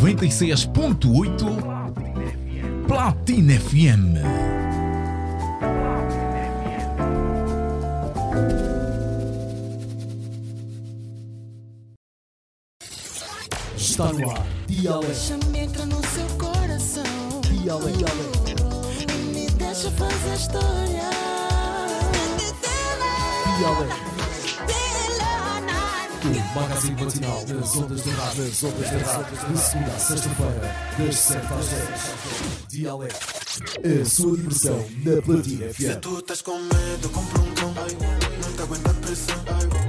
96.8 Platina FM. Está no ar. Dialeto. entra no seu coração. Dialeto. E me deixa fazer história. Dialeto. Magazine matinal das ondas da rádio, das ondas da rádio, de segunda a sexta-feira, das 7 às 10. Dialeto. A sua diversão na Platina FM. Se tu estás com medo, compra um cão. Não te aguenta a pressão.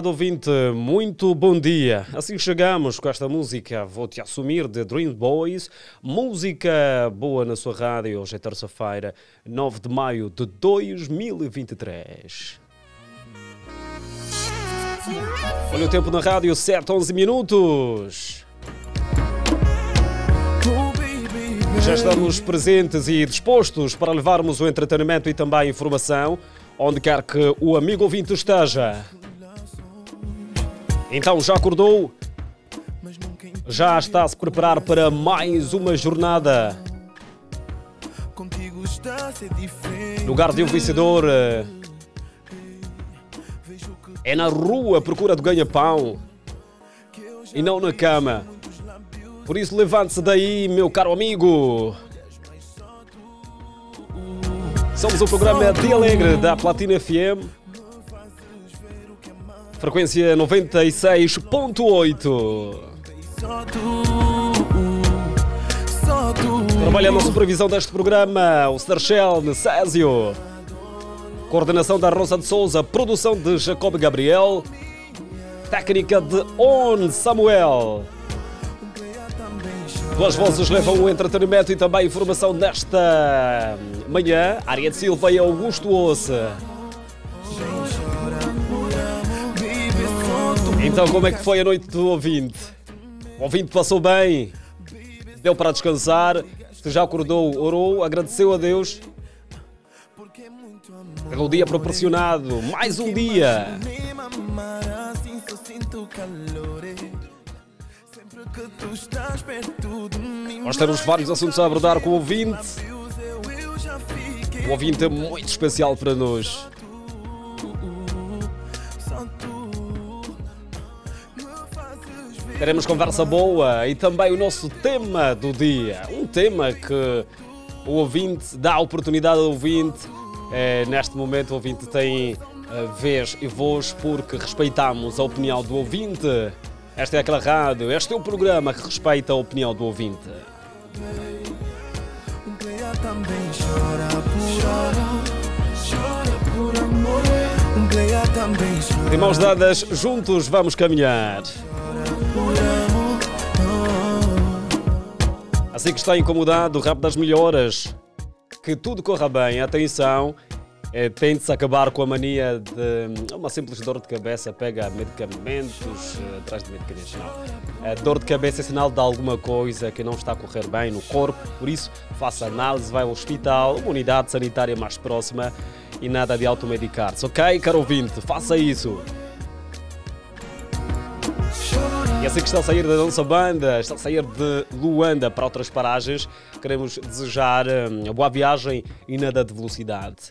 Prezado ouvinte, muito bom dia. Assim chegamos com esta música, vou-te assumir, de Dream Boys. Música boa na sua rádio, hoje é terça-feira, 9 de maio de 2023. Olha o tempo na rádio, 7, 11 minutos. Já estamos presentes e dispostos para levarmos o entretenimento e também a informação onde quer que o amigo ouvinte esteja. Então já acordou? Já está a se preparar para mais uma jornada? Lugar de um vencedor eh, é na rua à procura do ganha-pão e não na cama. Por isso, levante-se daí, meu caro amigo. Somos o programa Dia Alegre da Platina FM. Frequência 96.8. Só tu, só tu. Trabalha na supervisão deste programa o Sarchel Césio. Coordenação da Rosa de Souza. Produção de Jacob Gabriel. Técnica de On Samuel. Duas vozes levam o entretenimento e também informação nesta manhã. Ariete Silva e Augusto Ossa. Então, como é que foi a noite do ouvinte? O ouvinte passou bem? Deu para descansar? Já acordou, orou, agradeceu a Deus pelo dia proporcionado. Mais um dia. Nós temos vários assuntos a abordar com o ouvinte. Um ouvinte muito especial para nós. Teremos conversa boa e também o nosso tema do dia. Um tema que o ouvinte dá a oportunidade ao ouvinte. Eh, neste momento, o ouvinte tem eh, vez e voz porque respeitamos a opinião do ouvinte. Esta é aquela rádio, este é o programa que respeita a opinião do ouvinte. Um player também chora por amor. Chora por amor. Um player também chora De mãos dadas, juntos vamos caminhar. Assim que está incomodado, o rap das melhoras. Que tudo corra bem, atenção. É, Tente-se acabar com a mania de uma simples dor de cabeça, pega medicamentos, eh, atrás de medicamentos, não. A dor de cabeça é sinal de alguma coisa que não está a correr bem no corpo, por isso faça análise, vai ao hospital, uma unidade sanitária mais próxima e nada de automedicar-se, ok, caro ouvinte? Faça isso. E assim que está a sair da nossa banda, está a sair de Luanda para outras paragens, queremos desejar hum, boa viagem e nada de velocidade.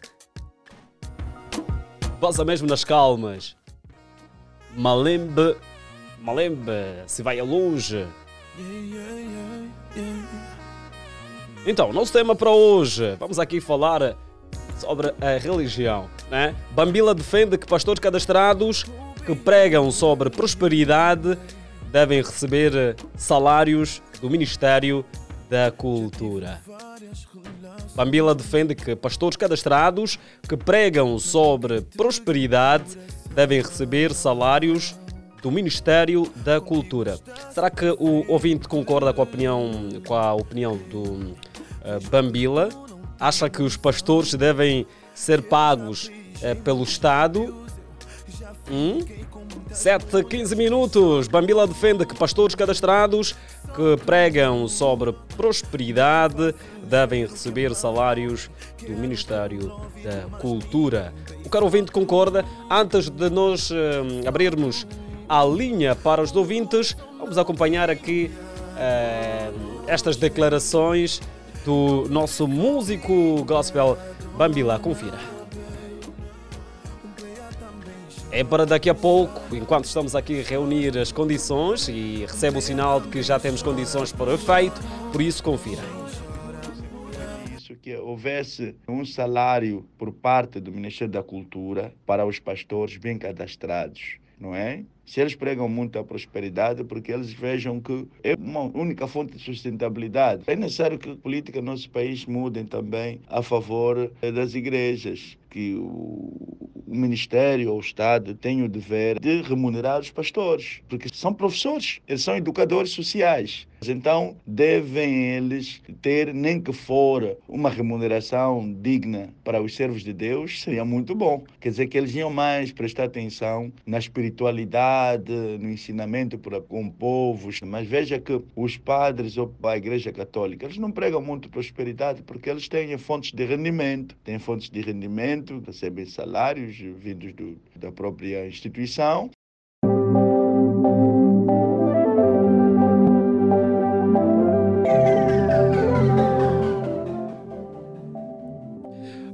Passa mesmo nas calmas. Malembe, malembe, se vai a longe. Então, nosso tema para hoje, vamos aqui falar sobre a religião. Né? Bambila defende que pastores cadastrados que pregam sobre prosperidade devem receber salários do Ministério da Cultura. Bambila defende que pastores cadastrados que pregam sobre prosperidade devem receber salários do Ministério da Cultura. Será que o ouvinte concorda com a opinião, com a opinião do eh, Bambila? Acha que os pastores devem ser pagos eh, pelo Estado? Hum? 7, 15 minutos. Bambila defende que pastores cadastrados que pregam sobre prosperidade devem receber salários do Ministério da Cultura. O caro ouvinte concorda. Antes de nós eh, abrirmos a linha para os ouvintes, vamos acompanhar aqui eh, estas declarações do nosso músico gospel Bambila. Confira. É para daqui a pouco, enquanto estamos aqui a reunir as condições e recebe o sinal de que já temos condições para o efeito, por isso confira. isso que houvesse um salário por parte do Ministério da Cultura para os pastores bem cadastrados, não é? Se eles pregam muito a prosperidade, porque eles vejam que é uma única fonte de sustentabilidade. É necessário que a política do nosso país mudem também a favor eh, das igrejas. que o Ministério ou o Estado tem o dever de remunerar os pastores, porque são professores, eles são educadores sociais. Então, devem eles ter, nem que for uma remuneração digna para os servos de Deus, seria muito bom. Quer dizer que eles iam mais prestar atenção na espiritualidade, no ensinamento para com povos. Mas veja que os padres ou a Igreja Católica, eles não pregam muito prosperidade porque eles têm fontes de rendimento, têm fontes de rendimento, recebem salários vindos do, da própria instituição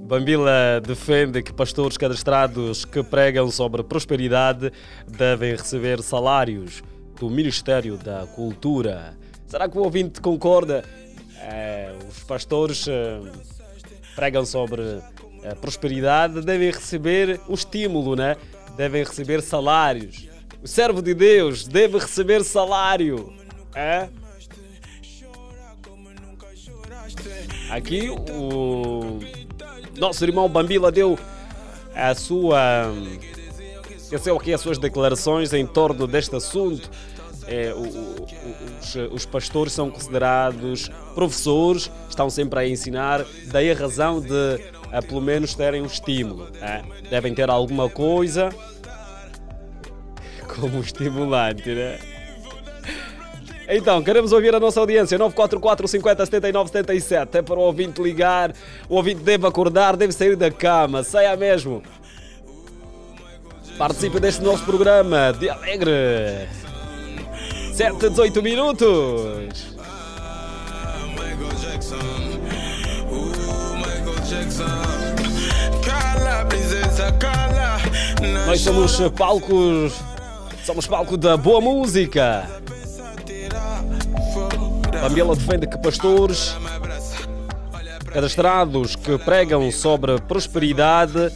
Bambila defende que pastores cadastrados que pregam sobre prosperidade devem receber salários do Ministério da Cultura. Será que o ouvinte concorda? É, os pastores é, pregam sobre é, prosperidade, devem receber um estímulo, né? devem receber salários. O servo de Deus deve receber salário. É? Aqui o nosso irmão Bambila deu a sua. Esqueceu aqui as suas declarações em torno deste assunto. É, o, o, os, os, pastores são considerados professores, estão sempre a ensinar, daí a razão de a, pelo menos terem um estímulo. É? Devem ter alguma coisa como estimulante, né? Então, queremos ouvir a nossa audiência. 944 50 79 77. É para o ouvinte ligar. O ouvinte deve acordar, deve sair da cama. Saia mesmo. Participe deste nosso programa de alegre. 7 a 18 minutos. Nós somos palcos. Somos palco da boa música. Bambela defende que pastores cadastrados que pregam sobre prosperidade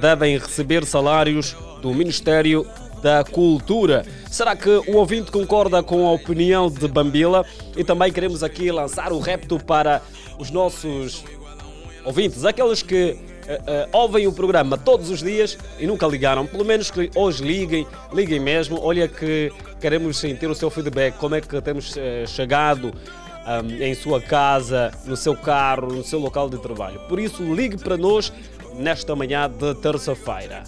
devem receber salários do Ministério da Cultura. Será que o ouvinte concorda com a opinião de Bambila? E também queremos aqui lançar o repto para os nossos ouvintes, aqueles que uh, ouvem o programa todos os dias e nunca ligaram, pelo menos que hoje liguem, liguem mesmo. Olha que queremos sentir o seu feedback, como é que temos uh, chegado um, em sua casa, no seu carro, no seu local de trabalho. Por isso, ligue para nós nesta manhã de terça-feira.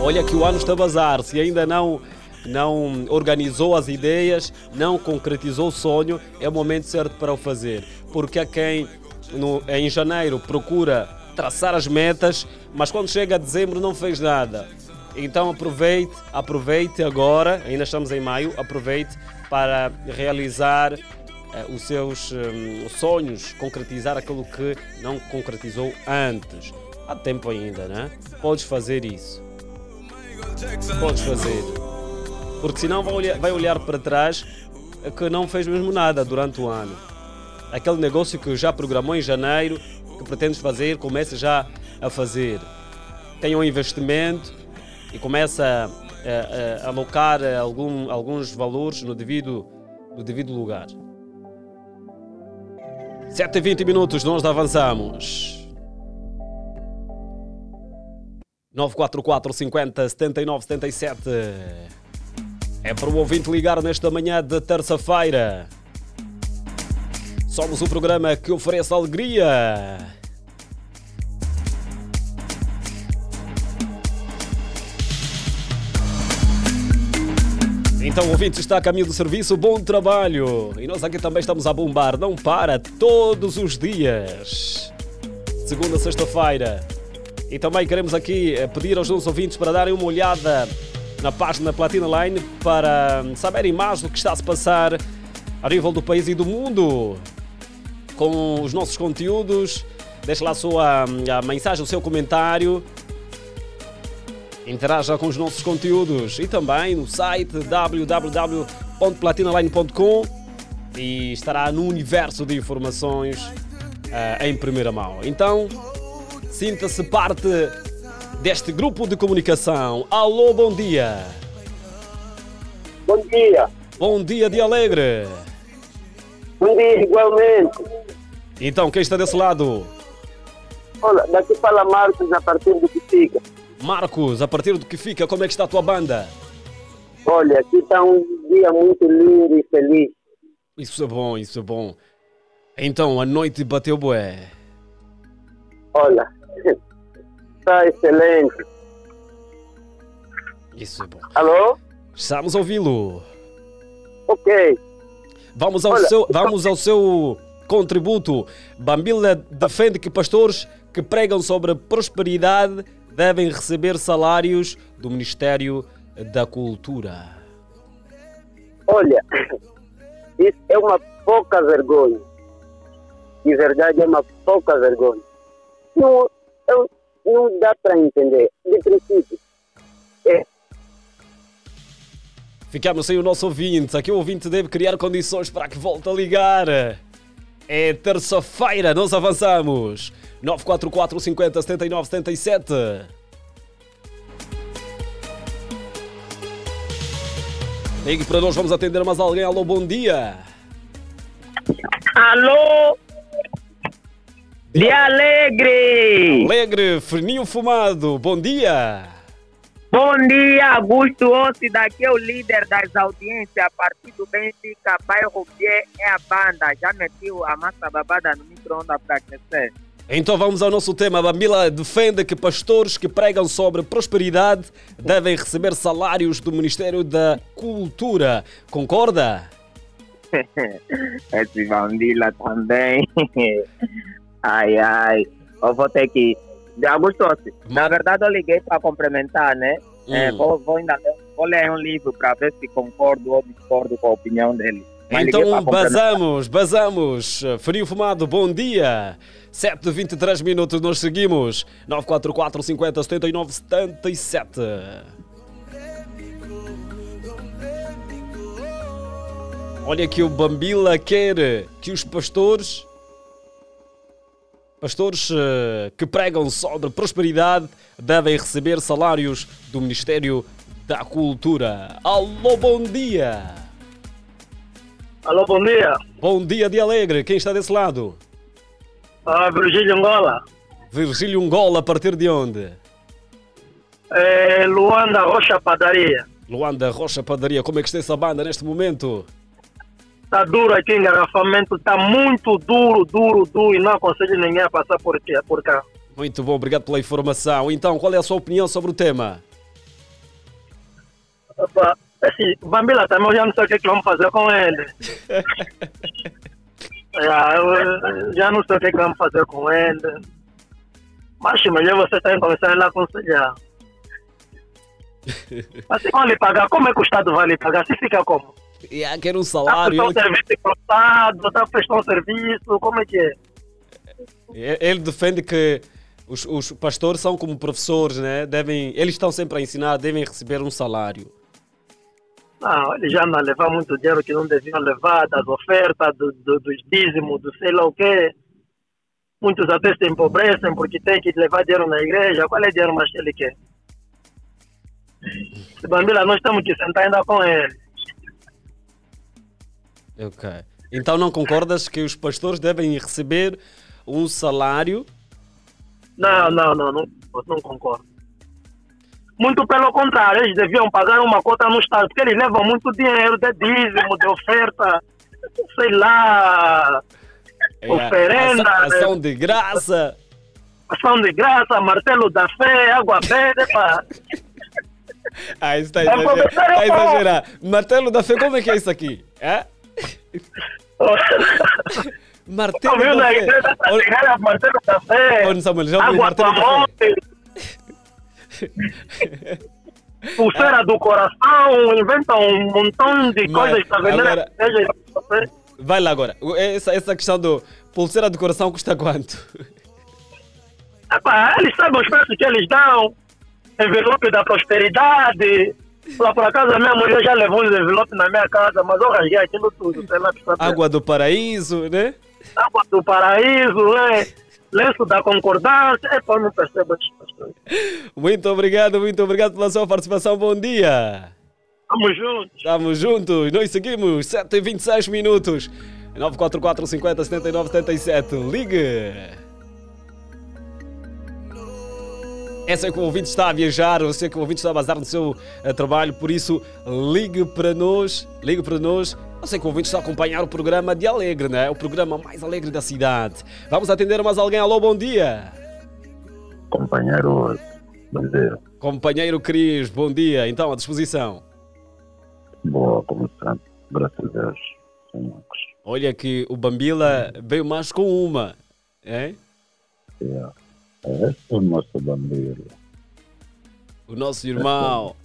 Olha que o ano está a bazar, se ainda não não organizou as ideias, não concretizou o sonho, é o momento certo para o fazer. Porque há quem no, em janeiro procura traçar as metas, mas quando chega a dezembro não fez nada. Então aproveite, aproveite agora, ainda estamos em maio, aproveite para realizar eh, os seus um, sonhos, concretizar aquilo que não concretizou antes. Há tempo ainda, né? Podes fazer isso. Podes fazer. Porque senão vai olhar, vai olhar para trás que não fez mesmo nada durante o ano. Aquele negócio que já programou em janeiro, que pretendes fazer, começa já a fazer. Tem um investimento e começa a, a, a alocar algum, alguns valores no devido, no devido lugar. 7 e 20 minutos, nós avançamos. 944 50 79 77. É para o ouvinte ligar nesta manhã de terça-feira. Somos o programa que oferece alegria. Então, ouvinte, está a caminho do serviço, bom trabalho! E nós aqui também estamos a bombar, não para, todos os dias. Segunda, sexta-feira. E também queremos aqui eh, pedir aos nossos ouvintes para darem uma olhada na página Platina Line para saberem mais do que está a se passar a nível do país e do mundo com os nossos conteúdos. Deixe lá a sua a mensagem, o seu comentário Interaja com os nossos conteúdos e também no site www.platinaline.com e estará no universo de informações uh, em primeira mão. Então, sinta-se parte deste grupo de comunicação. Alô, bom dia. Bom dia. Bom dia de alegre. Bom dia, igualmente. Então, quem está desse lado? Olha, daqui fala Marcos a partir do que fica. Marcos, a partir do que fica, como é que está a tua banda? Olha, aqui está um dia muito lindo e feliz. Isso é bom, isso é bom. Então, a noite bateu bué. Olha, está excelente. Isso é bom. Alô? Estamos a ouvi-lo. Ok. Vamos ao, Olha, seu, vamos ao seu contributo. Bambila defende que pastores que pregam sobre prosperidade devem receber salários do Ministério da Cultura. Olha, isso é uma pouca vergonha. De verdade, é uma pouca vergonha. Não, eu, não dá para entender. De princípio, é, Ficamos sem o nosso ouvinte. Aqui o ouvinte deve criar condições para que volte a ligar. É terça-feira, nós avançamos. 944 50 79 77. Ligue para nós, vamos atender mais alguém. Alô, bom dia. Alô? De Alegre! Alegre, Ferninho Fumado, bom dia. Bom dia, Augusto Ossi, daqui é o líder das audiências, a partir do Benfica, bairro Bié, é a banda. Já metiu a massa babada no micro-ondas para aquecer. Então vamos ao nosso tema. A Bambila defende que pastores que pregam sobre prosperidade devem receber salários do Ministério da Cultura. Concorda? Esse Vandila também. Ai, ai. Eu vou ter que. Augusto Ossi, na verdade eu liguei para complementar, né? É, Hum. vou, vou, ainda, vou ler um livro para ver se concordo ou discordo com a opinião dele. Mas Então basamos, basamos. Frio Fumado, bom dia. 7 de 23 minutos, nós seguimos. 944 50 79 77. Olha que o Bambila quer que os pastores, pastores eh, que pregam sobre prosperidade, devem receber salários do Ministério da Cultura. Alô, bom dia! Alô, bom dia. Bom dia de alegre, quem está desse lado? Ah, Virgílio Angola. Virgílio Ngola, a partir de onde? É, Luanda Rocha Padaria. Luanda Rocha Padaria, como é que está essa banda neste momento? Está duro aqui, engarrafamento. Está muito duro, duro, duro. E não aconselho ninguém a passar por, aqui, por cá. Muito bom, obrigado pela informação. Então, qual é a sua opinião sobre o tema? Opa, Assim, Bambila também eu já não sei o que, é que vamos fazer com ele. já, eu já não sei o que, é que vamos fazer com ele. Mas melhor você tem que começar a aconselhar. Mas se vão lhe pagar, como é que o Estado vai lhe pagar? Se fica como? Yeah, quero um salário. prestar um serviço para o Estado, dá prestar um serviço, como é que é? Ele defende que os, os pastores são como professores, né? Devem, eles estão sempre a ensinar, devem receber um salário. Não, eles já não levar muito dinheiro que não deviam levar, das ofertas, do, do- dos dízimos, do sei lá o quê. Muitos até se empobrecem porque tem que levar dinheiro na igreja. Qual é o dinheiro mais que ele quer? Bambila, nós temos que sentar ainda com ele. Ok. Então não concordas que os pastores devem receber um salário? Não, não, não, não, não concordo. Muito pelo contrário, eles deviam pagar uma cota no Estado, porque eles levam muito dinheiro de dízimo, de oferta, sei lá, É, Oferenda, ação, né? ação de graça. ação de graça, martelo da fé, água verde, pá. Ah, isso está exagerado. vou- exagerado. Martelo da fé, como é que é isso aqui? É? Martelo Ouviu da na fé. igreja, tá ligado? É martelo da fé, Olha, Samuel, já do martelo da fé? amor, pulseira do coração, inventam um montão de Mas, coisas para vender agora-. Vai lá agora. Essa, essa questão do pulseira do coração custa quanto? Epá, eles sabem os preços que eles dão, envelope da prosperidade. Lá por acaso a minha mulher já levou uns envelopes na minha casa, mas eu rasguei aquilo tudo, sei lá que sabe. Água do paraíso, né? Água do paraíso, né? lenço da concordância. É para não perceber essas coisas. Muito obrigado, muito obrigado pela sua participação. Bom dia. Tamo juntos. Estamos juntos. Nós seguimos 7 e 26 minutos. 944 50 79 77. Ligue. Eu sei que o ouvinte está a viajar, eu sei que o ouvinte está a bazar no seu eh, trabalho, por isso ligue para nós, ligue para nós. Eu sei que o ouvinte está a acompanhar o programa de Alegre, né? O programa mais alegre da cidade. Vamos atender mais alguém. Alô, bom dia. Companheiro, bom dia. Companheiro Cris, bom dia. Então, à disposição. Boa, como sempre. Graças a Deus. Olha que o Bambila veio mais com uma, hein? Yeah. Esse é o nosso bandeiro. O nosso irmão.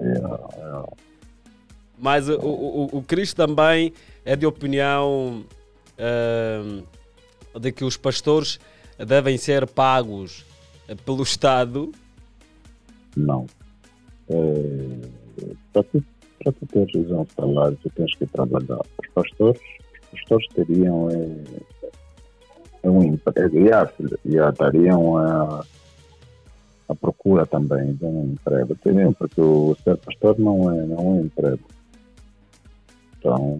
Yeah, yeah. Mas o, o, o- Cris também é de opinião ahm, de que os pastores devem ser pagos eh, pelo Estado. Não. É, para, tu, para tu teres um salário, tu tens que trabalhar. Os pastores, os pastores teriam é, é um emprego, e a, e a dariam a, a procura também de um emprego. Teriam, porque o ser pastor não é, não é um emprego. Então,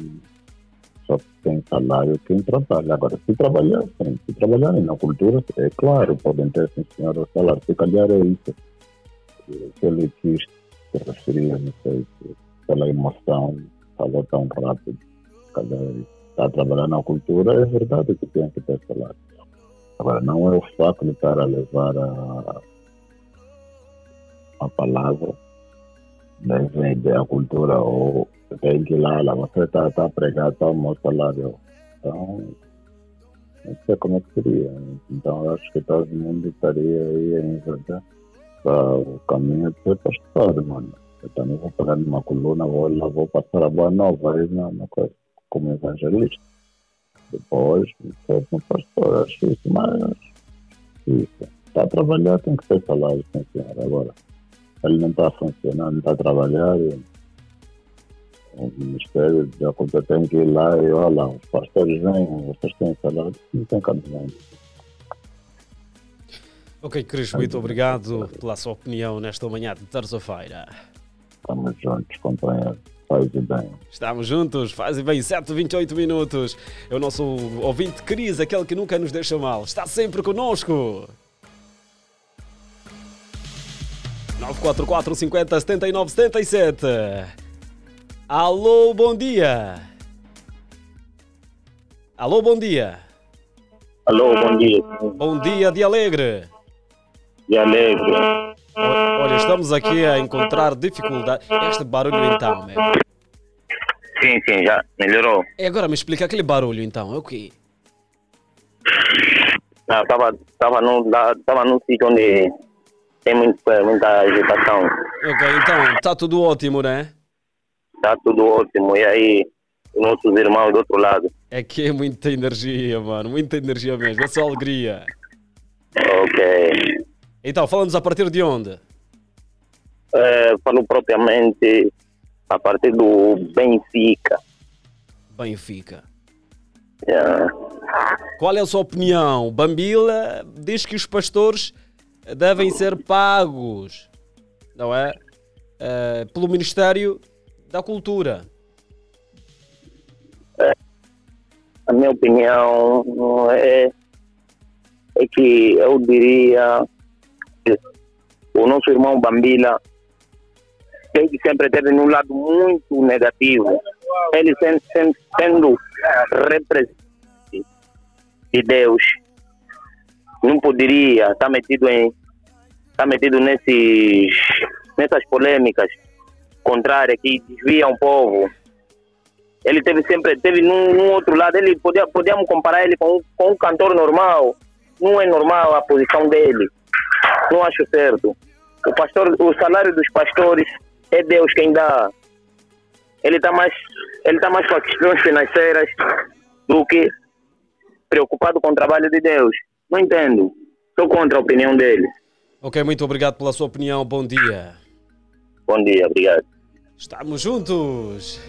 só tem salário quem trabalha. Agora, se trabalhar, sim, se trabalharem na cultura, é claro, podem ter, sim, senhor, o salário. Se calhar é isso que ele quis se referir, não sei se pela emoção falou tão rápido. Se calhar está a trabalhar na cultura, é verdade que tem que ter salário. Agora, não é o facto de estar a levar a, a palavra deve da cultura ou tem que ir lá, lá você está tá a pregar, está o meu salário. Então, não sei como é que seria. Então, eu acho que todo mundo estaria aí em verdade para o caminho de ser pastor, mano. Eu também vou pegar numa coluna, vou lá, vou passar a boa nova aí na, na coisa, como evangelista. Depois, ser um pastor, acho isso, mas isso. Está a trabalhar, tem que ter salário, sim, senhor. Agora, ele não está funcionando, não está a trabalhar. E, o Ministério da que ir lá e olha, os pastores vêm, vocês têm salário, não tem cabimento. Ok, Cris, muito obrigado pela sua opinião nesta manhã de terça-feira. Estamos juntos, companheiro. Faz bem. Estamos juntos, fazem bem 7, 28 minutos. É o nosso ouvinte Cris, aquele que nunca nos deixa mal. Está sempre conosco. 944 50 79 77. Alô, bom dia. Alô, bom dia. Alô, bom dia. Bom dia de alegre. De alegre. Olha, estamos aqui a encontrar dificuldade. Este barulho então, meu. Sim, sim, já melhorou. E agora me explica aquele barulho então, é o quê? Ah, tava, tava, num, tava num sítio onde tem muito, eh, muita agitação. Ok, então, está tudo ótimo, né? Tá tudo ótimo. E aí, os nossos irmãos do outro lado. É que é muita energia, mano. Muita energia mesmo. É só alegria. Ok. Então, falamos a partir de onde? Eh, falo propriamente a partir do Benfica. Benfica. Yeah. Qual é a sua opinião? Bambila diz que os pastores devem ser pagos, não é? Eh, pelo Ministério da Cultura. A minha opinião é, é que eu diria o nosso irmão Bambila sempre teve num lado muito negativo. Ele sen- sen- sendo representante de Deus, não poderia estar metido em estar metido nesses nessas polêmicas contrárias que desviam o povo. Ele teve sempre teve num, num outro lado, ele podia podíamos comparar ele com, um- com um cantor normal. Não é normal a posição dele. Não acho certo. O pastor, o salário dos pastores é Deus quem dá. Ele está mais, ele tá mais com as questões financeiras do que preocupado com o trabalho de Deus. Não entendo. Sou contra a opinião dele. Ok, muito obrigado pela sua opinião. Bom dia. Bom dia, obrigado. Estamos juntos.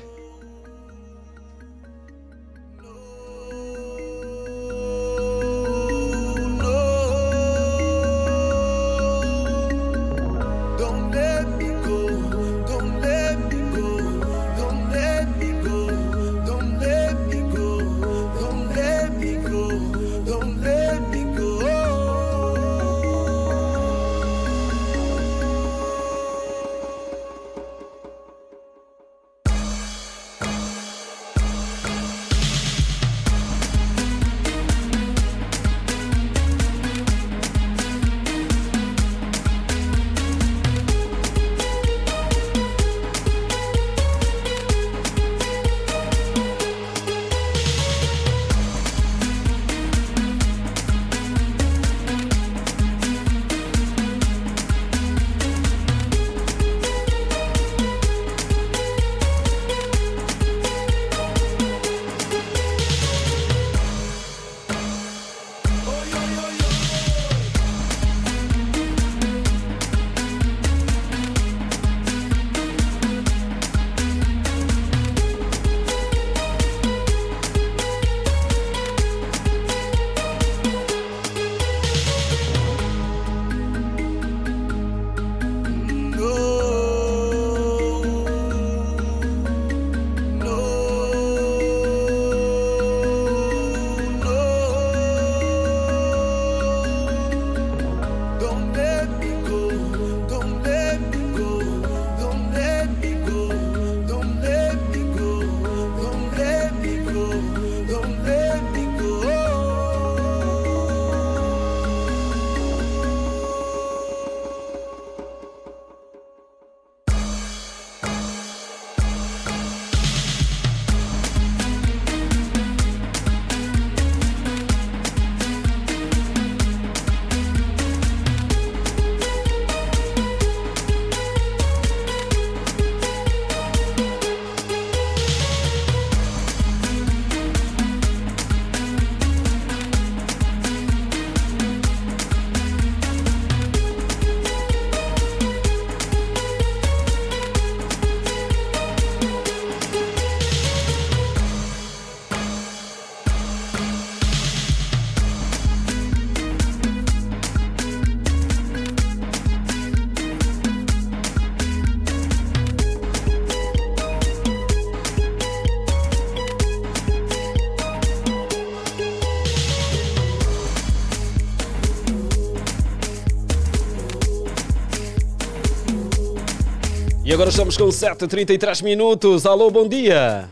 Agora estamos com 7h33 minutos. Alô, bom dia.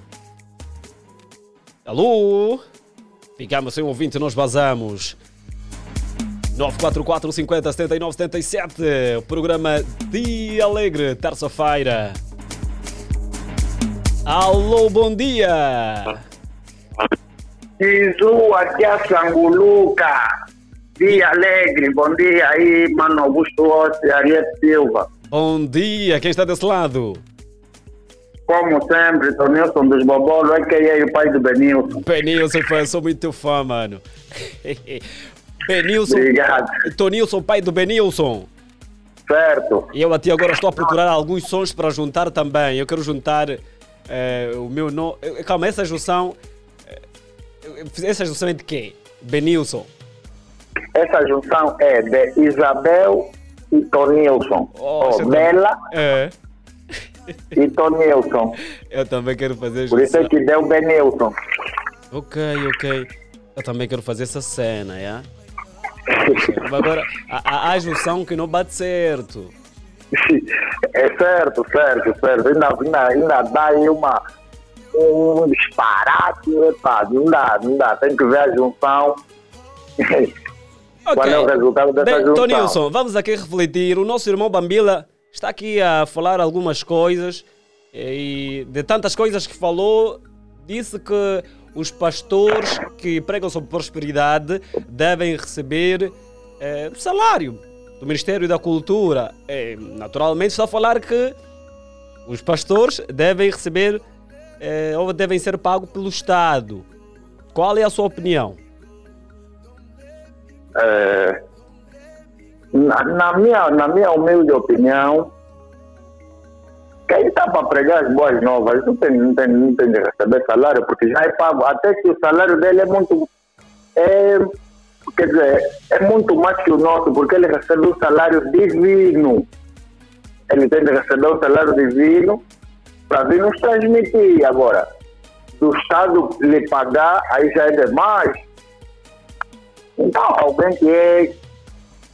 Alô? Ficamos sem ouvinte, nós vazamos. 944 50 79 77. O programa Dia Alegre, terça-feira. Alô, bom dia. Isu, aqui é a Sanguluca. Dia alegre, bom dia aí, mano Augusto Ossi, Ariete Silva. Bom dia, quem está desse lado? Como sempre, Tonilson dos Bobolos, é é o pai do Benilson. Benilson, fã, sou muito teu fã, mano. Benilson. Obrigado. Tonilson, pai do Benilson. Certo. E eu até agora estou a procurar alguns sons para juntar também. Eu quero juntar eh, o meu nome. Calma, essa junção. eh, essa junção é de quê? Benilson. Essa junção é de Isabel e Tonilson. Oh, Oh, tá- Bela É. e Tonilson. Eu também quero fazer Por isso é que deu Benilson. Ok, ok. Eu também quero fazer essa cena, yeah? Mas Agora, há, junção que não bate certo. É certo, certo, certo. Ainda, ainda, ainda dá aí uma, um disparate, epa, não dá, não dá. Tem que ver a junção. Qual é o resultado dessa Bem, junção? Tonilson, vamos aqui refletir. O nosso irmão Bambila está aqui a falar algumas coisas e de tantas coisas que falou, disse que os pastores que pregam sobre prosperidade devem receber eh, salário do Ministério da Cultura. Eh, naturalmente a falar que os pastores devem receber eh, ou devem ser pagos pelo Estado. Qual é a sua opinião? É, na, na minha, na minha humilde opinião, quem está para pregar as boas novas não tem, não, tem, não tem de receber salário, porque já é pago. Até que o salário dele é muito. É, quer dizer, é muito mais que o nosso, porque ele recebe um salário divino. Ele tem de receber um salário divino para vir nos transmitir. Agora, do Estado lhe pagar, aí já é demais. Então, alguém que é,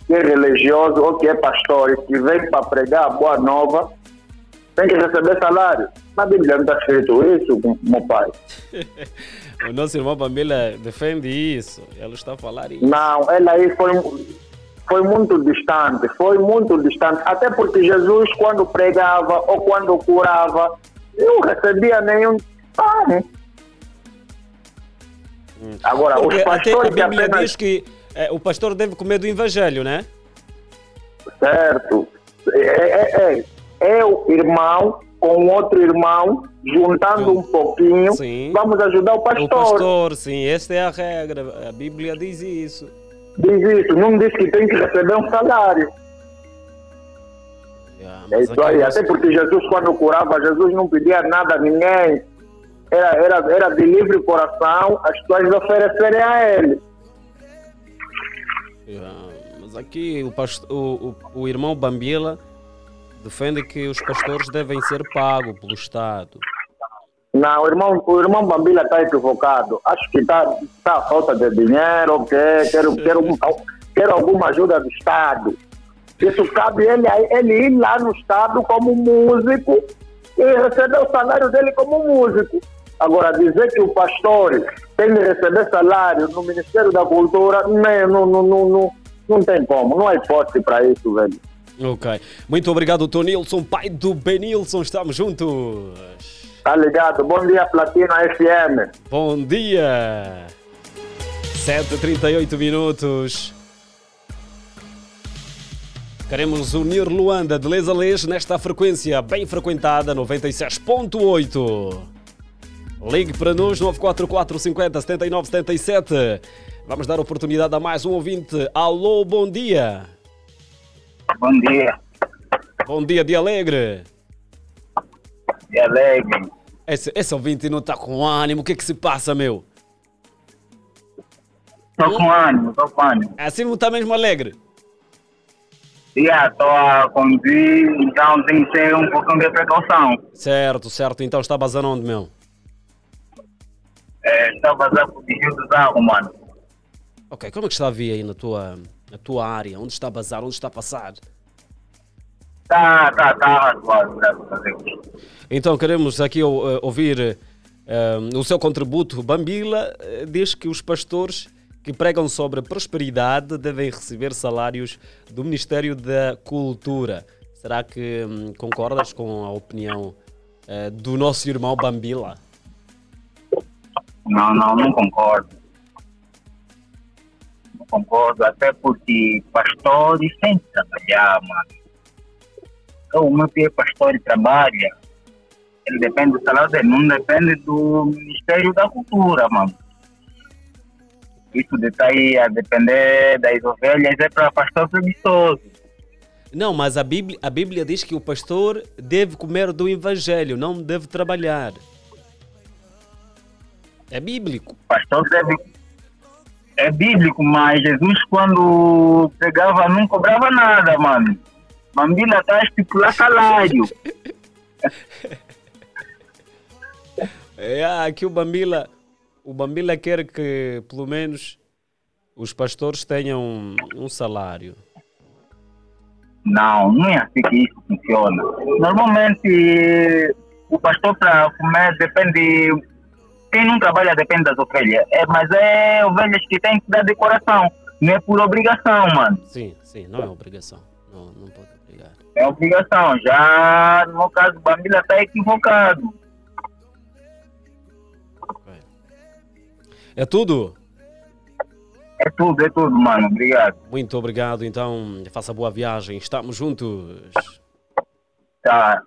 que é religioso ou que é pastor e que vem para pregar a boa nova, tem que receber salário. Na Bíblia não está escrito isso, meu pai. O nosso irmão Bambila defende isso. Ele está a falar isso. Não, ele aí foi, foi muito distante, foi muito distante. Até porque Jesus, quando pregava ou quando curava, não recebia nenhum pane. Agora, Porque os até a pastores Bíblia apenas... diz que eh, o pastor deve comer do evangelho, né? Certo. É, é, é, é o irmão com outro irmão, juntando um pouquinho, vamos ajudar o pastor. O pastor, sim, esta é a regra. A Bíblia diz isso. Diz isso, não diz que tem que receber um salário. É isso aí, até porque Jesus, quando curava, Jesus não pedia nada a ninguém. Era, era, era de livre coração as pessoas oferecerem a ele. Ah, Mas aqui o, pasto- o, o, o irmão Bambila defende que os pastores devem ser pagos pelo Estado. Não, o irmão, o irmão Bambila está equivocado. Acho que está tá a falta de dinheiro, ou quer, quero, quero, quero alguma ajuda do Estado. Isso cabe ele, ele ir lá no Estado como músico e receber o salário dele como músico. Agora, dizer que o pastor tem de receber salário no Ministério da Cultura, não, não, não, não, não, não tem como, não há hipótese para isso, velho. Ok. Muito obrigado, Tonilson, pai do Benilson. Estamos juntos. Tá ligado? Bom dia, Platina FM. Bom dia. 7h38 minutos. Queremos unir Luanda de Les a Les nesta frequência bem frequentada 96.8. Ligue para nós 944 50 79 77. Vamos dar oportunidade a mais um ouvinte. Alô, bom dia. Bom dia. Bom dia, dia alegre. Dia alegre. Esse, esse ouvinte não está com ânimo. O que é que se passa, meu? Tô com ânimo, tô com ânimo. Assim não está mesmo alegre? Tô a conduzir, então tem que ter um pouquinho de precaução. Certo, certo. Então está basando onde, meu? É, estou a vazar desvio do carro, mano. Ok, como é que está a via aí na tua, na tua área? Onde está a bazar? Onde está a passar? Tá, tá, tá. Então queremos aqui eh, ouvir eh, o seu contributo. Bambila eh, diz que os pastores que pregam sobre prosperidade devem receber salários do Ministério da Cultura. Será que hum, concordas com a opinião do nosso irmão Bambila? Não, não, não concordo. Não concordo, até porque pastores têm que trabalhar, mano. Então, o meu filho é pastor e trabalha. Ele depende do salário dele, não depende do Ministério da Cultura, mano. Isso de estar aí a depender das ovelhas é para pastor preguiçoso. Não, mas a Bíblia, a Bíblia diz que o pastor deve comer do evangelho, não deve trabalhar. É bíblico. pastor deve. É bíblico, mas Jesus, quando pregava, não cobrava nada, mano. Mambila tá a estipular salário. É, aqui o Bambila, o Bambila quer que pelo menos os pastores tenham um, um salário. Não, não é assim que isso funciona. Normalmente, o pastor para comer depende. Quem não trabalha depende das ovelhas. É, mas é ovelhas que têm que dar de coração. Não é por obrigação, mano. Sim, sim, não é obrigação. Não, não pode obrigar. É obrigação. Já no caso, Bambila está equivocado. É tudo? É tudo, é tudo, mano. Obrigado. Muito obrigado, então faça boa viagem. Estamos juntos. Tá.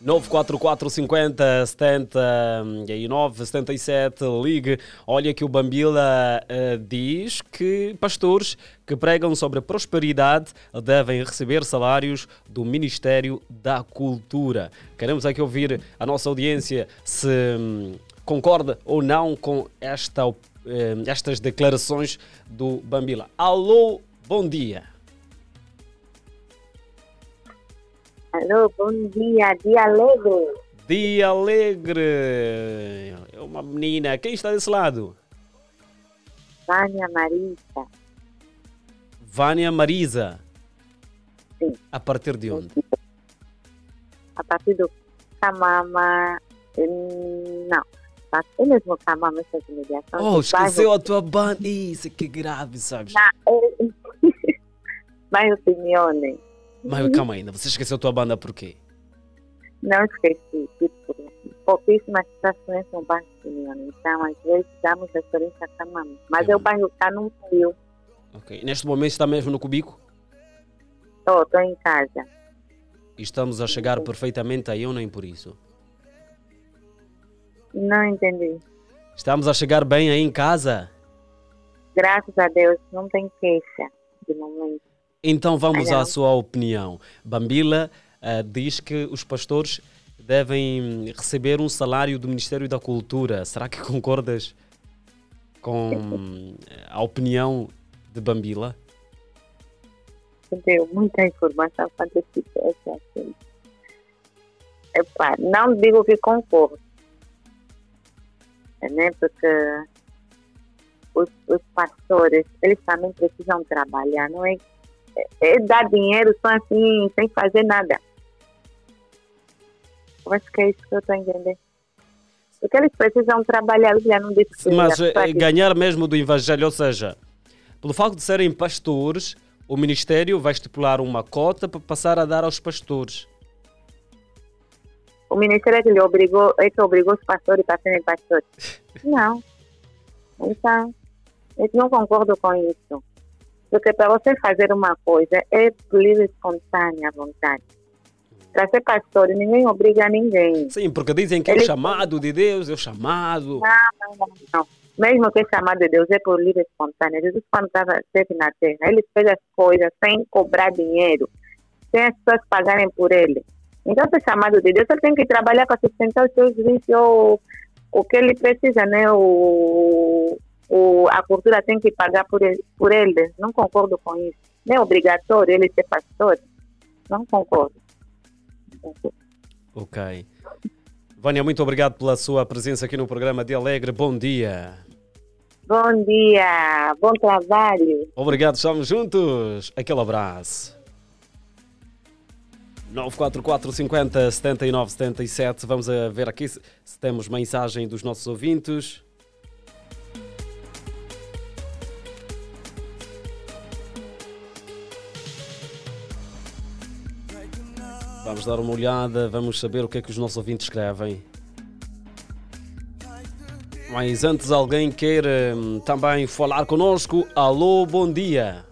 944 50 79 77 ligue. Olha que o Bambila eh, diz que pastores que pregam sobre a prosperidade devem receber salários do Ministério da Cultura. Queremos aqui ouvir a nossa audiência se hum, concorda ou não com esta, eh, estas declarações do Bambila. Alô, bom dia. Alô, bom dia, dia alegre. Dia Alegre. É uma menina. Quem está desse lado? Vânia Marisa. Vânia Marisa. Sim. A partir de onde? A partir do Camama. Não. É mesmo Camama, essas imediações. Oh, do esqueceu bairro- a tua banda. Isso que grave, sabes? Não, é- Bairro Simeone. Mas calma ainda, você esqueceu a tua banda por quê? Não esqueci. Tipo, pouquíssimas pessoas conhecem o bairro Simeone. Então, às vezes, damos referência a Camama. Mas é o bairro está no Rio. Ok. Neste momento está mesmo no cubico? Estou, estou em casa. E estamos a chegar perfeitamente aí ou nem por isso? Não entendi. Estamos a chegar bem aí em casa? Graças a Deus, não tem queixa de momento. Então vamos à sua opinião. Bambila ah, diz que os pastores devem receber um salário do Ministério da Cultura. Será que concordas com a opinião de Bambila? Deu muita informação fantástica esse assunto. Epá, não digo que concordo, né? porque os, os pastores, eles também precisam trabalhar, não é, é, é dar dinheiro só assim, sem fazer nada. Eu acho que é isso que eu estou a entender. Porque eles precisam trabalhar, eles já não disse que Mas eh, ganhar mesmo do Evangelho, ou seja, pelo facto de serem pastores, o Ministério vai estipular uma cota para passar a dar aos pastores. o ministério é que lhe obrigou, é que obrigou os pastores para serem pastores. Não. Então, eu não concordo com isso. Porque para você fazer uma coisa é livre espontânea à vontade. Para ser pastor, ninguém obriga ninguém. Sim, porque dizem que é o Eles- chamado de Deus, é o chamado. Não, não, não, não. Mesmo que é chamado de Deus, é por livre espontânea. Jesus, quando estava esteve na terra, ele fez as coisas sem cobrar dinheiro, sem as pessoas pagarem por ele. Então, se é chamado de Deus, ele tem que trabalhar para sustentar os seus vícios, ou o que ele precisa, né? O, o, a cultura tem que pagar por ele, por ele. Não concordo com isso. Não é obrigatório ele ser pastor. Não concordo. Ok. Vânia, muito obrigado pela sua presença aqui no programa de Alegre. Bom dia. Bom dia, bom trabalho. Obrigado, estamos juntos. Aquele abraço. 944 50 79 77. Vamos a ver aqui se, se temos mensagem dos nossos ouvintes. Vamos dar uma olhada, vamos saber o que é que os nossos ouvintes escrevem. Mas antes, alguém quer hum, também falar conosco? Alô, bom dia.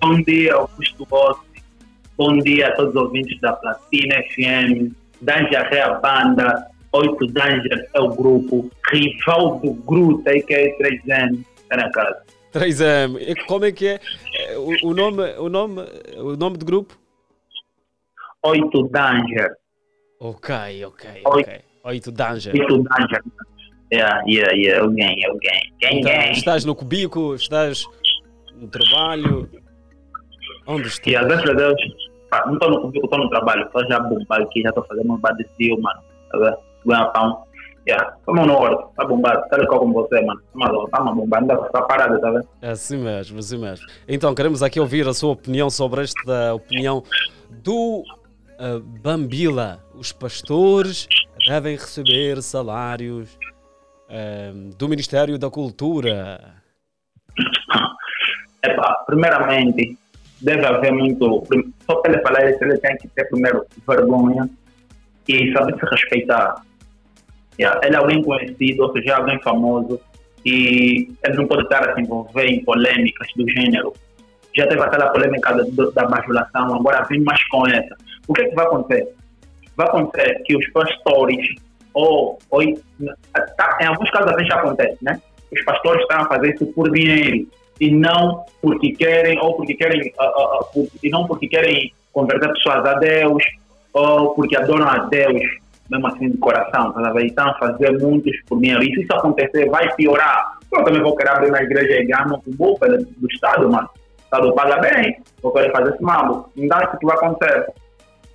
Bom dia, Augusto Rossi. Bom dia a todos os ouvintes da Platina FM. Danger é a banda, 8 Danger é o grupo, rival do Gruta, que é 3M, está na casa. 3M. E Como é que é É, o, o nome, o nome, o nome do grupo? 8 Danger. Ok, ok, ok. 8 Danger. 8 Danger. Yeah, yeah, yeah, alguém, alguém. Gang, Então, estás no cubico, estás no trabalho. Onde estás? E graças a Deus, não estou no público, estou no trabalho, estou já bombado aqui, já estou fazendo um badecil, mano. Tá vendo? Ganhar pão. Yeah, estamos no hora, tá bombado, tá legal com você, mano. Tá dá pra ficar parado, tá vendo? É assim mesmo, assim mesmo. Então, queremos aqui ouvir a sua opinião sobre esta opinião do ah, Bambila. Os pastores devem receber salários ah, do Ministério da Cultura. Epá, primeiramente, deve haver muito. Só para ele falar isso, ele tem que ter primeiro vergonha e saber se respeitar. Yeah, Ele é alguém conhecido, ou seja, é alguém famoso e ele não pode estar a se envolver em polêmicas do gênero. Já teve aquela polêmica da, da bajulação, agora vem mais com essa. O que é que vai acontecer? Vai acontecer que os pastores, ou, ou tá, em alguns casos até já acontece, né? Os pastores estão a fazer isso por dinheiro e não porque querem, ou porque querem, ah, por- e não porque querem converter pessoas a Deus, ou porque adoram a Deus, mesmo assim de coração, tá estão a fazer muitos por dinheiro. E se isso acontecer, vai piorar. Eu também vou querer abrir uma igreja e ganhar bom pelo- do Estado, mano. O Estado paga bem, vou querer fazer esse mambo. Então, isso que vai acontecer.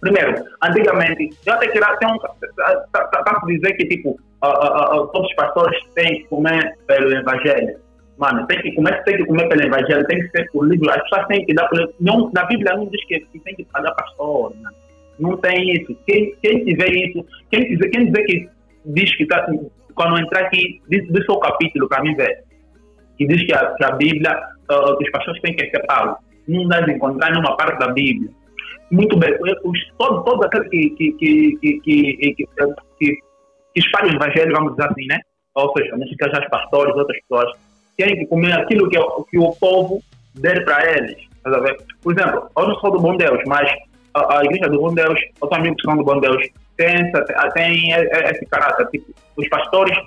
Primeiro, antigamente, eu até queria ter um. Está a dizer que, tipo, ah, ah, ah, todos os pastores têm que comer pelo Evangelho. Mano, tem que comer, tem que comer pelo Evangelho, tem que ser por livro. As pessoas têm que dar por. Não, na Bíblia não diz que, que tem que pagar pastor. Mano. Não tem isso. Quem, quem tiver isso, quem dizer, quem dizer que diz que está. Quando entrar aqui, diz, diz o capítulo para mim ver. Que diz que a, que a Bíblia, os pastores têm que pagos. Não dá de encontrar nenhuma parte da Bíblia. Muito bem, os, todos, aqueles que, que, que, que, que, que, que, que espalham o evangelho, vamos dizer assim, né? Ou seja, nesse caso, os pastores, outras pessoas, têm que comer aquilo que, que o povo der para eles. Por exemplo, eu não sou do Bom Deus, mas a, a igreja do Bom Deus, outros amigos que são do Bom Deus, tem, tem esse caráter. Tipo, os pastores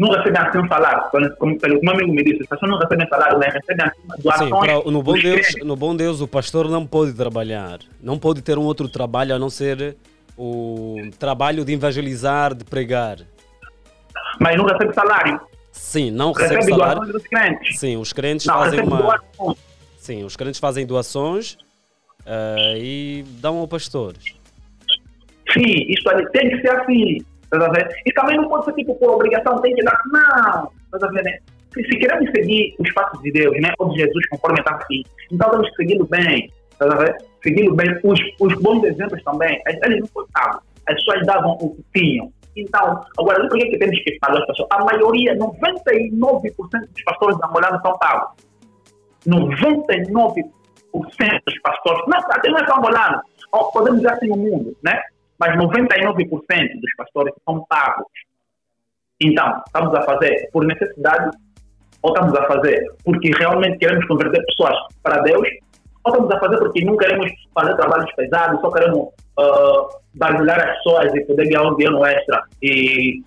não recebem assim um salário. Como, como, um amigo me disse, os pastores não recebem salário, mas recebem assim Sim, doações. para- no, bom Deus, no Bom Deus, o pastor não pode trabalhar. Não pode ter um outro trabalho a não ser o trabalho de evangelizar, de pregar. Mas não recebe salário. Sim, não Recebe recebe salário. doações dos crentes. Sim, os crentes Não, fazem uma. doações. Sim, os crentes fazem doações ah, e dão ao pastores. Sim, isto ali tem que ser assim. E também não pode ser tipo por obrigação, tem que dar. Não, tá ver, né? Se, se queremos seguir os passos de Deus, né? Ou de Jesus, conforme está aqui, então temos que segui-lo bem. Tá ver? Segui-lo bem. Os, os bons exemplos também, eles não cortavam. As pessoas davam o que tinham. Então, agora, por que, que temos que pagar as pessoas? A maioria, 99% dos pastores angolanos são pagos. 99% dos pastores, não, até não é só angolano, podemos dizer assim no mundo, né? Mas 99% dos pastores são pagos. Então, estamos a fazer por necessidade ou estamos a fazer porque realmente queremos converter pessoas para Deus ou estamos a fazer porque não queremos fazer trabalhos pesados, só queremos uh, barulhar as pessoas e poder ganhar um dinheiro extra e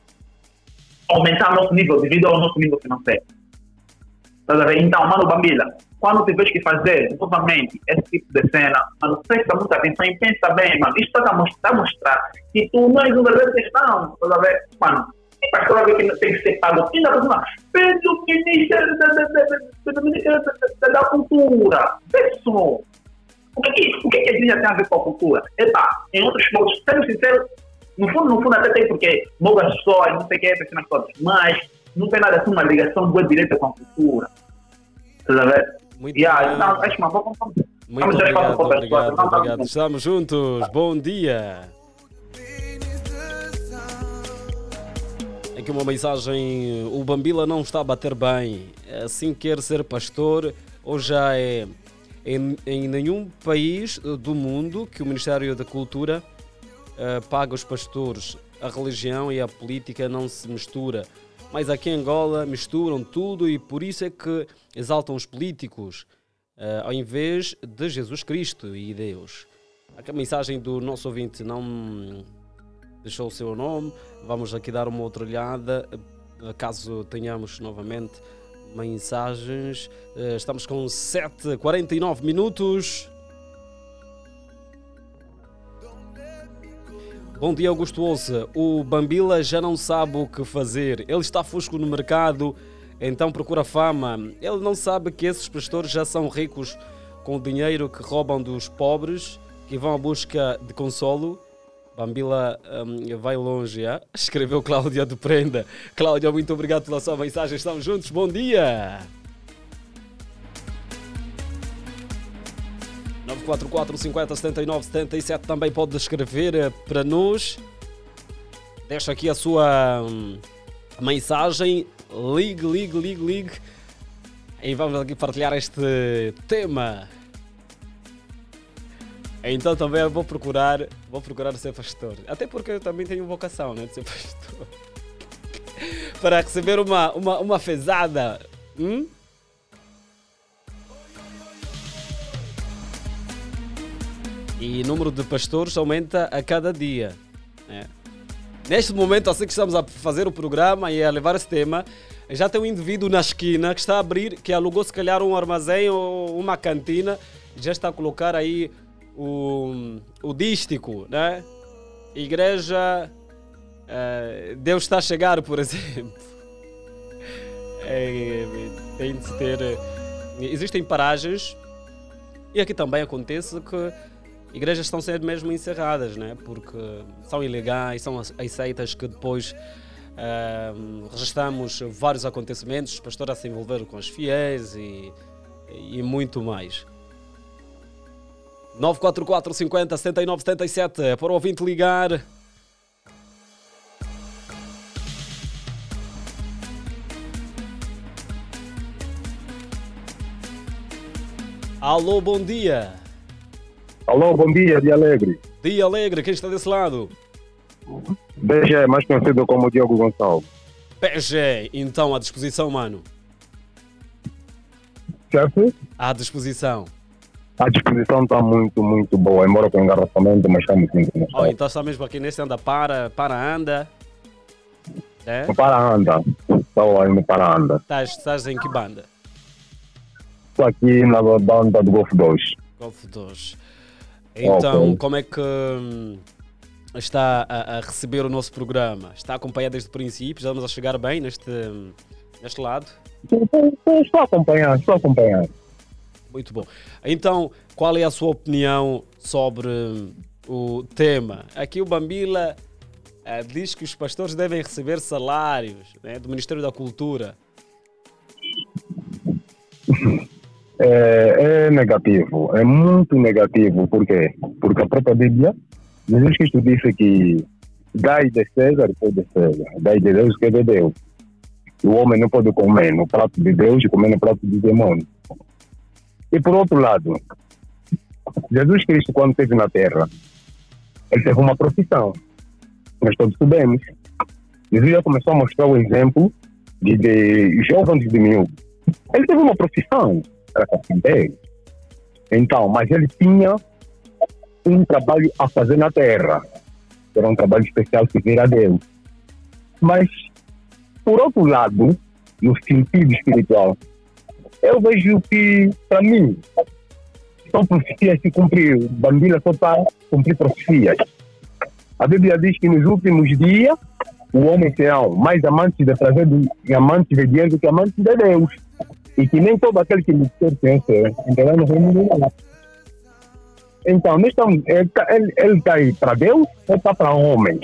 aumentar nosso nível devido ao nosso nível financeiro. Então, mano Bambila, quando tiveres que fazer novamente esse tipo de cena, mano, presta muita atenção e pensa bem, mano. Isto está a mostrar, mostrar que tu não és um verdadeiro cristão. Estás a ver? Mano, e pastor a ver que tem que ser pago ainda por cima pelo Ministério da, Cultura. Pessoal, o que, o que, a igreja tem a ver com a cultura? Epá, em outros modos, sendo sincero, no fundo, no fundo até tem porque boas pessoas, não sei o que, pessoas todas, mas não tem nada assim uma ligação boa direta com a cultura. Estás a ver? Muito yeah, acho uma boa. Muito obrigado, obrigado, obrigado. Estamos juntos. Bom dia. Aqui uma mensagem. O Bambila não está a bater bem. Assim quer ser pastor ou já é. Em, em nenhum país do mundo que o Ministério da Cultura eh, paga os pastores. A religião e a política não se mistura. Mas aqui em Angola misturam tudo e por isso é que exaltam os políticos eh, ao invés de Jesus Cristo e Deus. Aqui a mensagem do nosso ouvinte não deixou o seu nome. Vamos aqui dar uma outra olhada, caso tenhamos novamente mensagens. Eh, Estamos com 7h49 minutos. Bom dia, Augusto Ouça. O Bambila já não sabe o que fazer. Ele está fusco no mercado, então procura fama. Ele não sabe que esses pastores já são ricos com o dinheiro que roubam dos pobres, que vão à busca de consolo. Bambila hum, vai longe, ah? escreveu Cláudia de Prenda. Cláudia, muito obrigado pela sua mensagem. Estamos juntos. Bom dia. 944 50 79 77 também pode escrever eh, para nós. Deixa aqui a sua hum, mensagem. Ligue, ligue, ligue, ligue. E vamos aqui partilhar este tema. Então também vou procurar, vou procurar ser pastor. Até porque eu também tenho vocação, né, de ser pastor. Para receber uma, uma, uma fezada. Hum? E o número de pastores aumenta a cada dia. né? Neste momento, assim que estamos a fazer o programa e a levar esse tema, já tem um indivíduo na esquina que está a abrir, que alugou se calhar um armazém ou uma cantina, já está a colocar aí o, o dístico, né? Igreja eh, Deus está a chegar, por exemplo. É, tem de se ter. Existem paragens e aqui também acontece que igrejas estão sendo mesmo encerradas, né? porque são ilegais, são as, as seitas que depois ah, registramos vários acontecimentos, os pastores a se envolver com os fiéis e, e muito mais. 944 50 79 77 para o ouvinte ligar. Alô, bom dia. Alô, bom dia, de Alegre. Dia Alegre, quem está desse lado? BG, mais conhecido como Diogo Gonçalves. PG, então à disposição, mano. Chefe, À disposição. a disposição está muito, muito boa, embora com engarrafamento, mas está muito, muito Oh, então está mesmo aqui nesse anda para, para anda. É? Para anda, estou indo para anda. Estás, estás em que banda? Estou aqui na banda do Golf 2. Golf 2. Então, Ok. como é que hum, está a, a receber o nosso programa? Está a acompanhar desde o princípio? Estamos a chegar bem neste, hum, neste lado? Estou a acompanhar, estou a acompanhar. Muito bom. Então, qual é a sua opinião sobre hum, o tema? Aqui o Bambila eh, diz que os pastores devem receber salários né, do Ministério da Cultura. É, é negativo, é muito negativo. Por quê? Porque a própria Bíblia, Jesus Cristo disse que dai de César é de César, dai de Deus que é de Deus. O homem não pode comer no prato de Deus e comer no prato de demônio. E por outro lado, Jesus Cristo, quando esteve na terra, ele teve uma profissão. Nós todos sabemos. Jesus já começou a mostrar o exemplo de, de jovens de mil. Ele teve uma profissão, era carpinteiro. Então, mas ele tinha um trabalho a fazer na terra. Era um trabalho especial que vira a Deus. Mas, por outro lado, no sentido espiritual, eu vejo que, para mim, são profecias que cumpriram. Bambila só está a cumprir profecias. A Bíblia diz que nos últimos dias o homem será mais amante de trazer do, e amante de dinheiro do que amante de Deus. E que nem todo aquele que lhe pertence entrará no reino de Deus. Então, ele está tá aí para Deus ou está para homens?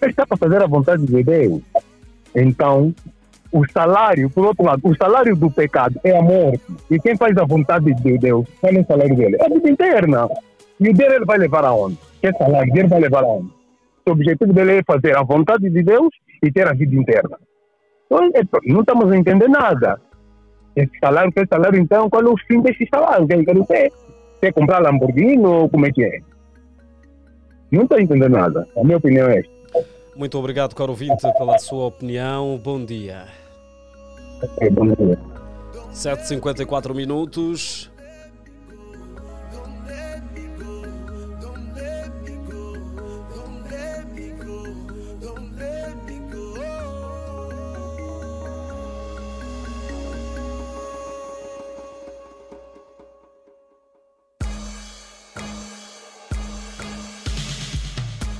Ele está para fazer a vontade de Deus. Então, o salário, por outro lado, o salário do pecado é a morte. E quem faz a vontade de Deus, qual é o salário dele? É a vida interna. E o dele ele vai levar aonde? Que salário dele vai levar aonde? O objetivo dele é fazer a vontade de Deus e ter a vida interna. É- não estamos a entender nada. Esse salário, que é salário, então, qual é o fim desse salário? Quer ter? Quer comprar Lamborghini ou como é que é? Não estou a entender nada. A minha opinião é esta. Muito obrigado, caro ouvinte, pela sua opinião. Bom dia. É, bom dia. 7h54 minutos.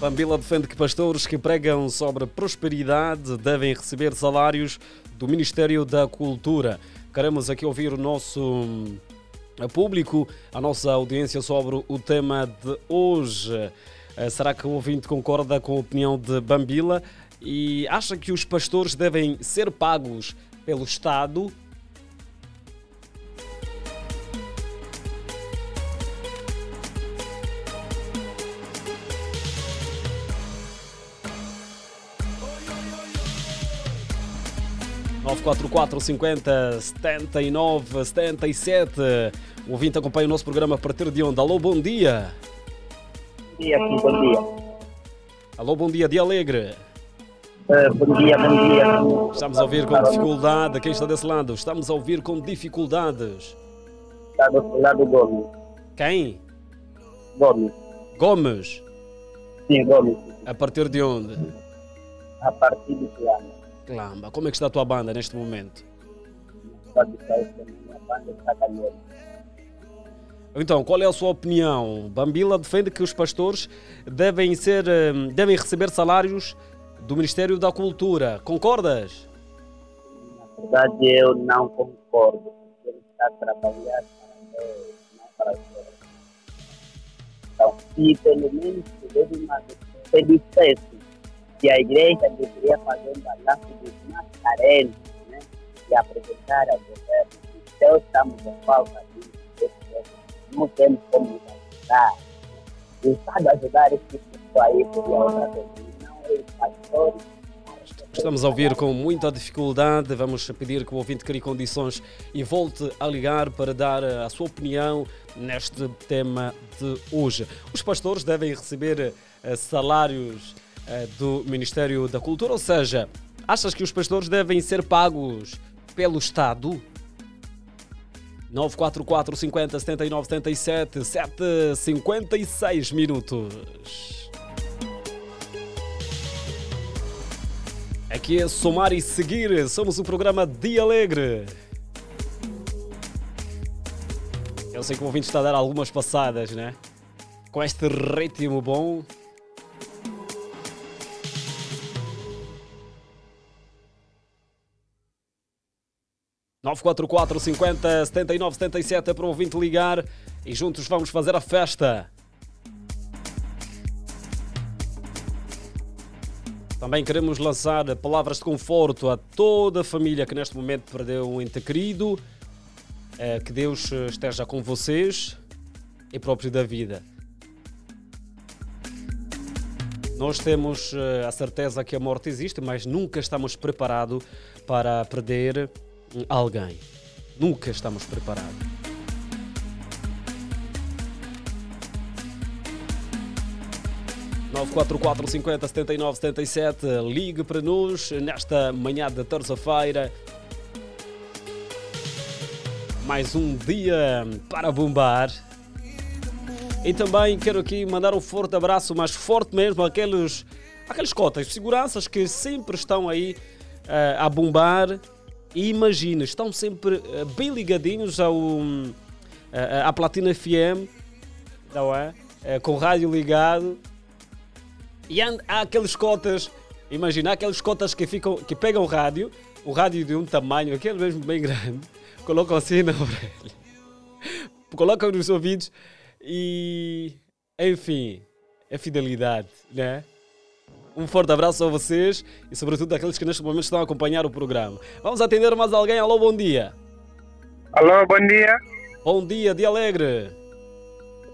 Bambila defende que pastores que pregam sobre prosperidade devem receber salários do Ministério da Cultura. Queremos aqui ouvir o nosso hum, público, a nossa audiência sobre o tema de hoje. Eh, Será que o ouvinte concorda com a opinião de Bambila e acha que os pastores devem ser pagos pelo Estado? Nove quatro quatro cinquenta setenta e nove setenta e sete. O ouvinte acompanha o nosso programa a partir de onde? Alô, bom dia. Bom dia, sim, bom dia. Alô, bom dia, dia alegre. Eh, bom dia, bom dia. Estamos a ouvir com dificuldade. Quem está desse lado? Estamos a ouvir com dificuldades. Está do lado Gomes. Quem? Gomes. Gomes. Sim, Gomes. A partir de onde? A partir de Clama. Como é que está a tua banda neste momento? Então, qual é a sua opinião? Bambila defende que os pastores devem ser, hum, devem receber salários do Ministério da Cultura. Concordas? Na verdade, eu não concordo. Ele está a trabalhar para Deus, não para Deus. Então, se pelo menos tiver uma se dissesse que a igreja deveria fazer um balanço dos mais carentes, né? E apresentar ao governo Deus estamos em falta disso, não temos como ajudar. O Estado ajudar esse pessoal aí seria outra coisa. Não é os pastores Estamos a ouvir com muita dificuldade. Vamos pedir que o ouvinte crie condições e volte a ligar para dar a sua opinião neste tema de hoje. Os pastores devem receber eh, salários do Ministério da Cultura, ou seja, achas que os pastores devem ser pagos pelo Estado? 944 50 79 77 7 56 minutos. Aqui é Somar e Seguir, somos o programa Dia Alegre. Eu sei que o ouvinte está a dar algumas passadas, né? Com este ritmo bom. Nove quatro quatro cinquenta setenta e nove setenta e sete é para o ouvinte ligar e juntos vamos fazer a festa. Também queremos lançar palavras de conforto a toda a família que neste momento perdeu um ente querido. Eh, Que Deus eh, esteja com vocês e próprio da vida. Nós temos eh, a certeza que a morte existe, mas nunca estamos preparados para perder alguém. Nunca estamos preparados. setenta e sete ligue para nós nesta manhã de terça-feira mais um dia para bombar e também quero aqui mandar um forte abraço mas forte mesmo àqueles aqueles cotas seguranças que sempre estão aí eh, a bombar e imagina estão sempre eh, bem ligadinhos ao eh, à Platina FM não é? Eh, com o rádio ligado e há, há aqueles cotas, imagina, aqueles cotas que, ficam, que pegam o rádio, o rádio de um tamanho, aquele mesmo bem grande, colocam assim na orelha, colocam nos ouvidos e, enfim, é fidelidade, né? Um forte abraço a vocês e, sobretudo, àqueles que neste momento estão a acompanhar o programa. Vamos atender mais alguém. Alô, bom dia. Alô, bom dia. Bom dia, dia alegre.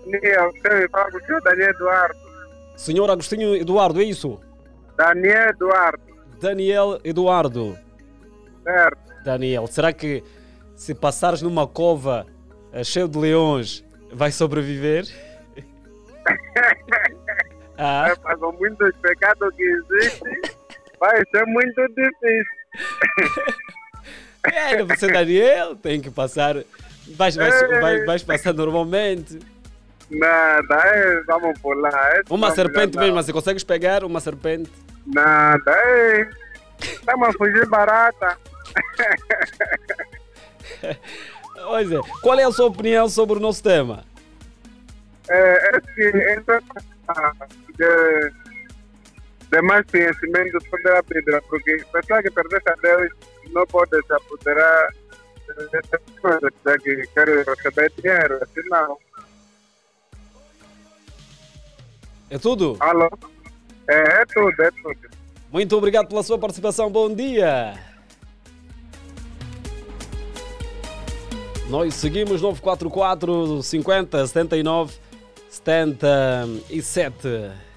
Bom dia, você fala com o senhor Daniel Eduardo. Senhor Agostinho Eduardo, é isso? Daniel Eduardo, Daniel Eduardo. certo. Daniel, será que se passares numa cova eh, cheio de leões, vai sobreviver? Ah. É, com muitos pecados que existem, vai ser muito difícil. É, você, Daniel, tem que passar. Vais, vais, vais, vais passar normalmente. Nada, é, vamos pular. É, Uma serpente mesmo, mas você consegues pegar uma serpente? Nada, é. Estamos a fugir barata. Pois é. Qual é a sua opinião sobre o nosso tema? É, é essa de, de mais conhecimento sobre a Bíblia, porque pessoa que pertence a Deus não pode se apoderar dessas coisas, já que quer receber dinheiro, assim não. É tudo? Alô? É, é tudo, é tudo. Muito obrigado pela sua participação. Bom dia. Nós seguimos 944 50 79 77.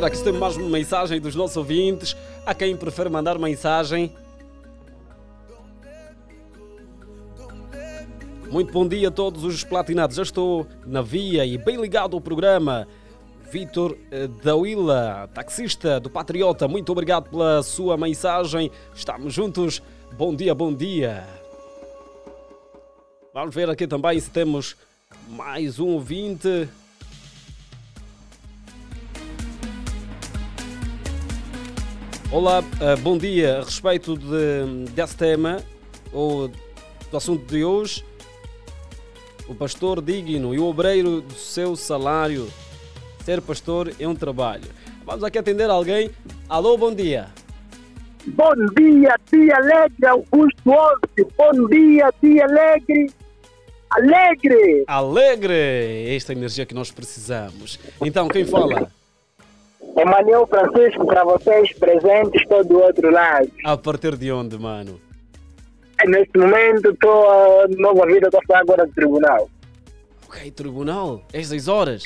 Ver aqui se temos mais uma mensagem dos nossos ouvintes. Há quem prefere mandar mensagem. Muito bom dia a todos os platinados. Já estou na via e bem ligado ao programa. Vitor eh, da Willa, taxista do Patriota, muito obrigado pela sua mensagem. Estamos juntos. Bom dia, bom dia. Vamos ver aqui também se temos mais um ouvinte. Olá, eh, bom dia. A respeito de, desse tema, ou do assunto de hoje, o pastor digno e o obreiro do seu salário. Ser pastor é um trabalho. Vamos aqui atender alguém. Alô, bom dia. Bom dia, dia alegre, Augusto Alves. Bom dia, dia alegre. Alegre! Alegre! Esta energia que nós precisamos. Então, quem fala? Emanuel Francisco, para vocês presentes, estou do outro lado. A partir de onde, mano? Neste momento, estou a nova vida, estou a agora do tribunal. Ok, tribunal. É 6 horas.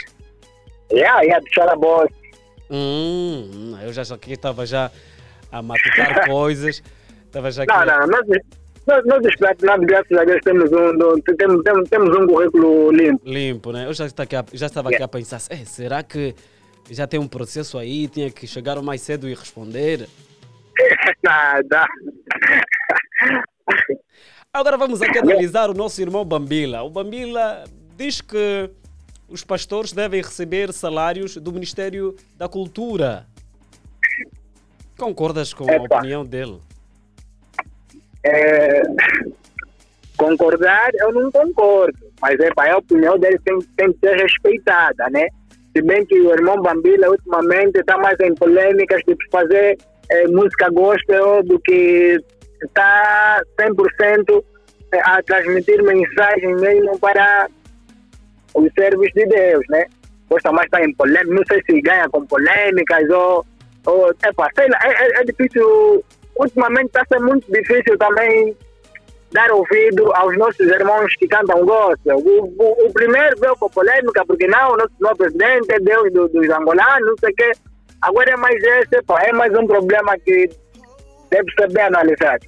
Já, já, deixar a bola. Hum, eu já aqui estava já a matutar coisas. Estava já aqui. Não, não, nós, nós, nós os platinados, graças a Deus, temos um, temos, temos, temos um currículo limpo. Limpo, né? Eu já, está aqui já estava aqui a pensar, "Eh, será que já tem um processo aí? Tinha que chegar mais cedo e responder? Nada. Agora vamos aqui analisar o nosso irmão Bambila. O Bambila diz que os pastores devem receber salários do Ministério da Cultura. Concordas com a Epa. opinião dele? É, concordar, eu não concordo. Mas é, pá, a opinião dele tem, tem que ser respeitada, né? Se bem que o irmão Bambila ultimamente está mais em polêmicas de fazer eh, música gospel do que está 100% a transmitir mensagem mesmo para os servos de Deus, né? Gosta mais estar em polêmica, não sei se ganha com polêmicas ou... ou epa, sei lá, é, é- é difícil... Ultimamente está sendo muito difícil também dar ouvido aos nossos irmãos que cantam gospel. O, o, o primeiro veio com polêmica, porque não, o nosso novo presidente é Deus do- dos angolanos, não sei o quê. Agora é mais esse, pá, é mais um problema que deve ser bem analisado.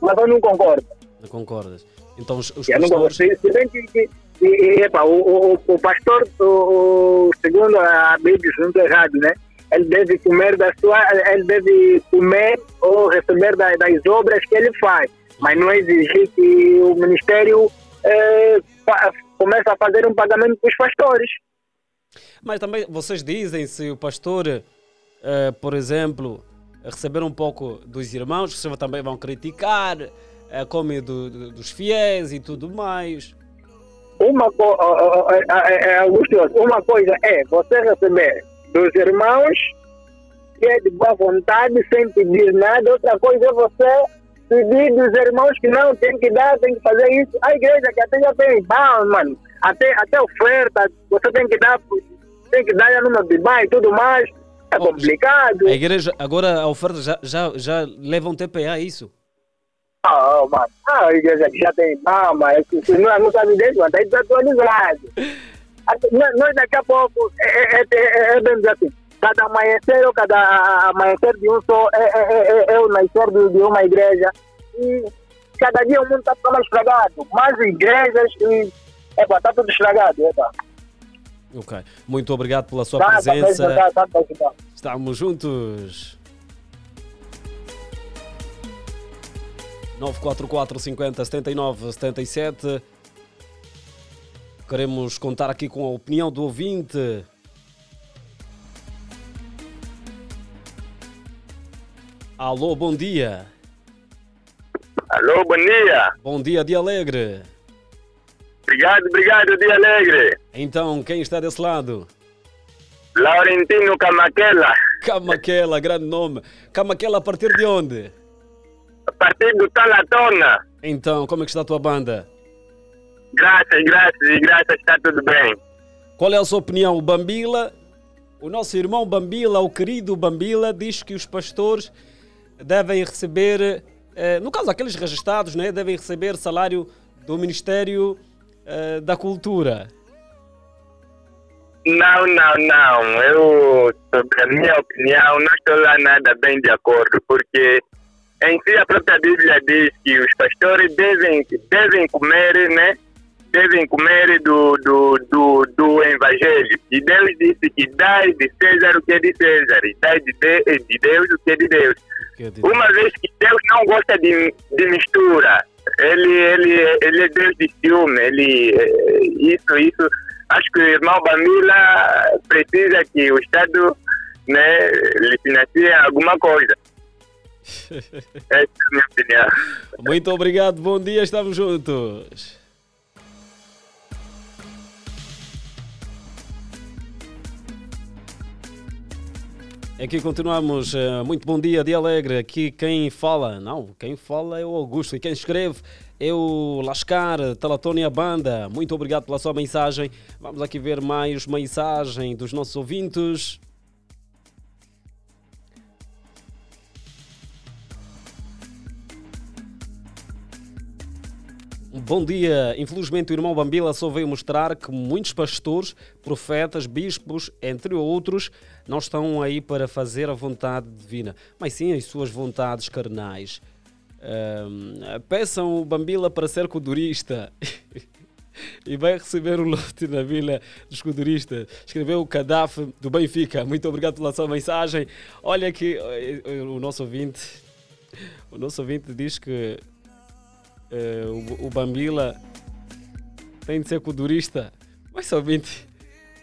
Mas eu não concordo. Não concordas? Então os, os pastores... Se, bem que, que e, epa, o, o, o pastor, o, o- segundo a Bíblia, se não estou errado, né? Ele deve comer da sua, ele deve comer ou receber da- das obras que ele faz, mas não exigir que o ministério eh, comece a fazer um pagamento para os pastores. Mas também vocês dizem se o pastor, eh, por exemplo, receber um pouco dos irmãos, vocês também vão criticar, eh, come do- do- dos fiéis e tudo mais. Uma, co ó, é, é, Augusto, uma coisa é você receber dos irmãos que é de boa vontade, sem pedir nada. Outra coisa é você pedir dos irmãos que não, tem que dar, tem que fazer isso. A igreja que até já tem, bom, mano, até, até oferta, você tem que dar, tem que dar número de banho e tudo mais. É complicado. A igreja, agora a oferta já, já, já leva um TPA, é isso? Ah, mano, a igreja que já tem é que se nós não sabemos disso, mas está desatualizado. Assim, Nós daqui a pouco, é, é, é, é bem assim, cada amanhecer ou cada amanhecer de um só é, é, é, é, é o nascer de, de uma igreja. E cada dia o mundo está ficando mais estragado. Mais igrejas e. Epa, está tudo estragado, epa. Ok. Muito obrigado pela sua Tá, tá, presença. tá, tá, tá, tá. Estamos juntos. 944 50 79 77. Queremos contar aqui com a opinião do ouvinte. Alô, bom dia. Alô, bom dia. Bom dia, dia alegre. Obrigado, obrigado, dia alegre. Então, quem está desse lado? Laurentino Camaquela, Camaquela, grande nome. Camaquela, a partir de onde? a partir do Talatona. Então, como é que está a tua banda? Graças, graças e graças, está tudo bem. Qual é a sua opinião? O Bambila, o nosso irmão Bambila, o querido Bambila, diz que os pastores devem receber, eh, no caso aqueles registrados, né, devem receber salário do Ministério eh, da Cultura. Não, não, não. Eu, sobre a minha opinião, não estou lá nada bem de acordo, porque em si a própria Bíblia diz que os pastores devem, devem comer, né? Devem comer do, do, do, do Evangelho. E Deus disse que dai de César o que é de César, e dai de, de, de Deus o que é de Deus. Uma vez que Deus não gosta de, de mistura, ele, ele, ele é Deus de ciúme, ele, eh, isso, isso, acho que o irmão Bamila precisa que o Estado né, lhe financie alguma coisa. Essa é a minha opinião. Muito obrigado, bom dia, estamos juntos. Aqui continuamos. eh, Muito bom dia, dia alegre. Aqui quem fala, não, quem fala é o Augusto e quem escreve é o Lascar, Talatônia Banda. Muito obrigado pela sua mensagem. Vamos aqui ver mais mensagem dos nossos ouvintes. Bom dia. Infelizmente, o irmão Bambila só veio mostrar que muitos pastores, profetas, bispos, entre outros, não estão aí para fazer a vontade divina, mas sim as suas vontades carnais. Ahm, peçam o Bambila para ser codurista e vai receber um lote na vila dos coduristas. Escreveu o Gaddafi do Benfica. Muito obrigado pela sua mensagem. Olha que eh, eh, o nosso ouvinte, o nosso ouvinte diz que eh, o, o Bambila tem de ser codurista. Mas ouvinte,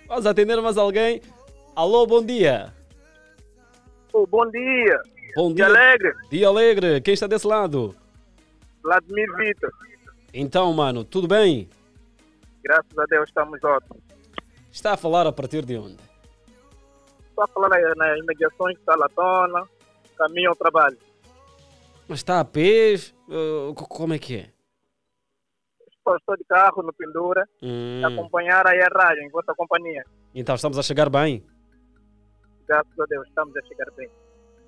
vamos atender mais alguém. Alô, bom dia. Oh, bom dia. Bom dia. Dia alegre. Dia alegre. Quem está desse lado? Vladimir Vitor. Então, mano, tudo bem? Graças a Deus estamos ótimos. Está a falar a partir de onde? Estou a falar nas, nas imediações de Talatona, caminho ao trabalho. Mas está a pé? Eh, co- como é que é? Estou, de carro no Pendura, Hum, acompanhar aí a rádio em vossa companhia. então estamos a chegar bem. Graças a Deus estamos a chegar bem.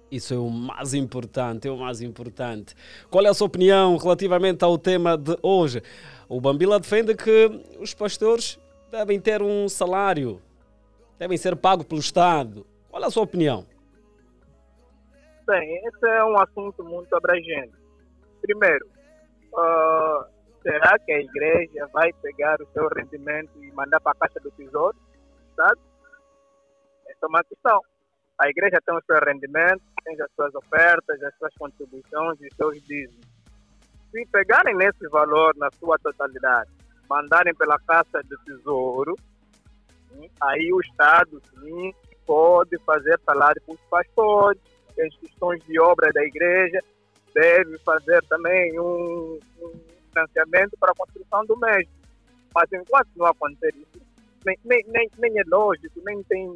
Isso é o mais importante, é o mais importante. Qual é a sua opinião relativamente ao tema de hoje? O Bambila defende que os pastores devem ter um salário, devem ser pagos pelo Estado. Qual é a sua opinião? Bem, esse é um assunto muito abrangente. Primeiro, ah, será que a igreja vai pegar o seu rendimento e mandar para a Caixa do Tesouro? Sabe? Essa é uma questão. A igreja tem o seu rendimento, tem as suas ofertas, as suas contribuições e os seus dízimos. Se pegarem nesse valor na sua totalidade, mandarem pela Caixa do Tesouro, sim, aí o Estado, sim, pode fazer salário para os pastores, as questões de obra da igreja, deve fazer também um, um financiamento para a construção do mesmo. Mas enquanto não acontecer isso, nem, nem, nem, nem é lógico, nem tem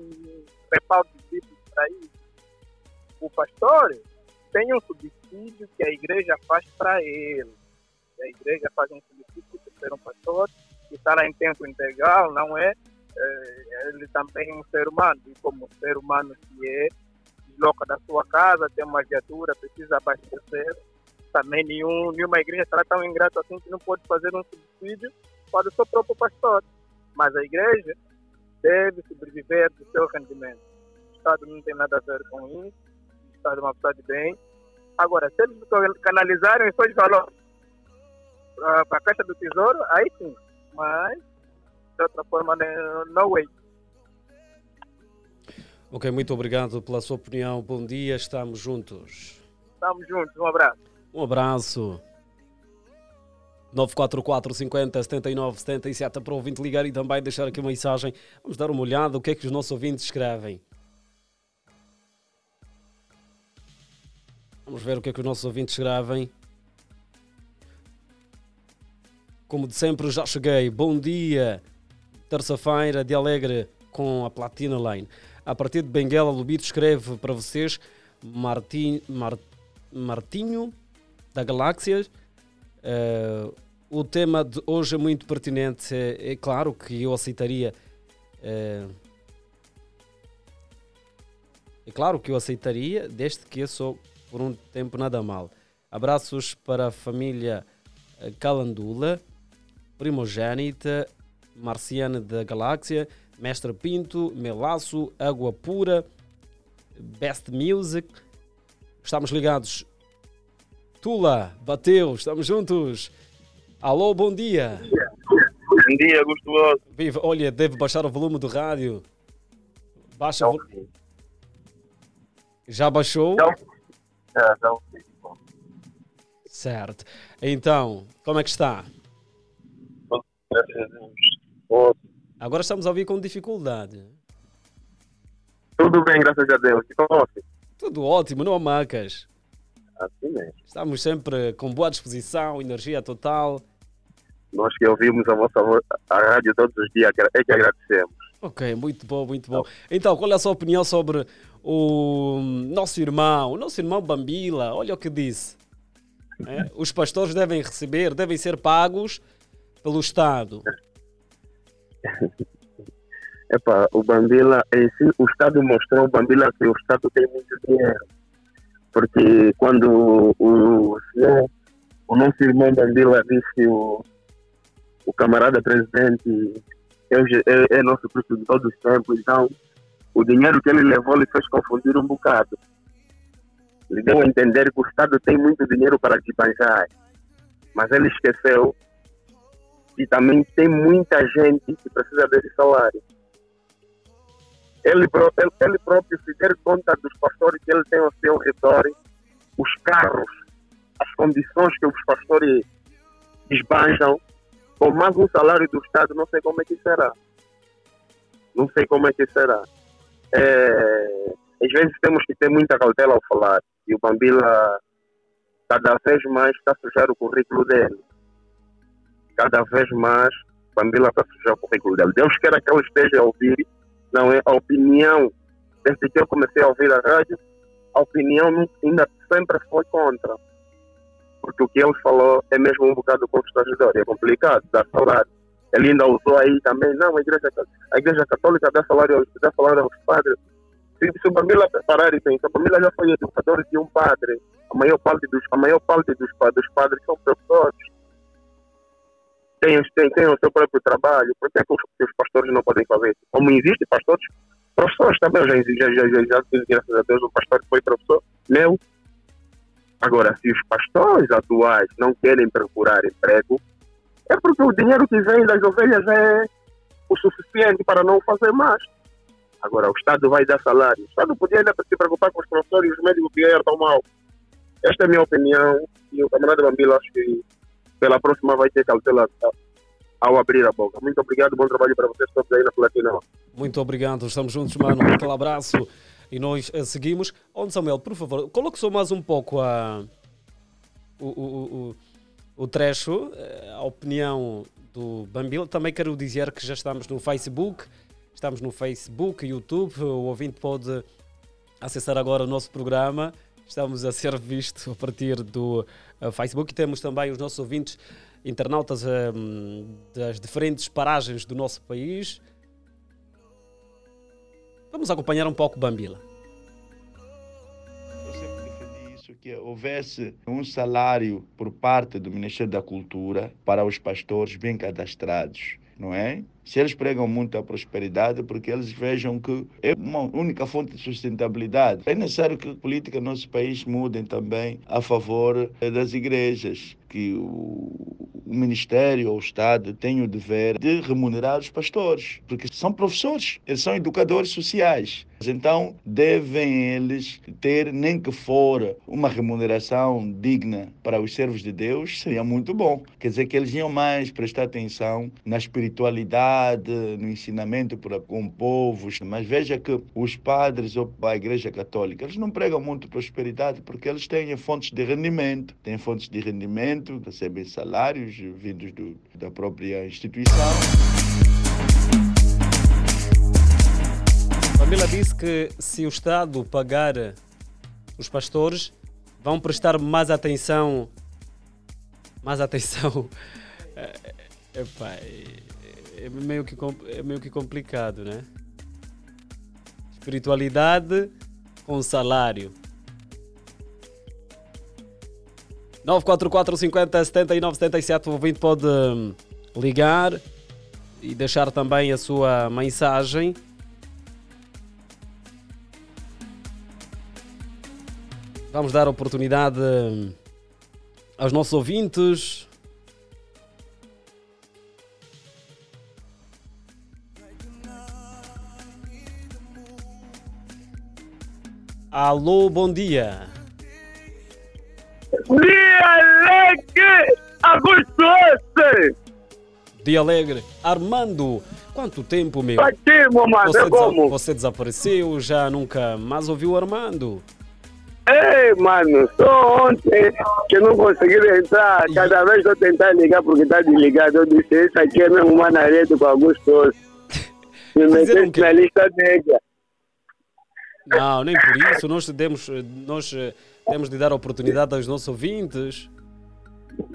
respaldo de para isso. O pastor tem um subsídio que a igreja faz para ele. A igreja faz um subsídio para ser um pastor que está lá em tempo integral, não é? É, Ele também é um ser humano, e como ser humano que é, desloca da sua casa, tem uma viatura, precisa abastecer. Também nenhum, nenhuma igreja será tão ingrata assim que não pode fazer um subsídio para o seu próprio pastor. Mas a igreja deve sobreviver do seu rendimento. O Estado não tem nada a ver com isso. O Estado é uma pessoa de bem. Agora, se eles canalizarem os seus valores para a Caixa do Tesouro, aí sim. Mas, de outra forma, no, no way. Ok, muito obrigado pela sua opinião. Bom dia, estamos juntos. Estamos juntos. Um abraço. Um abraço. 944 50 79 77 para o ouvinte ligar e também deixar aqui uma mensagem. Vamos dar uma olhada o que é que os nossos ouvintes escrevem. Vamos ver o que é que os nossos ouvintes escrevem. Como de sempre, já cheguei. Bom dia. Terça-feira de alegre com a Platina Line. A partir de Benguela, Lubito escreve para vocês Martin, Mar, Martinho da Galáxia. Eh, o tema de hoje é muito pertinente. É, é claro que eu aceitaria. eh, é claro que eu aceitaria, desde que eu sou por um tempo nada mal. Abraços para a família eh, Calandula, Primogênita, Marciana da Galáxia, Mestre Pinto, Melaço, Água Pura, Best Music. Estamos ligados. Tula, bateu, estamos juntos. Alô, bom dia. Bom dia, gostoso. Viva, olha, deve baixar o volume do rádio. Baixa o volume. Já baixou? Já, já ouvi. Certo. Então, como é que está? Graças a Deus. Agora estamos a ouvir com dificuldade. Tudo bem, graças a Deus. Com você? Tudo ótimo, não há macas. Assim mesmo. Estamos sempre com boa disposição, energia total. Nós que ouvimos a vossa voz, a rádio todos os dias, é que agradecemos. Ok, muito bom, muito bom. Então, qual é a sua opinião sobre o nosso irmão, o nosso irmão Bambila? Olha o que disse. É, Os pastores devem receber, devem ser pagos pelo Estado. Epá, o Bambila, em si, o Estado mostrou o Bambila que o Estado tem muito dinheiro. Porque quando o, senhor- o nosso irmão Bambila disse o, o camarada presidente é, é, é nosso preço de todos os tempos, então o dinheiro que ele levou lhe fez confundir um bocado. Ele deu a entender que o Estado tem muito dinheiro para desbanjar, mas ele esqueceu que também tem muita gente que precisa desse salário. Ele, ele, ele próprio se der conta dos pastores que ele tem ao seu redor, os carros, as condições que os pastores esbanjam, com mais um salário do Estado, não sei como é que será. Não sei como é que será. É, às vezes temos que ter muita cautela ao falar. E o Bambila, cada vez mais, está a sujar o currículo dele. Cada vez mais, Bambila está sujar o currículo dele. Deus queira que ele esteja a ouvir, não é a opinião. Desde que eu comecei a ouvir a rádio, a opinião ainda sempre foi contra. Porque o que ele falou é mesmo um bocado constrangedor, é complicado, dá salário. Ele ainda usou aí também, não, a igreja, a igreja católica dá salário, aos- dá salário aos padres. Se, o Bambila parar e pensar, o Bambila já foi educador de um padre. A maior parte dos, a maior parte dos, dos padres são professores. Tem, os- tem, tem o seu próprio trabalho. Por que, é que os, os pastores não podem fazer isso? Como existem pastores, professores também. Eu já, já, já, já, já tive, graças a Deus, um pastor que foi professor meu. Agora, se os pastores atuais não querem procurar emprego, é porque o dinheiro que vem das ovelhas é o suficiente para não fazer mais. Agora, o Estado vai dar salário. O Estado podia ainda se preocupar com os professores e os médicos que ganham tão mal. Esta é a minha opinião. E o camarada Bambila, acho que pela próxima vai ter cautela ao abrir a boca. Muito obrigado, bom trabalho para vocês todos aí na Platina. Muito obrigado, estamos juntos, mano. Um aquele abraço e nós eh, seguimos. Onde Samuel, por favor, coloque só mais um pouco a, o, o, o, o trecho, eh, a opinião do Bambila. Também quero dizer que já estamos no Facebook, estamos no Facebook, YouTube. O ouvinte pode acessar agora o nosso programa. Estamos a ser vistos a partir do Facebook e temos também os nossos ouvintes internautas um, das diferentes paragens do nosso país. Vamos acompanhar um pouco Bambila. isso que houvesse um salário por parte do Ministério da Cultura para os pastores bem cadastrados, não é? Se eles pregam muito a prosperidade, porque eles vejam que é uma única fonte de sustentabilidade. É necessário que a política no nosso país mudem também a favor eh, das igrejas, que o o Ministério ou o Estado tem o dever de remunerar os pastores, porque são professores, eles são educadores sociais. Então, devem eles ter, nem que for, uma remuneração digna para os servos de Deus, seria muito bom. Quer dizer que eles iam mais prestar atenção na espiritualidade, no ensinamento para com povos. Mas veja que os padres ou a Igreja Católica, eles não pregam muito prosperidade porque eles têm fontes de rendimento, têm fontes de rendimento, recebem salários vindos do, da própria instituição. Camila disse que se o Estado pagar os pastores, vão prestar mais atenção. Mais atenção. É, epá, é, meio que, é meio que complicado, né? Espiritualidade com salário. 944 50 79 77. O ouvinte pode hum, ligar e deixar também a sua mensagem. Vamos dar oportunidade hum, aos nossos ouvintes. Alô, bom dia. Dia alegre, agostoso. Dia alegre. Armando, quanto tempo, meu? Meu mano, você, é como? você desapareceu, já nunca mais ouviu o Armando. Ei, mano, só ontem que eu não consegui entrar. Cada vez estou tentando ligar porque está desligado. Eu disse, esse aqui é mesmo manareto com agostoso. Me meteste na lista negra. Não, nem por isso. Nós temos, nós eh, temos de dar oportunidade aos nossos ouvintes.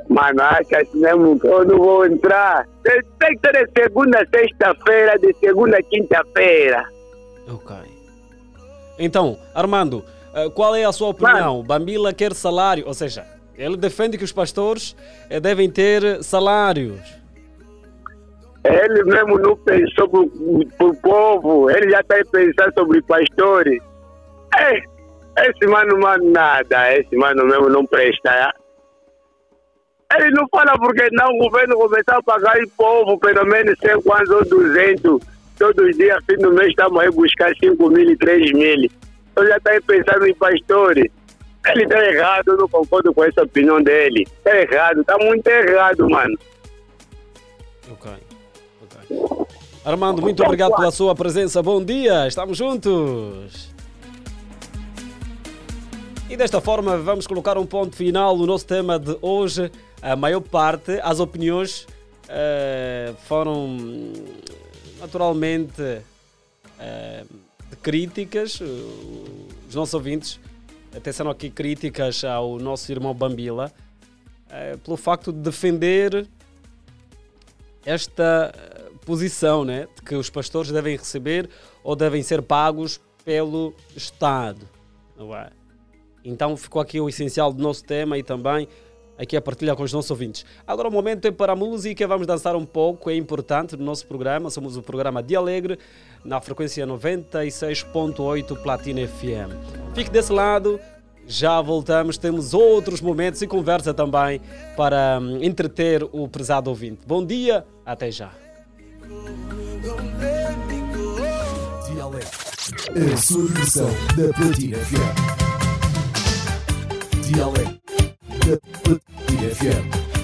Mano, acha que mesmo que eu não vou entrar. Tem que ser de segunda sexta-feira, de segunda quinta-feira. Ok. Então, Armando, eh, qual é a sua opinião? Bambila quer salário, ou seja, ele defende que os pastores eh, devem ter salários. Ele mesmo não pensou pro, pro povo, ele já está pensando sobre pastores. É, esse mano, mano, nada, esse mano mesmo não presta. é? Ele não fala porque não, o governo começar a pagar o povo pelo menos 100 quantos ou 200. Todos os dias, fim do mês, estamos aí buscar 5 mil e 3 mil. Eu já estou pensando em pastores. Ele está errado, eu não concordo com essa opinião dele. Está errado, está muito errado, mano. Ok. Armando, muito obrigado pela sua presença. Bom dia, estamos juntos. E desta forma vamos colocar um ponto final no nosso tema de hoje. A maior parte, as opiniões eh, foram naturalmente eh, de críticas. Os nossos ouvintes atenção aqui críticas ao nosso irmão Bambila eh, pelo facto de defender esta posição, né, de que os pastores devem receber ou devem ser pagos pelo Estado. É? Então ficou aqui o essencial do nosso tema e também aqui a partilha com os nossos ouvintes. Agora o momento é para a música, vamos dançar um pouco, é importante no nosso programa, somos o programa Dia Alegre, na frequência 96.8 Platina FM. Fique desse lado, já voltamos, temos outros momentos e conversa também para hum, entreter o prezado ouvinte. Bom dia, até já. Dialeto. A sua diversão da Platina FM. Dialeto. Da Platina FM.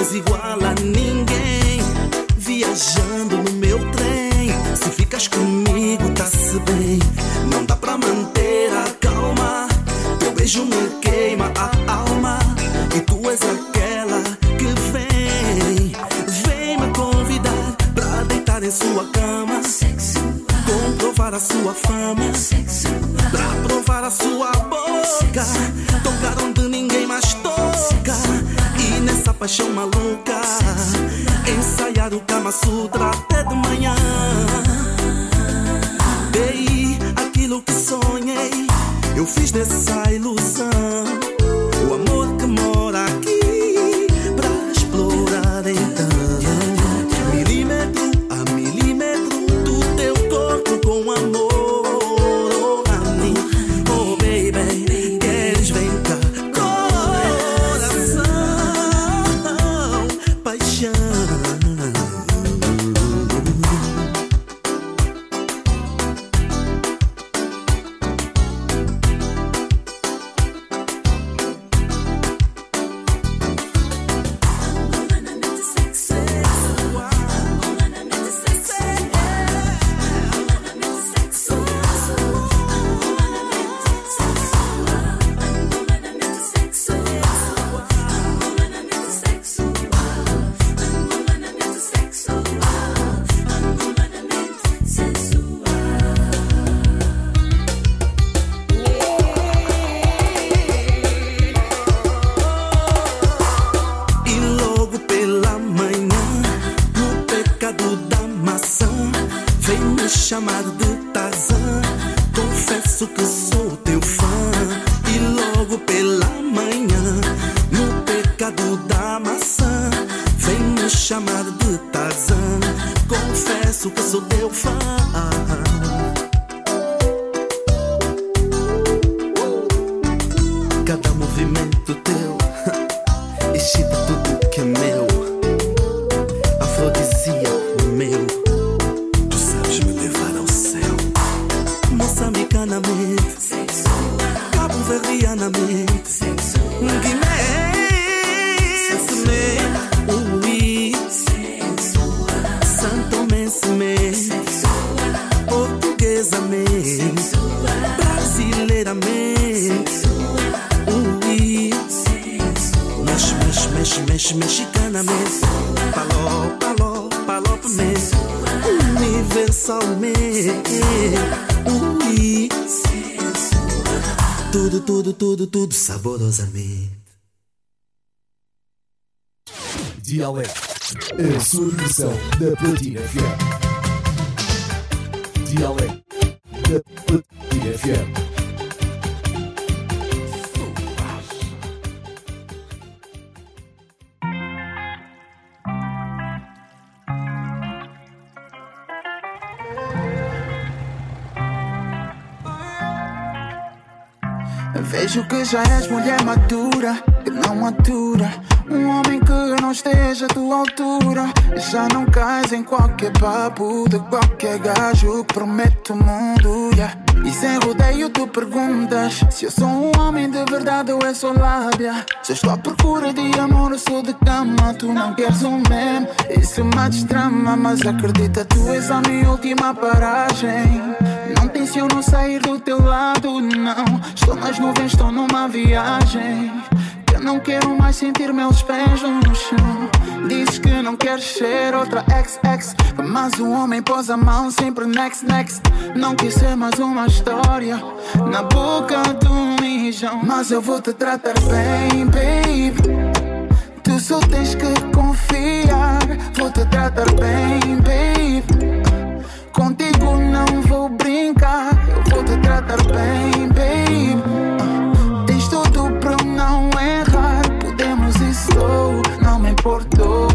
És igual a ninguém. Viajando no meu trem, se ficas comigo, tá-se bem. Não dá pra manter a calma. Teu beijo me queima a alma. E tu és aquela que vem, vem me convidar pra deitar em sua cama. Comprovar a sua fama. Paixão maluca. Ensaiar o Kama Sutra até de manhã. Dei aquilo que sonhei. Eu fiz dessa ilusão. Mas acredita, tu és a minha última paragem. Não tenciono sair do teu lado, não. Estou nas nuvens, estou numa viagem. Eu não quero mais sentir meus pés no chão. Dizes que não queres ser outra ex-ex. Mas o homem pôs a mão sempre next, next. Não quis ser mais uma história na boca do mijão. Mas eu vou te tratar bem, baby. Tu só tens que confiar. Vou te tratar bem, baby. Contigo não vou brincar, eu vou te tratar bem, babe. Tens tudo para não errar, podemos e estou, não me importou.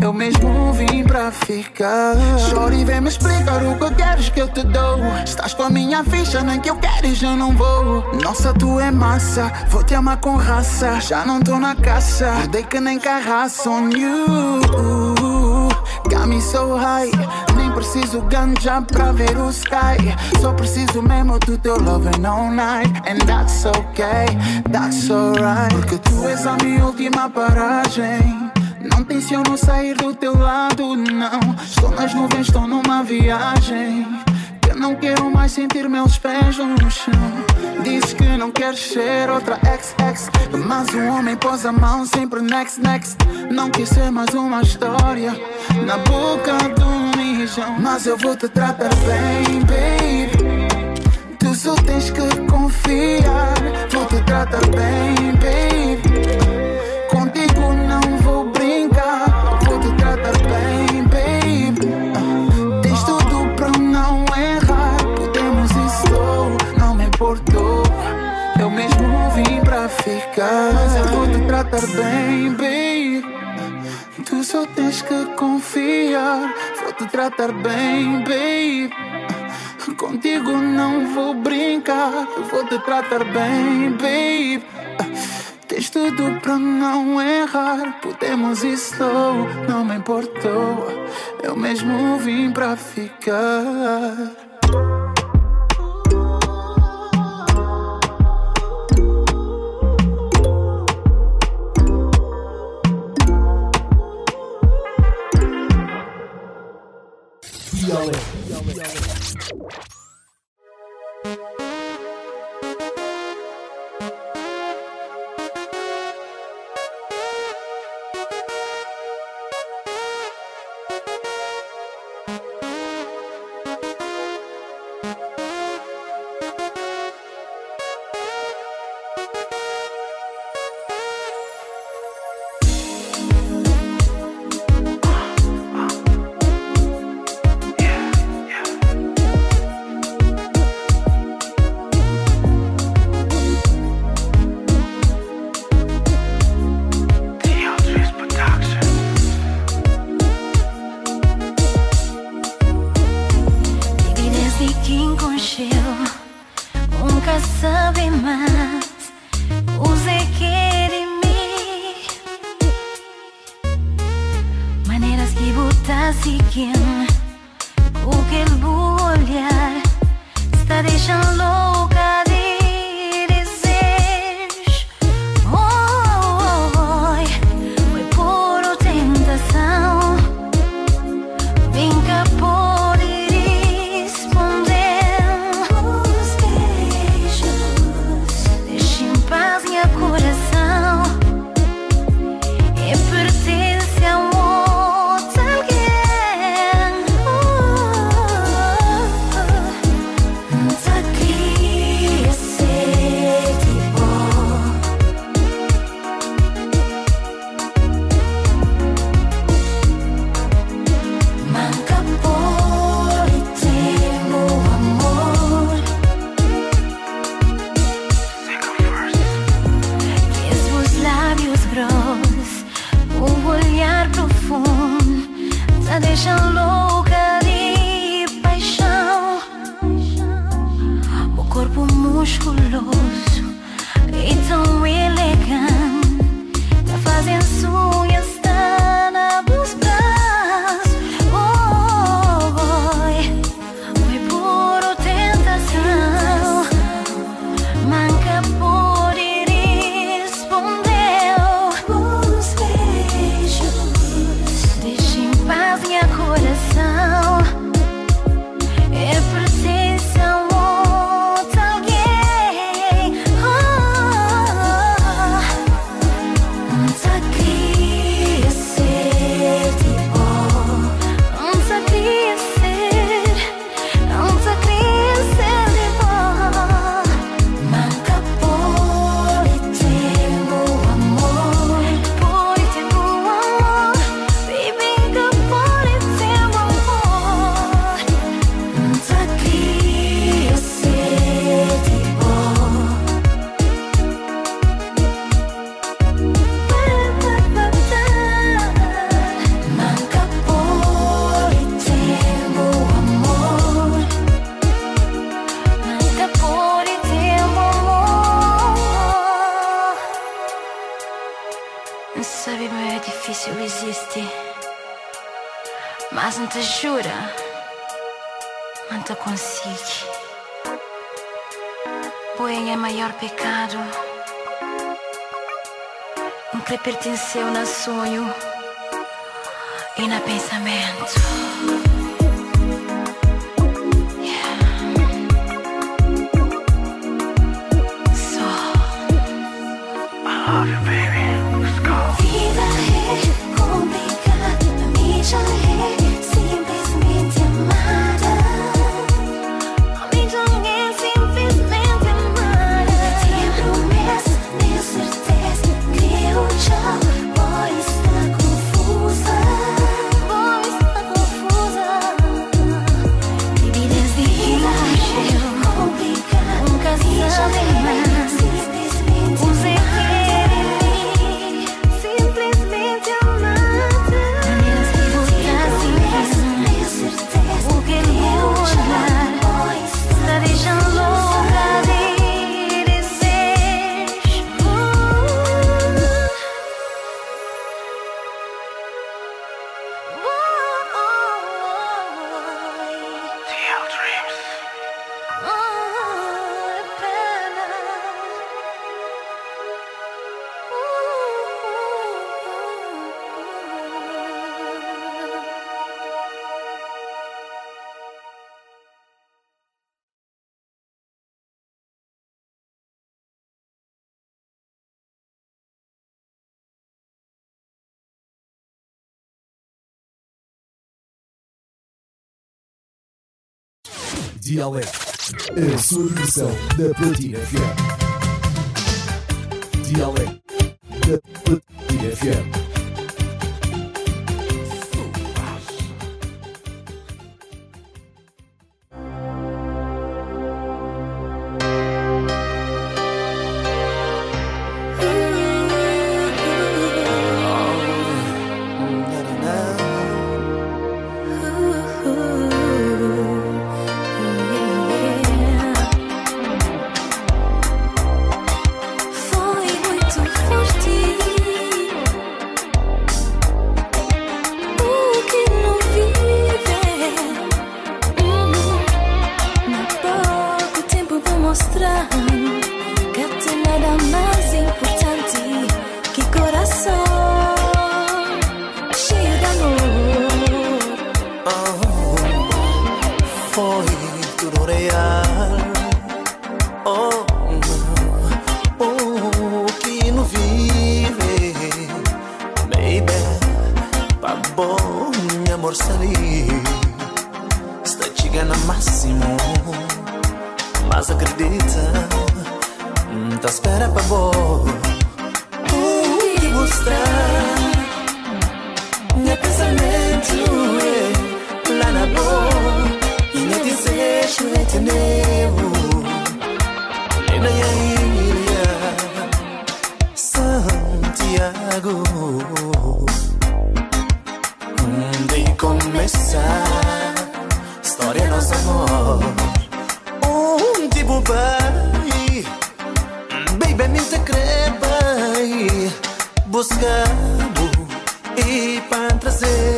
Eu mesmo vim pra ficar. Chora e vem me explicar o que queres que eu te dou. Estás com a minha ficha, nem que eu queres, eu não vou. Nossa, tu é massa, vou te amar com raça. Já não tô na caça, dei que nem carraça on you. High. Nem preciso ganja pra ver o sky. Só preciso mesmo do teu love and all night. And that's okay, that's alright. Porque tu és a minha última paragem. Não tenciono sair do teu lado, não. Estou nas nuvens, estou numa viagem. Que eu não quero mais sentir meus pés no chão. Diz que não queres ser outra ex-ex. Mas o homem pôs a mão sempre next, next. Não quis ser mais uma história na boca do mijão. Mas eu vou te tratar bem, baby. Tu só tens que confiar. Vou te tratar bem, tratar bem, baby. Contigo não vou brincar. Eu vou te tratar bem, baby. Tens tudo pra não errar. Podemos ir slow, não me importou. Eu mesmo vim pra ficar. Dialeto. A sua versão da Platina FM. Dialeto da Platina FM. Espera pa' bo Tu me gusta Meu pensamento é Lá na bo E meu desejo é te E na ilha Santiago. Onde começar História é nosso amor. Onde vai secreta e buscando e para trazer.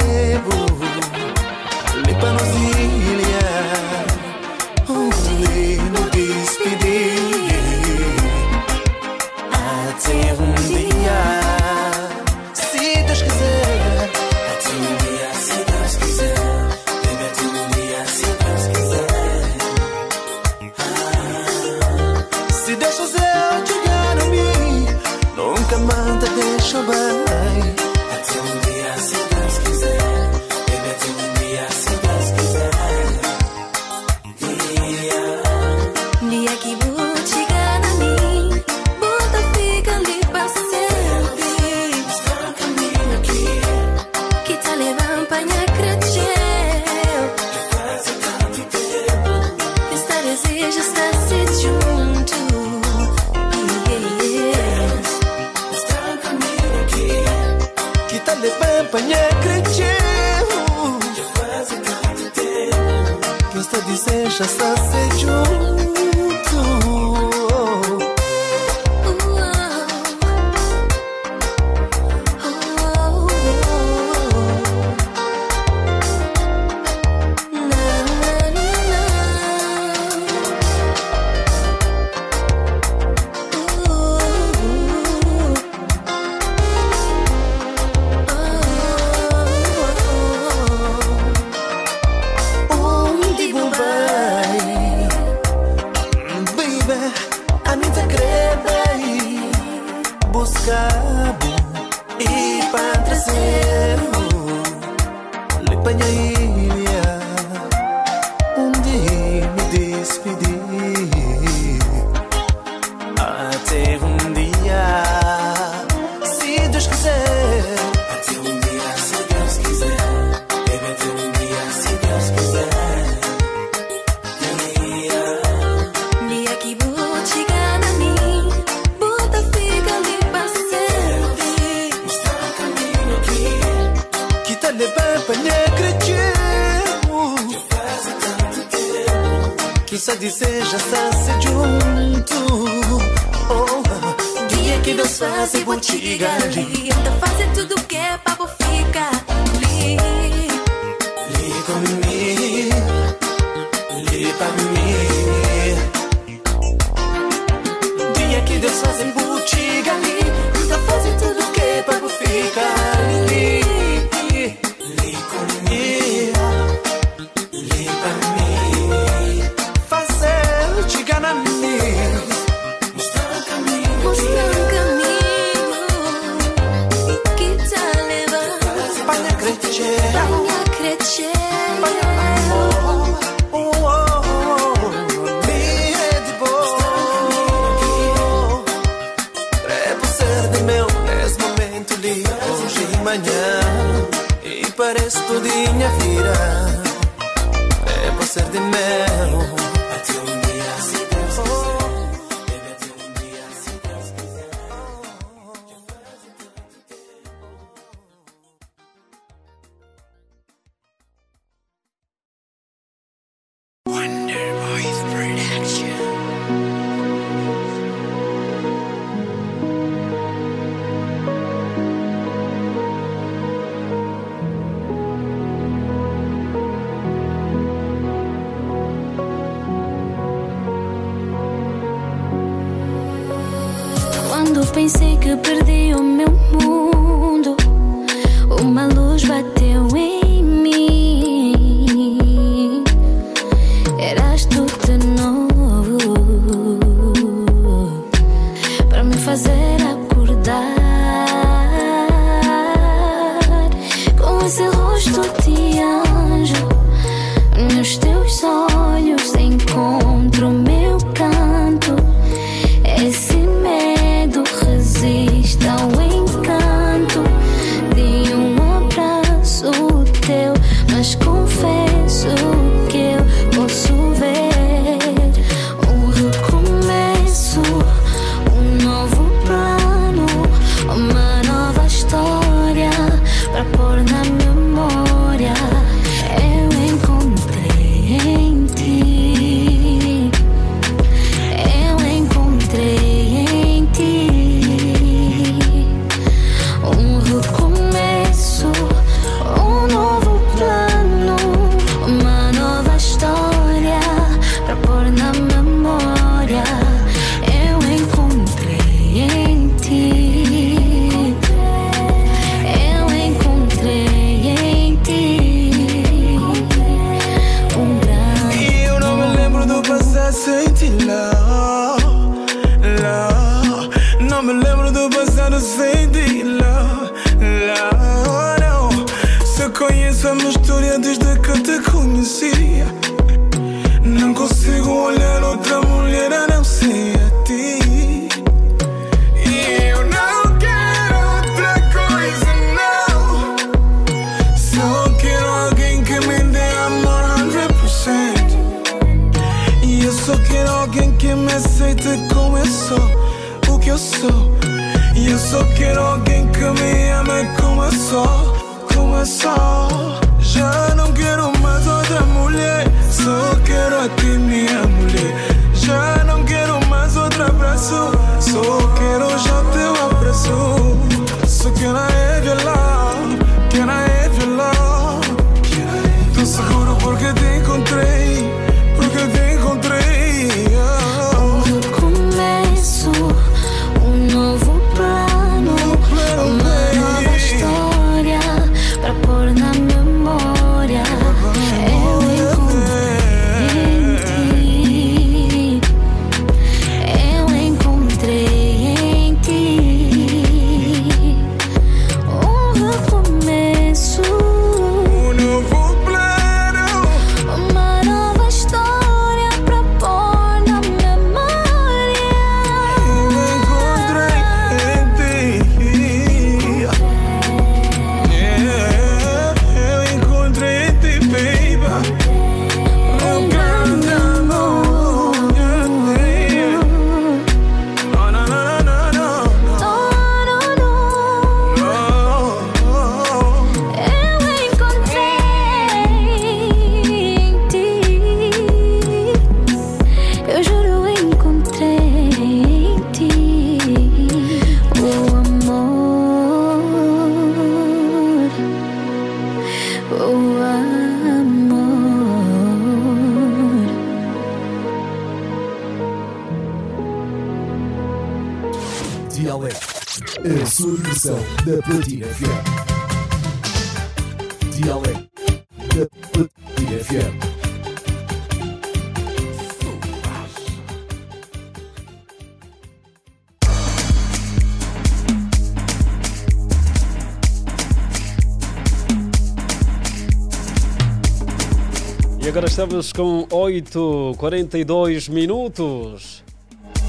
Agora estamos com 8h42 minutos.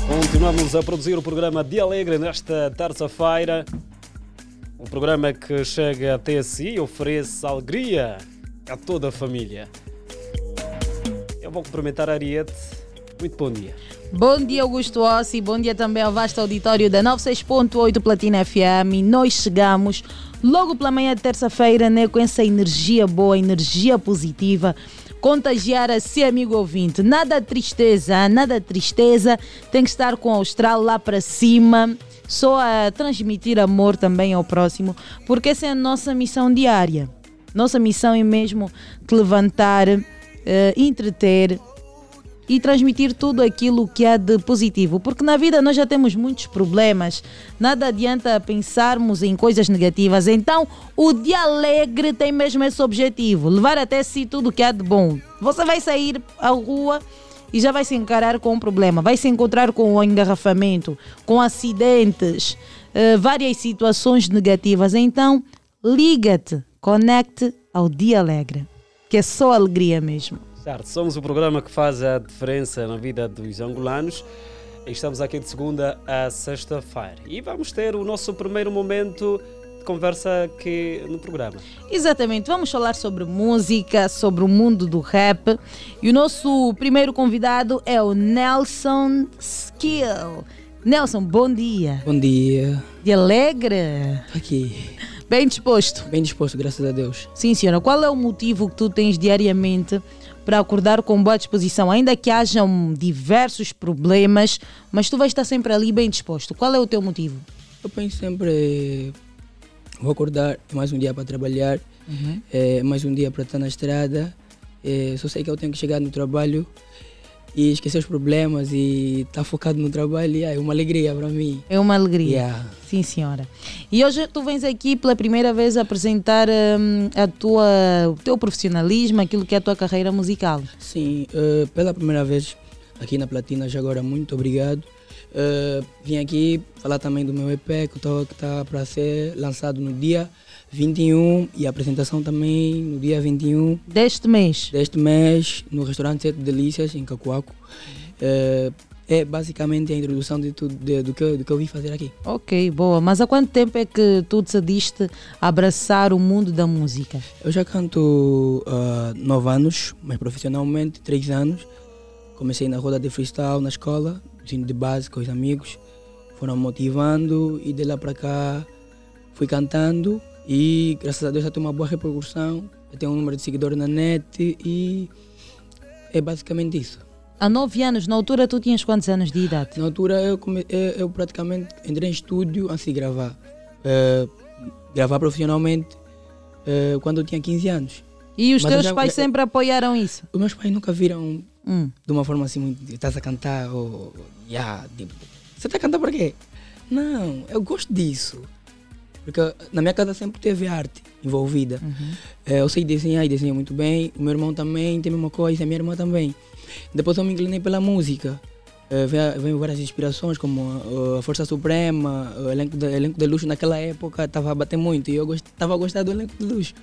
Continuamos a produzir o programa Dia Alegre nesta terça-feira. Um programa que chega até si e oferece alegria a toda a família. Eu vou cumprimentar a Ariete. Muito bom dia. Bom dia, Augusto Ossi. Bom dia também ao vasto auditório da 96.8 Platina FM. Nós chegamos logo pela manhã de terça-feira né, com essa energia boa, energia positiva. Contagiar a si, amigo ouvinte. Nada tristeza, nada tristeza. Tem que estar com o Austral lá para cima. Só a transmitir amor também ao próximo, porque essa é a nossa missão diária. Nossa missão é mesmo te levantar, eh, entreter, e transmitir tudo aquilo que há de positivo, porque na vida nós já temos muitos problemas, nada adianta pensarmos em coisas negativas. Então, o dia alegre tem mesmo esse objetivo: levar até si tudo que há de bom. Você vai sair à rua e já vai se encarar com um problema, vai se encontrar com o engarrafamento, com acidentes, eh, várias situações negativas. Então, liga-te, conecte ao dia alegre, que é só alegria mesmo. Certo, somos o programa que faz a diferença na vida dos angolanos. Estamos aqui de segunda a sexta-feira e vamos ter o nosso primeiro momento de conversa aqui no programa. Exatamente, vamos falar sobre música, sobre o mundo do rap. E o nosso primeiro convidado é o Nelson Skill. Nelson, bom dia. Bom dia. De alegre? Aqui. Bem disposto? Bem disposto, graças a Deus. Sim, senhora. Qual é o motivo que tu tens diariamente para acordar com boa disposição, ainda que hajam diversos problemas, mas tu vais estar sempre ali bem disposto. Qual é o teu motivo? Eu penso sempre, vou acordar, é mais um dia para trabalhar, Uhum. é mais um dia para estar na estrada. É, só sei que eu tenho que chegar no trabalho e esquecer os problemas e estar focado no trabalho é uma alegria para mim. É uma alegria. Yeah. Sim, senhora. E hoje tu vens aqui pela primeira vez apresentar hum, a tua, o teu profissionalismo, aquilo que é a tua carreira musical. Sim, eh, pela primeira vez aqui na Platina, já agora muito obrigado. Eh, vim aqui falar também do meu EP que está para ser lançado no dia 21 e a apresentação também no dia 21 deste mês. Deste mês, no restaurante Sete Delícias, em Cacoaco. Eh, é basicamente a introdução de tudo, de- do, que, do que eu vim fazer aqui. Ok, boa. Mas há quanto tempo é que tu decidiste abraçar o mundo da música? Eu já canto há nove anos, mas profissionalmente três anos. Comecei na roda de freestyle na escola, ensino de base com os amigos. Foram motivando e de lá para cá fui cantando e graças a Deus já tenho uma boa repercussão. Eu tenho um número de seguidores na net e é basicamente isso. Há nove anos, na altura tu tinhas quantos anos de idade? Na altura eu, come- eu, eu praticamente entrei em estúdio antes de gravar. Eh, gravar profissionalmente eh, quando eu tinha 15 anos. E os Mas eu teus já- pais sempre apoiaram isso? Os meus pais nunca viram Hum. de uma forma assim muito. Estás a cantar ou. Yeah, tipo, você está a cantar por quê? Não, eu gosto disso. Porque na minha casa sempre teve arte envolvida. Eh, eu sei desenhar e desenho muito bem. O meu irmão também tem a mesma coisa, a minha irmã também. Depois eu me inclinei pela música. Eh, veio, várias inspirações, como uh, a Força Suprema, o elenco de, elenco de luxo naquela época estava a bater muito e eu estava a gostar do elenco de luxo.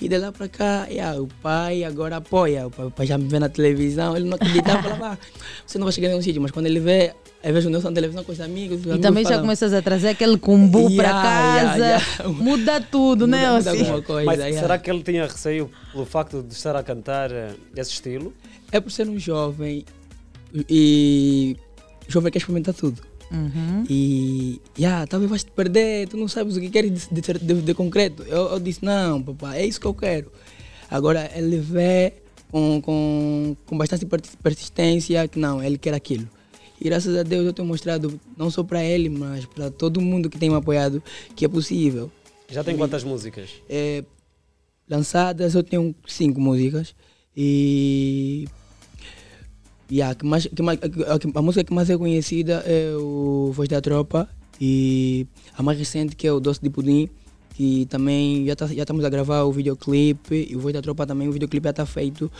E de lá para cá, yeah, o pai agora apoia. O pai, o pai já me vê na televisão, ele não acreditava, falava, "Ah, você não vai chegar em nenhum sítio, mas quando ele vê, às vezes o Nelson na televisão com os amigos. os E amigos também já falam, começas a trazer aquele cumbu para Yeah, casa. yeah, yeah. Muda tudo, né? Muda- muda Elci? alguma coisa, Mas yeah. será que ele tinha receio pelo facto de estar a cantar eh, esse estilo? É por ser um jovem e jovem quer experimentar tudo. Uhum. E, yeah, talvez vais te perder, tu não sabes o que queres de, de, de, de concreto. Eu, eu disse, não, papai, é isso que eu quero. Agora ele vê com, com, com bastante persi- persistência que não, ele quer aquilo. E graças a Deus eu tenho mostrado, não só para ele, mas para todo mundo que tem me apoiado, que é possível. Já tem quantas músicas? É, lançadas eu tenho cinco músicas e yeah, que mais, que mais, a, a música que mais é conhecida é o Voz da Tropa E a mais recente, que é o Doce de Pudim, que também já, tá, já estamos a gravar o videoclipe. E o Voz da Tropa também, o videoclipe já está feito.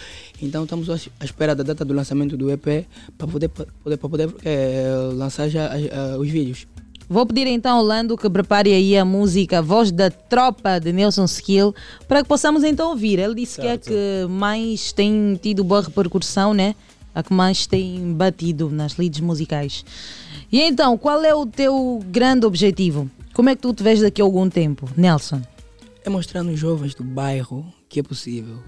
Então estamos à espera da data do lançamento do EP para poder, pra poder, pra poder eh, lançar já ah, os vídeos. Vou pedir então ao Lando que prepare aí a música Voz da Tropa de Nelson Skill para que possamos então ouvir. Ele disse que é a que mais tem tido boa repercussão, né? A que mais tem batido nas leads musicais. E então, qual é o teu grande objetivo? Como é que tu te vês daqui a algum tempo, Nelson? É mostrar nos jovens do bairro que é possível.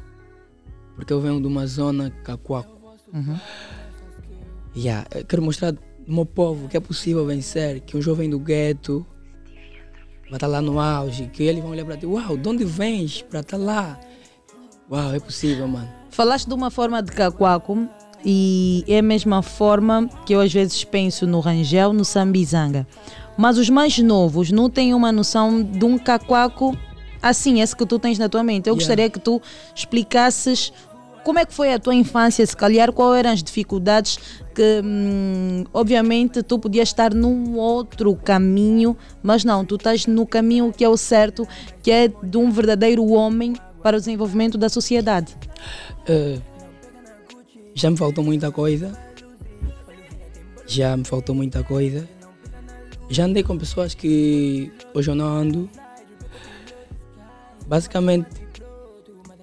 Porque eu venho de uma zona cacuaco. Uhum. Yeah, quero mostrar no meu povo que é possível vencer, que um jovem do gueto vai estar lá no auge, que eles vão olhar para ti, uau, de onde vens para estar lá? Uau, é possível, mano. Falaste de uma forma de cacuaco e é a mesma forma que eu às vezes penso no Rangel, no Sambizanga. Mas os mais novos não têm uma noção de um cacuaco assim, esse que tu tens na tua mente. Eu Yeah. gostaria que tu explicasses como é que foi a tua infância, se calhar, quais eram as dificuldades que, hum, obviamente, tu podias estar num outro caminho, mas não, tu estás no caminho que é o certo, que é de um verdadeiro homem para o desenvolvimento da sociedade. Eh, já me faltou muita coisa. Já me faltou muita coisa. Já andei com pessoas que hoje eu não ando. Basicamente,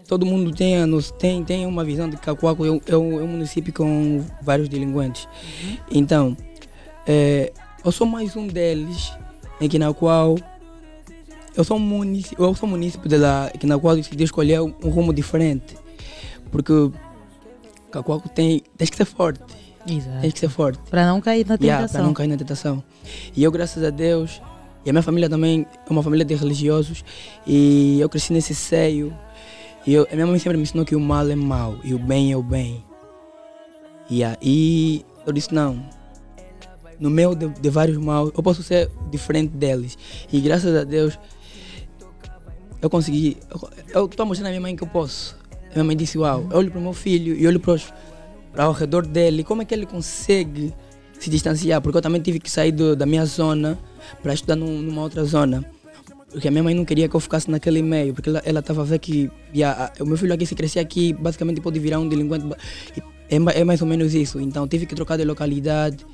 todo mundo tem, tem, tem uma visão de que Cacoaco é é um- é um município com vários delinquentes. Então, eh, eu sou mais um deles, em que na qual eu sou município, eu sou município de lá, que na qual decidi escolher um rumo diferente. Porque Cacoaco tem, tem que ser forte. Exato. Tem que ser forte. Para não cair na Yeah, tentação. para não cair na tentação. E eu, graças a Deus, e a minha família também é uma família de religiosos, e eu cresci nesse seio. E eu, a minha mãe sempre me ensinou que o mal é mal e o bem é o bem. Yeah, e eu disse: não, no meio de, de vários maus, eu posso ser diferente deles. E graças a Deus, eu consegui. Eu estou mostrando à minha mãe que eu posso. Minha mãe disse: Uau, eu olho para o meu filho e olho para para ao redor dele, como é que ele consegue se distanciar? Porque eu também tive que sair do- da minha zona para estudar num- numa outra zona. Porque a minha mãe não queria que eu ficasse naquele meio, porque ela estava a ver que o meu filho aqui, se crescer aqui, basicamente pode virar um delinquente. É, é mais ou menos isso. Então tive que trocar de localidade.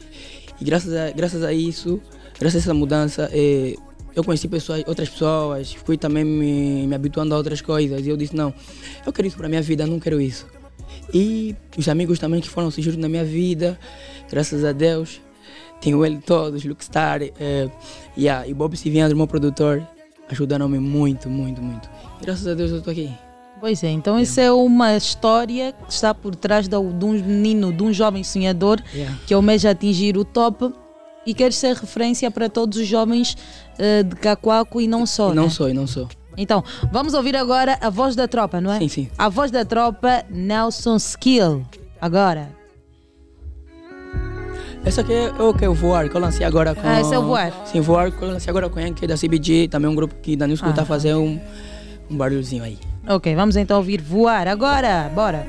E graças a, graças a isso, graças a essa mudança, eh, eu conheci pessoas, outras pessoas, fui também me, me habituando a outras coisas. E eu disse: não, eu quero isso para minha vida, não quero isso. E os amigos também que foram se juntos na minha vida, graças a Deus. Tenho ele todos, Luxstar eh, yeah, e Bob Siviandro, meu produtor, ajudaram-me muito, muito, muito. Graças a Deus eu estou aqui. Pois é, então isso é uma história que está por trás de um menino, de um jovem sonhador Yeah. que almeja atingir o top e quer ser referência para todos os jovens eh, de Cacoaco e não só. E não né? sou, e não sou. Então, vamos ouvir agora a voz da tropa, não é? Sim, sim. A voz da tropa, Nelson Skill. Agora. Essa aqui é o que eu voar, que eu lancei agora com. Ah, esse é o Voar. Sim, voar, que eu lancei agora com Yankee da CBG, também um grupo que da School tá Ah. fazendo um, um barulhozinho aí. Ok, vamos então ouvir voar. Agora, bora.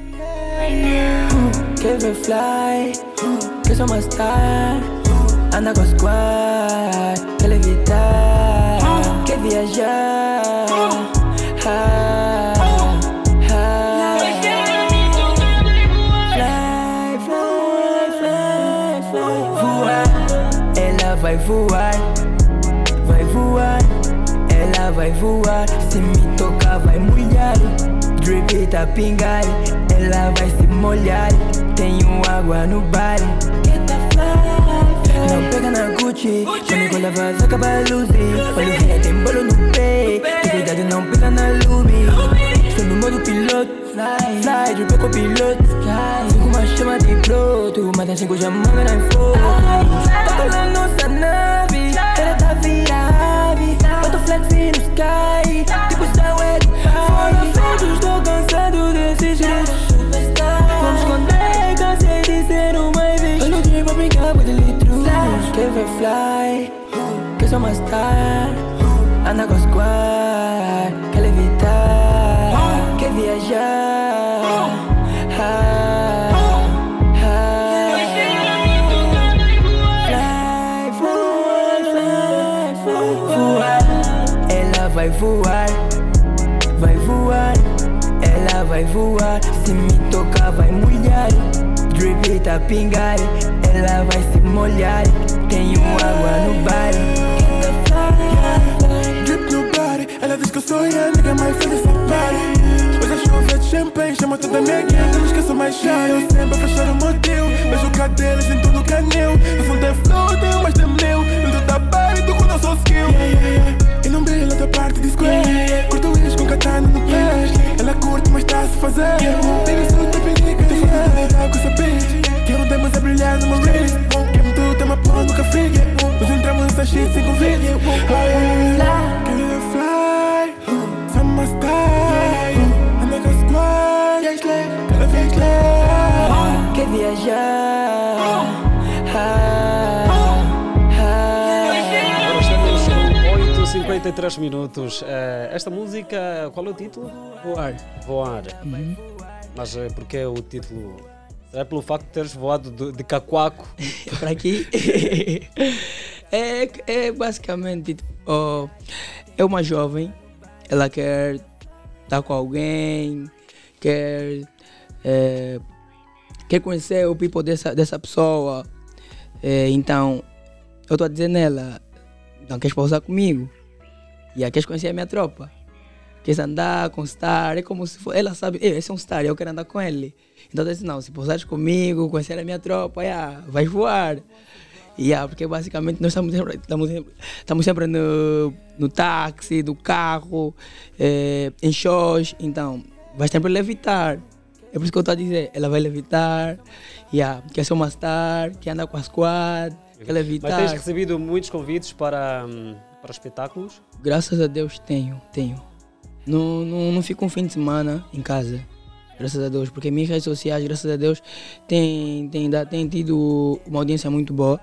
Ver fly, star Anda com a squad, quer levitar. Quer viajar. Ah, ah. Fly, fly, fly, fly. Voar, ela vai voar. Vai voar, ela vai voar. Se me tocar vai molhar. Drip tá pingar Ela vai se molhar. Tenho água no bar Não pega na Gucci Comigo leva vai acabar luzes Olha o rei tem bolo no pé Tem cuidado não pega na lume Estou no modo piloto Fly, fly, drip com piloto Fico uma chama de broto Mata cinco já manga na fogo Tá colando nossa nave Ela tá vira ave Eu tô flexing no sky Tipo é de Fora fotos, tô cansado desses gritos fly Que sou uma star Anda com squad Quer levitar Quer viajar ah, voar, fly, voar. Ela Vai voar, vai voar, ela vai voar. Se me tocar, vai muito. Tá pingar, ela vai se molhar. Tenho água no bar. Drip no body, ela diz que eu sou a nigga mais feliz essa party. Hoje a chuva de champanhe, chama toda a minha gang, não esqueço mais chá. Eu sempre fechar o motel, beijo o cadelas em todo o canil. Eu sou de flow, tenho mais de mil. Dentro da party, tu com o seu skill. Da parte de square. Curto isso com katana no pé. Ela curte, mas tá a se fazer. Baby, sou da perica, te faz com essa bitch. Quero demos a brilhar no meu wrist. Quero tu, tem uma porra no café. Nós entramos nessa shit sem convite. Quero fly, summer style. Anda com a squad, cada vez lá. Quer viajar? 53 minutos. Uh, esta música, qual é o título? Voar. Voar. Uhum. Mas eh, uh, por é o título? Será pelo facto de teres voado de Cacuaco? para aqui? é, é, basicamente. Tipo, oh, é uma jovem, ela quer estar com alguém, quer. É, quer conhecer o people dessa, dessa pessoa. É, então, eu estou a dizer nela, não queres pausar comigo? E queres conhecer a minha tropa? Queres andar com star? É como se for, ela sabe, "Ei, esse é um star, eu quero andar com ele. Então eu disse, não, se pousares comigo, conhecer a minha tropa, yeah, vais voar. Yeah, porque basicamente nós estamos sempre, estamos sempre, estamos sempre no, no táxi, no carro, eh, em shows, então vais sempre levitar. É por isso que eu estou a dizer, ela vai levitar, yeah, quer ser uma star, quer andar com a squad, quer levitar. Mas tens recebido muitos convites para, hum, para espetáculos? Graças a Deus tenho, tenho. Não, não, não fico um fim de semana em casa. Graças a Deus, porque minhas redes sociais, graças a Deus, tem, tem, tem tido uma audiência muito boa.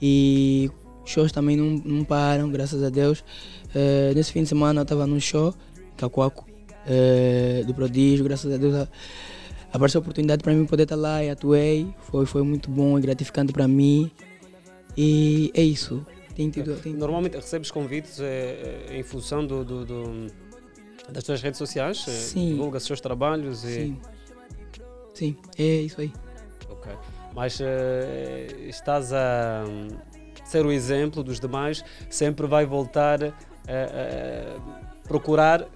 E shows também não, não param, graças a Deus. Eh, nesse fim de semana eu estava num show, Cacoaco, eh, do Prodígio, graças a Deus. Apareceu a oportunidade para mim poder estar lá e atuei. Foi, foi muito bom e gratificante para mim. E é isso. Tem tido, tem Normalmente recebes convites eh, em função do, do- do- das tuas redes sociais? Eh, Sim. Divulgas os seus trabalhos? E... Sim. É isso aí. Ok. Mas eh, estás a hum, ser o exemplo dos demais, sempre vai voltar a, a procurar,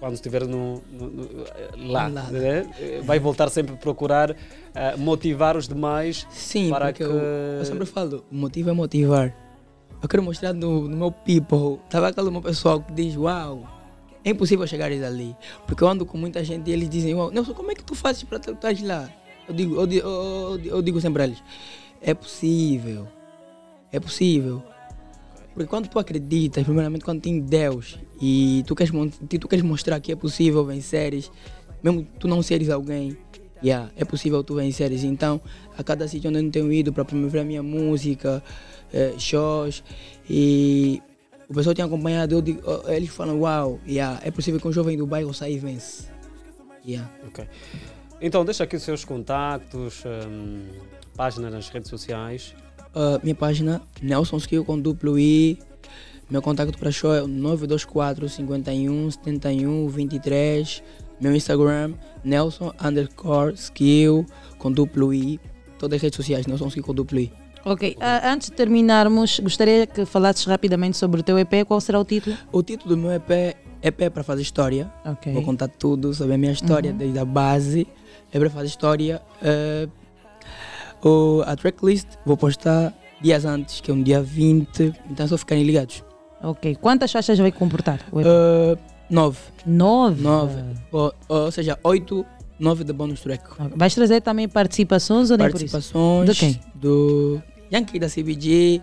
quando estiver no, no- no- lá, né? Vai voltar sempre a procurar eh, motivar os demais Sim, para que. eu, eu sempre falo, o motivo é motivar. Eu quero mostrar no, no meu people, sabe aquele meu pessoal que diz, uau, é impossível chegares ali. Porque eu ando com muita gente e eles dizem, uau, Nelson, como é que tu fazes para tu estás lá? Eu digo, eu, eu- eu- digo sempre a eles, é possível, é possível. Porque quando tu acreditas, primeiramente quando tem Deus e tu queres, tu queres mostrar que é possível venceres, mesmo tu não seres alguém, yeah, é possível tu venceres. Então, a cada sítio onde eu tenho ido para promover a minha música, eh, shows, e o pessoal tem acompanhado, eu digo, oh, eles falam, uau, yeah, é possível que um jovem do bairro saia e vence. Yeah. Ok. Então, deixa aqui os seus contactos, hum, página nas redes sociais. Uh, minha página Nelson Skill com duplo I. Meu contato para show é o 924 51 71 23. Meu Instagram, Nelson underscore skill com duplo I. Todas as redes sociais, Nelson Skill com duplo I. Ok, ah, antes de terminarmos, gostaria que falasses rapidamente sobre o teu EP. Qual será o título? O título do meu EP, EP é para fazer história. Ok. Vou contar tudo sobre a minha história, Uhum. desde a base. É para fazer história. Uh, o, a tracklist vou postar dias antes, que é um dia 20. Então é só ficarem ligados. Ok, quantas faixas vai comportar? o EP? Uh, nove. Nove? Nove. Ou, ou seja, oito, nove de bônus track. Vais trazer também participações ou nem por isso? Participações. De quem? Do Yankee da CBG.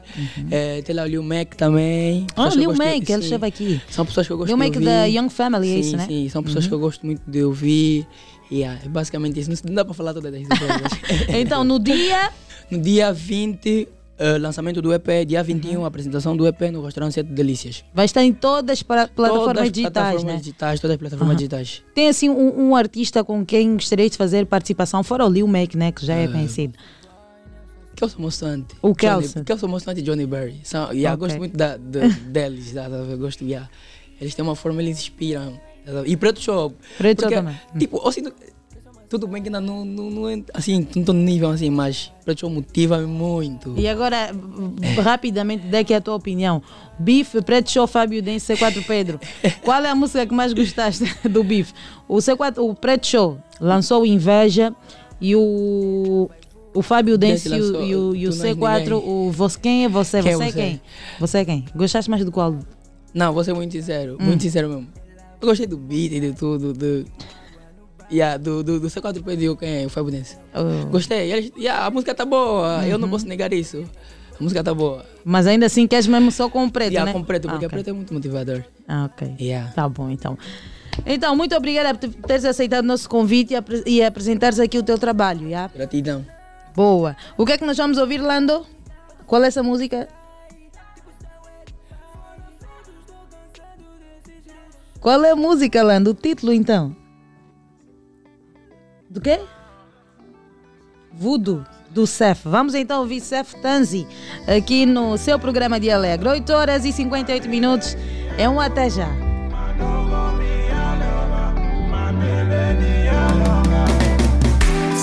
eh, tem lá o Lil Mac também. Ah, Lil gosto de- Mac, ele sim. esteve aqui. São pessoas que eu gosto Lil de Mac ouvir. da Young Family, é sim, isso, né? Sim, são pessoas Uhum. que eu gosto muito de ouvir. Yeah, é basicamente isso. Não dá para falar todas as coisas. Então, no dia. No dia 20, eh, lançamento do EP. Dia 21, apresentação do EP no restaurante Sete Delícias. Vai estar em todas as plataformas Todas as digitais, plataformas né? digitais, todas as plataformas Aham. digitais. Tem assim um, um artista com quem gostaria de fazer participação, fora o Lil Mac, né? Que já é Ah. conhecido. Kelson Mostrante. O Kelson. Kelson Mostrante e Johnny Berry. São, yeah, Ok. Gosto muito da, de, deles. da- da- eu gosto, yeah. Eles têm uma forma, eles inspiram. E Preto Show. Preto Show também. Tipo, eu sinto- tudo bem que ainda não, não, não é assim, não estou no nível assim, mas Preto Show motiva-me muito. E agora, rapidamente, dê aqui a tua opinião. Bife, Preto Show, Fábio Dense, C4 Pedro. Qual é a música que mais gostaste do Bife? O C4, o Preto Show lançou o Inveja e o, o Fábio Dense e o, e o, e o Tu Não És C4, Ninguém. o você, quem é você? Quem é você é você? quem? Você é quem? Gostaste mais do qual? Não, vou ser muito sincero, Hum. muito sincero mesmo. Eu gostei do beat e de tudo, do. Yeah, do, do, do C4 Pedro quem é? O Fábio Dense. Oh. Gostei. Eles, yeah, a música tá boa, eu não Uhum. posso negar isso. A música tá boa. Mas ainda assim queres mesmo só com o preto, Yeah, né? com preto, porque Ah, ok. preto é muito motivador. Ah, ok. Yeah. Tá bom, então. Então, muito obrigada por teres aceitado o nosso convite e, apre- e apresentares aqui o teu trabalho, yeah? Gratidão. Boa. O que é que nós vamos ouvir, Lando? Qual é essa música? Qual é a música, Lando? O título, então? Do quê? Voodoo, do Cef. Vamos então ouvir Cef Tanzi aqui no seu programa de Alegre. 8 horas e 58 minutos. É um até já.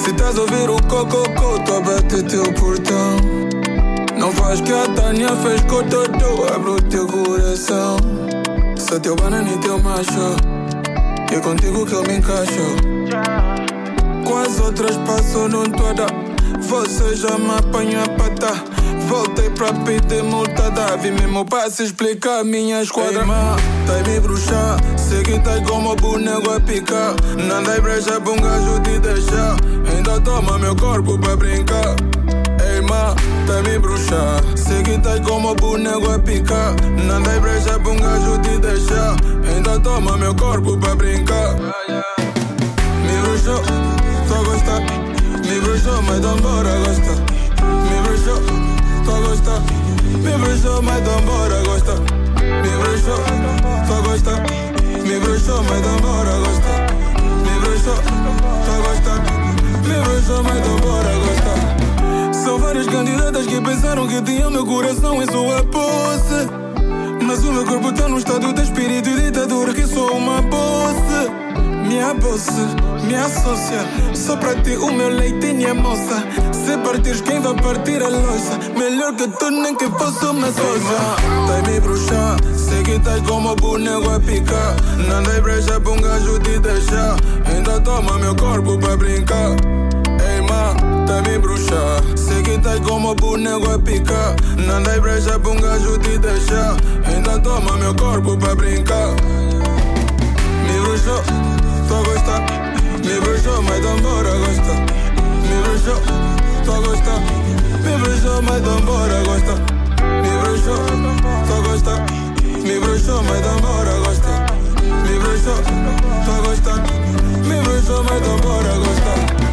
Se estás a ouvir o cococô, tô a bater teu portão. Não faz que a Tânia fez com o Dodô, abre o teu coração. Se teu banana e teu macho, é contigo que eu me encaixo. Com as outras passo não toda, você já me apanha a pata. Voltei pra pedir multada, vi mesmo pra se explicar minha esquadra. Ei, tá me bruxar, sei que tá como boneco a picar. Não dá brecha pra um gajo te deixar, ainda toma meu corpo pra brincar. Ei, ma, tá me bruxar, sei que tá como boneco a picar. Não dá brecha pra um gajo te deixar, ainda toma meu corpo pra brincar. Me bruxou, só gostar. Me bruxou, mas dá embora gostar. Me bruxou, só gostar. Me bruxou, mas dá embora gostar. Me bruxou, só gostar. Me bruxou, mas dá embora gostar. Me bruxou, só gostar. Me bruxou, mas dá embora gostar. São várias candidatas que pensaram que tinham meu coração em sua posse. Mas o meu corpo tá num estado de espírito e ditadura que sou uma posse. Minha boss, minha sócia Só pra ti o meu leite e minha moça Se partires quem vai partir a loja Melhor que tu nem que fosse uma soja Tá me bruxar Sei que tá como boneco a picar Não dei brecha pra um gajo te deixar Ainda toma meu corpo pra brincar Ei ma, tá me bruxar Sei que tá como boneco a picar Não dei brecha pra um gajo te deixar Ainda toma meu corpo pra brincar me bruxou, só gostar. Me bruxou, mas dá embora gostar. Me bruxou, só gostar. Me bruxou, mas embora gostar. Me bruxou, só gostar. Me bruxou, mas embora gostar. Me bruxou, só gostar. Me bruxou, mas embora gostar.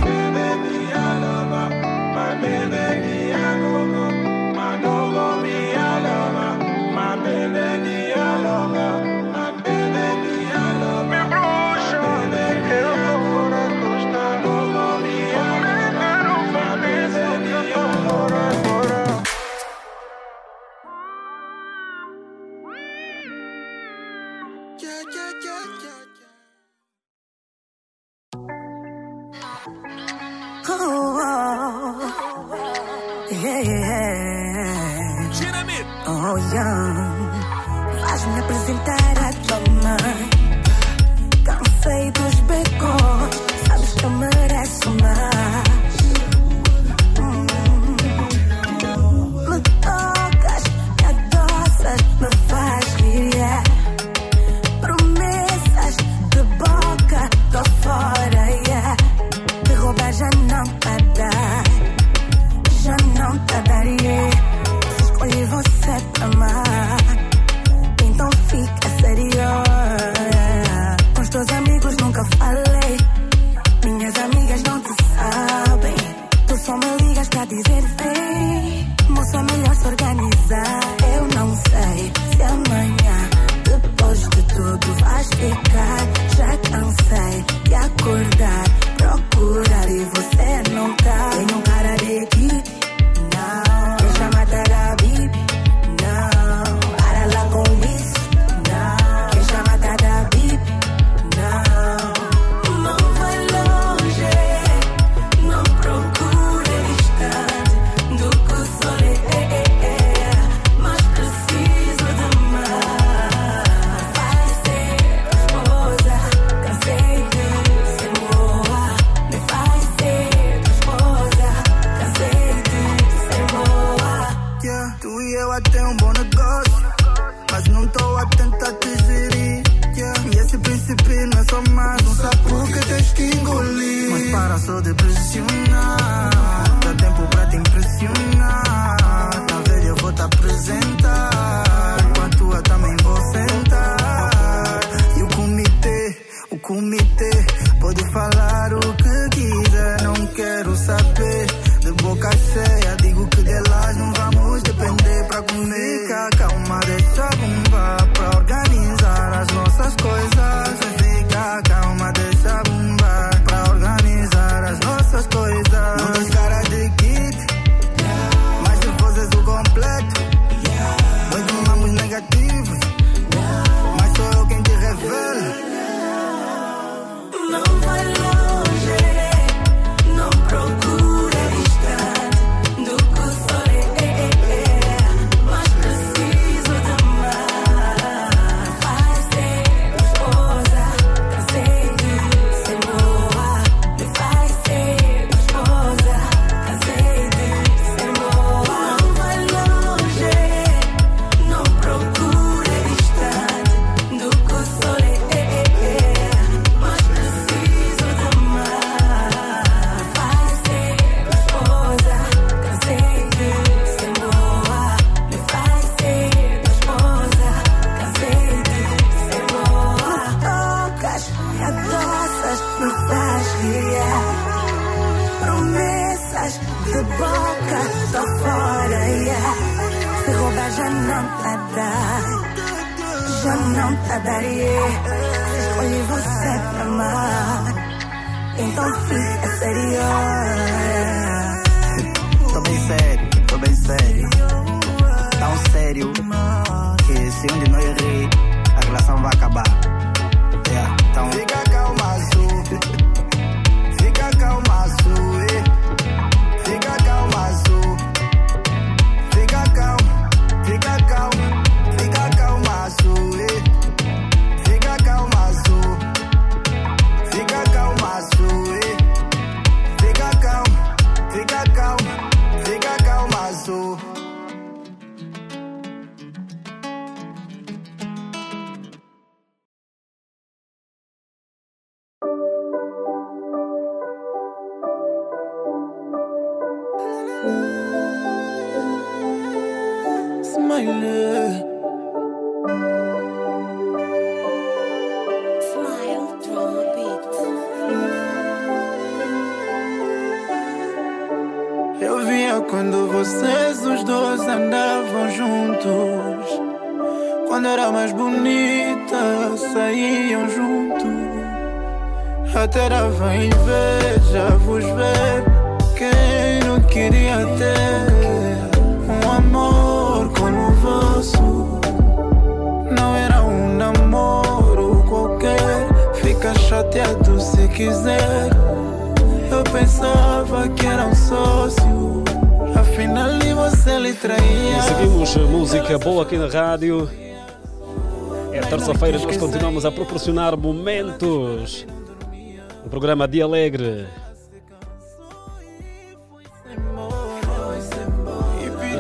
programa de Alegre.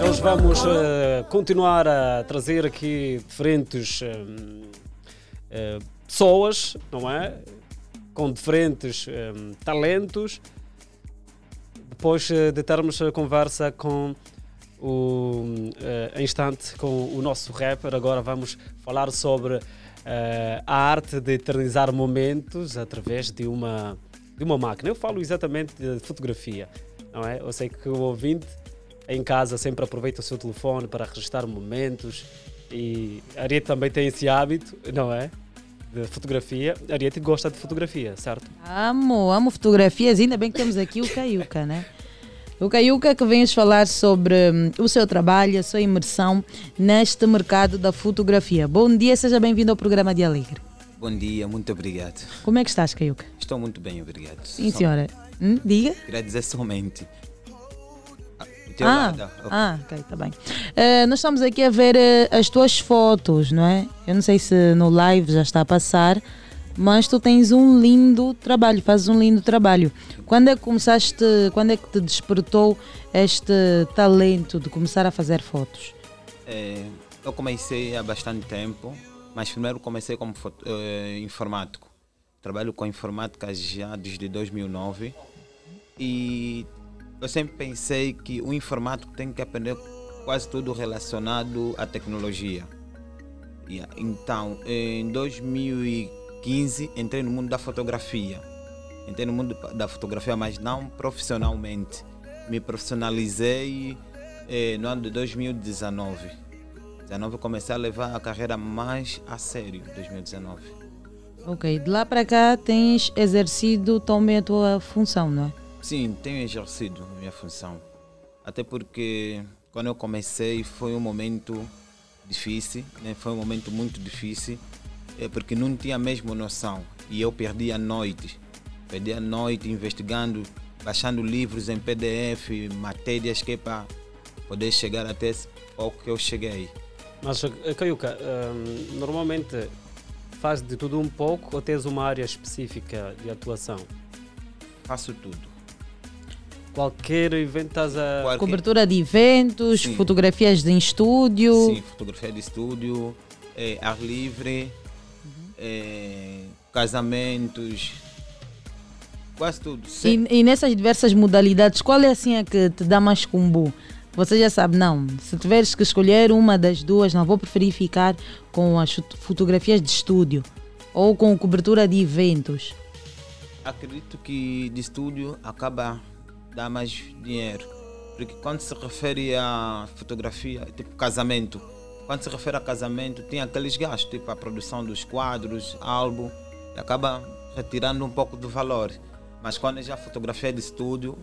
Nós vamos uh, continuar a trazer aqui diferentes uh, uh, pessoas, não é? Com diferentes talentos. Depois de termos a conversa com o instante com o nosso rapper, agora vamos falar sobre uh, a arte de eternizar momentos através de uma, de uma máquina. Eu falo exatamente de fotografia, não é? Eu sei que o ouvinte em casa sempre aproveita o seu telefone para registrar momentos e a Ariete também tem esse hábito, não é? de fotografia. Ariete gosta de fotografia, certo? Amo, amo fotografias. Ainda bem que temos aqui o Caiuca, né? O Caiuca que vens falar sobre hum, o seu trabalho, a sua imersão neste mercado da fotografia. Bom dia, seja bem-vindo ao programa de Alegre. Bom dia, muito obrigado. Como é que estás, Caiuca? Estou muito bem, obrigado. Sim, Som... senhora. Hum, diga. Queria dizer somente ah. Ah, oh. ah, ok, está bem. Uh, nós estamos aqui a ver uh, as tuas fotos, não é? Eu não sei se no live já está a passar, mas tu tens um lindo trabalho, fazes um lindo trabalho. Quando é que começaste, quando é que te despertou este talento de começar a fazer fotos? É, eu comecei há bastante tempo, mas primeiro comecei como foto, é, informático. Trabalho com informática já desde 2009 e eu sempre pensei que o informático tem que aprender quase tudo relacionado à tecnologia. Yeah. Então, em 2015 entrei no mundo da fotografia. Entrei no mundo da fotografia, mas não profissionalmente. Me profissionalizei eh, no ano de 2019. 19 comecei a levar a carreira mais a sério, 2019. Ok, de lá para cá tens exercido também a tua função, não é? Sim, tenho exercido a minha função. Até porque quando eu comecei foi um momento difícil, né? foi um momento muito difícil, é porque não tinha mesmo noção. E eu perdi a noite. Perdi a noite investigando, baixando livros em PDF, matérias que é para poder chegar até esse pouco que eu cheguei. Mas, eh, Caiuca, hum, normalmente faz de tudo um pouco ou tens uma área específica de atuação? Faço tudo. Qualquer evento estás a. Cobertura de eventos, Sim. fotografias de estúdio. Sim, fotografia de estúdio, eh, ar livre, eh, casamentos, quase tudo. E, e nessas diversas modalidades, qual é assim a que te dá mais cumbu? Você já sabe, não. Se tiveres que escolher uma das duas, não vou preferir ficar com as fot- fotografias de estúdio ou com cobertura de eventos. Acredito que de estúdio acaba dar mais dinheiro. Porque quando se refere a fotografia, tipo casamento, quando se refere a casamento, tem aqueles gastos, tipo a produção dos quadros, álbum, e acaba retirando um pouco do valor. Mas quando é já fotografia de estúdio,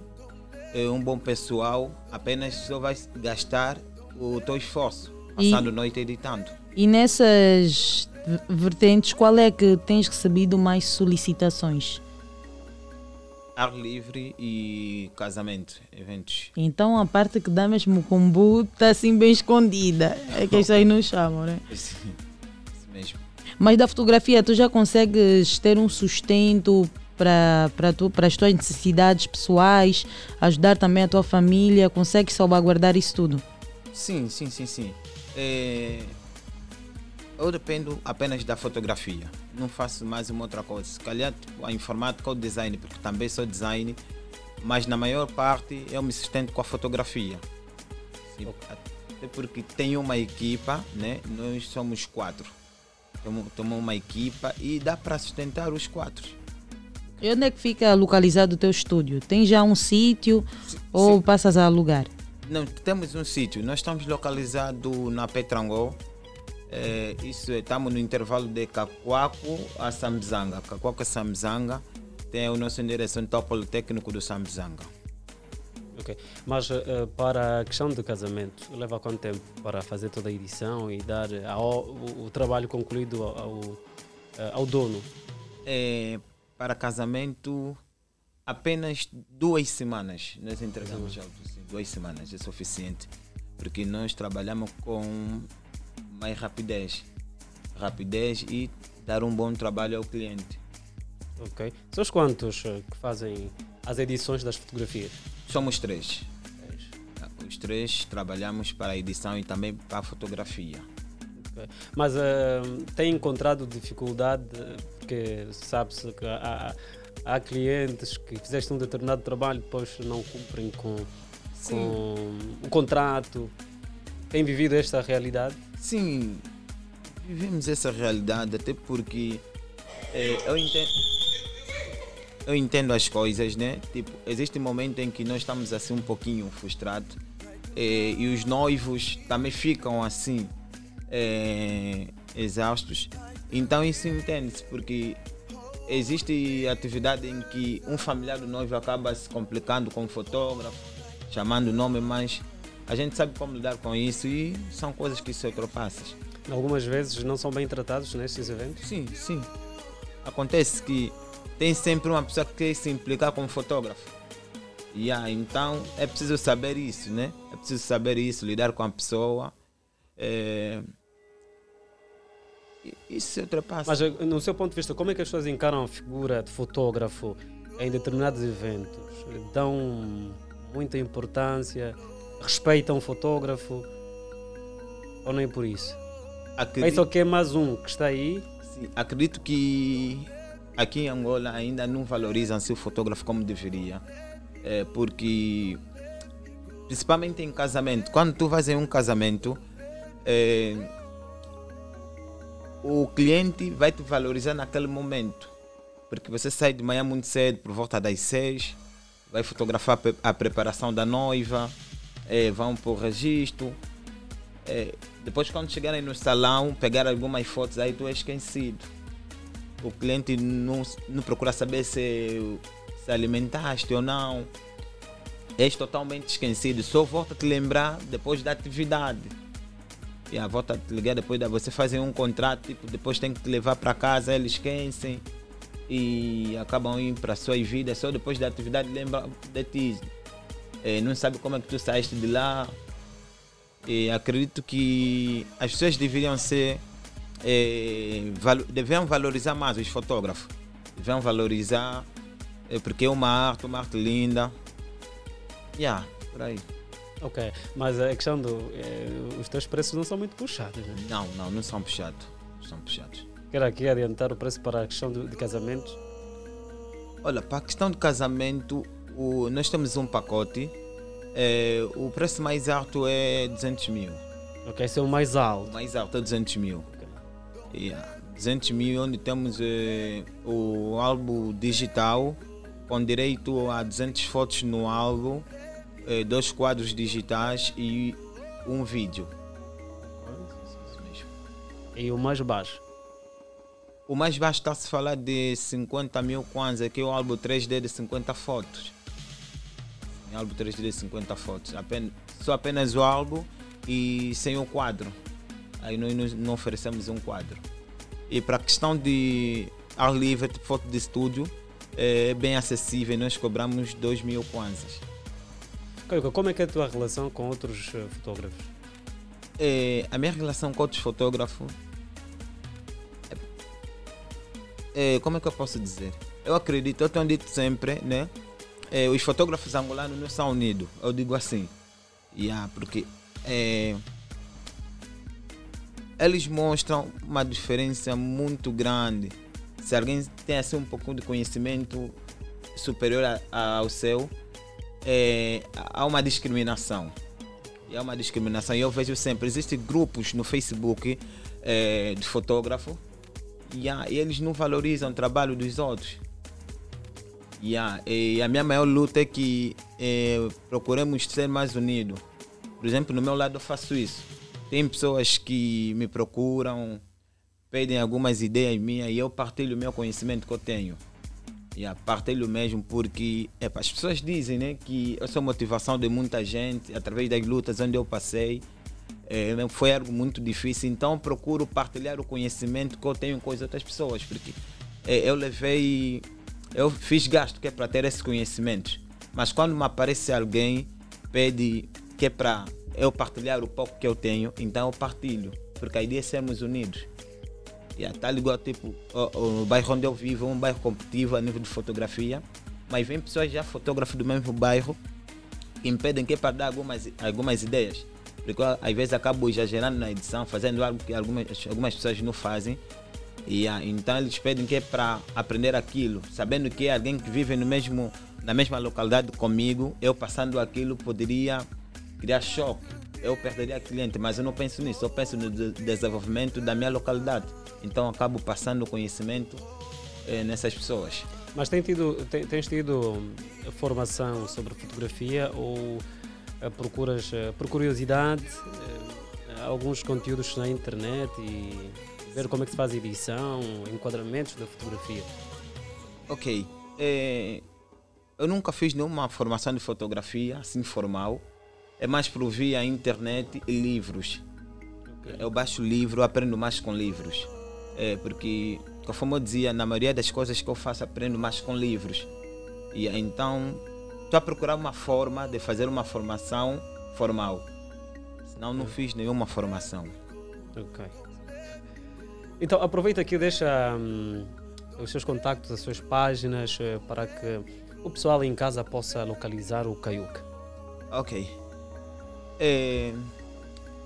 é um bom pessoal apenas só vai gastar o teu esforço, E- passando noite editando. E nessas vertentes, qual é que tens recebido mais solicitações? Ar livre e casamento, eventos. Então a parte que dá mesmo cumbu está assim bem escondida. É que isso aí não chamam, né? Sim, isso mesmo. Mas da fotografia, tu já consegues ter um sustento para para as tuas necessidades pessoais, ajudar também a tua família, consegues salvaguardar isso tudo? Sim, sim, sim, sim. É, Eu dependo apenas da fotografia. Não faço mais uma outra coisa. Se calhar a informática ou o design, porque também sou design, mas na maior parte eu me sustento com a fotografia. Sim, até porque tenho uma equipa, né? Nós somos quatro. Temos uma equipa e dá para sustentar os quatro. E onde é que fica localizado o teu estúdio? Tem já um sítio ou passas a alugar? Não, temos um sítio. Nós estamos localizados na Petrangol. É, isso estamos no intervalo de Cacoaco a Samzanga. Cacoaco a Samzanga tem o nosso endereço no top politécnico do Samzanga. Ok. Mas eh, para a questão do casamento, leva quanto tempo para fazer toda a edição e dar ao- o, o trabalho concluído ao, ao, eh, dono? É, para casamento, apenas duas semanas. Nós entregamos já duas semanas, é suficiente. Porque nós trabalhamos com mais rapidez. Rapidez e dar um bom trabalho ao cliente. Ok. São os quantos eh, que fazem as edições das fotografias? Somos três. Os três trabalhamos para a edição e também para a fotografia. Ok. Mas eh, tem encontrado dificuldade, porque sabe-se que há, há- há clientes que fizeste um determinado trabalho depois não cumprem com, Sim. com o contrato. Tem vivido esta realidade? Sim, vivemos essa realidade até porque eh, eu entendo. Eu entendo as coisas, né? Tipo, existe um momento em que nós estamos assim um pouquinho frustrados eh, e os noivos também ficam assim eh, exaustos. Então isso entende-se porque existe atividade em que um familiar do noivo acaba se complicando com o fotógrafo, chamando o nome, mas a gente sabe como lidar com isso e são coisas que se ultrapassam. Algumas vezes não são bem tratados nestes eventos? Sim, sim. Acontece que tem sempre uma pessoa que quer se implicar com o fotógrafo. Yeah, então é preciso saber isso, né? É preciso saber isso, lidar com a pessoa. É... e- Isso se ultrapassa. Mas, eh, no seu ponto de vista, como é que as pessoas encaram a figura de fotógrafo em determinados eventos? Dão muita importância? Respeitam o fotógrafo? Ou nem por isso? Acredito- só que é mais um que está aí. Sim, acredito que aqui em Angola ainda não valorizam-se o fotógrafo como deveria. É, porque, principalmente em casamento, quando tu vais em um casamento, é, o cliente vai te valorizar naquele momento. Porque você sai de manhã muito cedo, por volta das seis, vai fotografar a preparação da noiva, é, vão para o registro. É, depois, quando chegarem no salão, pegar algumas fotos, aí tu és esquecido. O cliente não, não procura saber se, se alimentaste ou não. És totalmente esquecido. Só volta a te lembrar depois da atividade. E a volta a te ligar depois da você fazer um contrato, tipo, depois tem que te levar para casa, eles esquecem e acabam indo para suas vidas. Só depois da atividade lembra de ti. Eh, não sabe como é que tu saíste de lá. E acredito que as pessoas deveriam ser. eh, valo- deveriam valorizar mais os fotógrafos. Deveriam valorizar, eh, porque é uma arte, uma arte linda. Yeah, por aí. Ok, mas a questão do. eh, os teus preços não são muito puxados, né? Não, não, não são puxados. São puxados. Quero aqui adiantar o preço para a questão do- de casamento. Olha, para a questão de casamento, o- nós temos um pacote. eh, o preço mais alto é 200 mil. Ok, esse é o mais alto. O mais alto é 200 mil. Yeah, 200 mil, onde temos eh, o álbum digital, com direito a 200 fotos no álbum, eh, dois quadros digitais e um vídeo. E o mais baixo? O mais baixo está a se falar de 50 mil kwanza, que é o álbum 3D de 50 fotos. Um álbum 3D de 50 fotos. Só apenas o álbum e sem o quadro. Aí nós não- oferecemos um quadro. E para a questão de ar livre, tipo foto de estúdio, é bem acessível. Nós cobramos 2 mil kwanzas. Como é que é a tua relação com outros eh, fotógrafos? É, a minha relação com outros fotógrafos. É, é, como é que eu posso dizer? Eu acredito, eu tenho dito sempre, né? É, os fotógrafos angolanos não são unidos. Eu digo assim. Yeah, porque é, eles mostram uma diferença muito grande. Se alguém tem assim um pouco de conhecimento superior a- a- ao seu, é, há uma discriminação. Há uma discriminação. E eu vejo sempre, existem grupos no Facebook eh, de fotógrafo e, há- e eles não valorizam o trabalho dos outros. Há- e a minha maior luta é que eh, procuremos ser mais unidos. Por exemplo, no meu lado eu faço isso. Tem pessoas que me procuram, pedem algumas ideias minhas e eu partilho o meu conhecimento que eu tenho. A partilho mesmo porque as pessoas dizem né, que eu sou motivação de muita gente através das lutas onde eu passei. eh, foi algo muito difícil, então procuro partilhar o conhecimento que eu tenho com as outras pessoas, porque eh, eu levei, eu fiz gasto que é para ter esses conhecimentos, mas quando me aparece alguém pede que é para eu partilhar o pouco que eu tenho, então eu partilho, porque a ideia é sermos unidos. Yeah, tá ligado, tipo, o, o bairro onde eu vivo é um bairro competitivo a nível de fotografia, mas vem pessoas já fotógrafos do mesmo bairro que me pedem que é para dar algumas, algumas ideias. Porque às vezes acabo exagerando na edição, fazendo algo que algumas, algumas pessoas não fazem. E, então eles pedem que é para aprender aquilo, sabendo que alguém que vive no mesmo, na mesma localidade comigo, eu passando aquilo poderia criar choque. Eu perderia cliente, mas eu não penso nisso, eu penso no de- desenvolvimento da minha localidade. Então acabo passando conhecimento eh, nessas pessoas. Mas tem tido, tem- tens tido hum, formação sobre fotografia ou eh, procuras, eh, por curiosidade, eh, alguns conteúdos na internet e ver como é que se faz edição, enquadramentos da fotografia? Ok. eh, eu nunca fiz nenhuma formação de fotografia assim formal. É mais por via internet e livros. Eu baixo livro, aprendo mais com livros. É, porque, conforme eu dizia, na maioria das coisas que eu faço, aprendo mais com livros. E então, estou a procurar uma forma de fazer uma formação formal. Senão, não fiz nenhuma formação. Ok. Então aproveita aqui e deixa hum, os seus contactos, as suas páginas eh, para que o pessoal em casa possa localizar o Caiuca. Ok. É,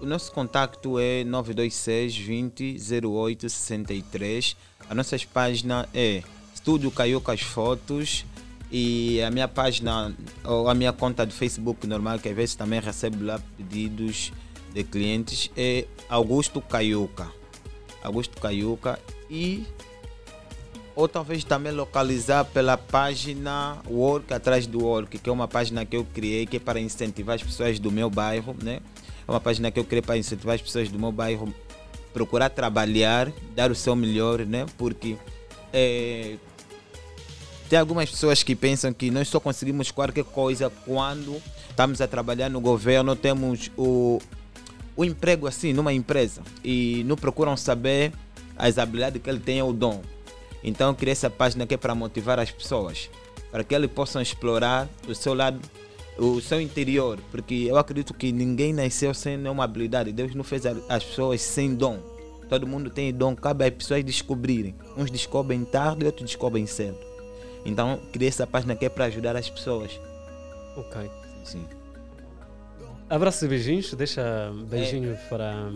O nosso contacto é 926 20 08 63. A nossa página é Estúdio Caiocas Fotos e a minha página, ou a minha conta do Facebook normal, que às vezes também recebe lá pedidos de clientes, é Augusto Caiuca. Augusto Caiuca e ou talvez também localizar pela página Work atrás do Work, que é uma página que eu criei que é para incentivar as pessoas do meu bairro, né? É uma página que eu criei para incentivar as pessoas do meu bairro procurar trabalhar, dar o seu melhor, né? Porque é, tem algumas pessoas que pensam que nós só conseguimos qualquer coisa quando estamos a trabalhar no governo, temos o, o emprego assim numa empresa e não procuram saber as habilidades que ele tem ou o dom. Então eu criei essa página que é para motivar as pessoas, para que eles possam explorar o seu lado, o seu interior, porque eu acredito que ninguém nasceu sem nenhuma habilidade. Deus não fez as pessoas sem dom. Todo mundo tem dom, cabe às pessoas descobrirem. Uns descobrem tarde, outros descobrem cedo. Então criei essa página que é para ajudar as pessoas. Ok. Sim. Abraços e beijinhos. Deixa beijinho para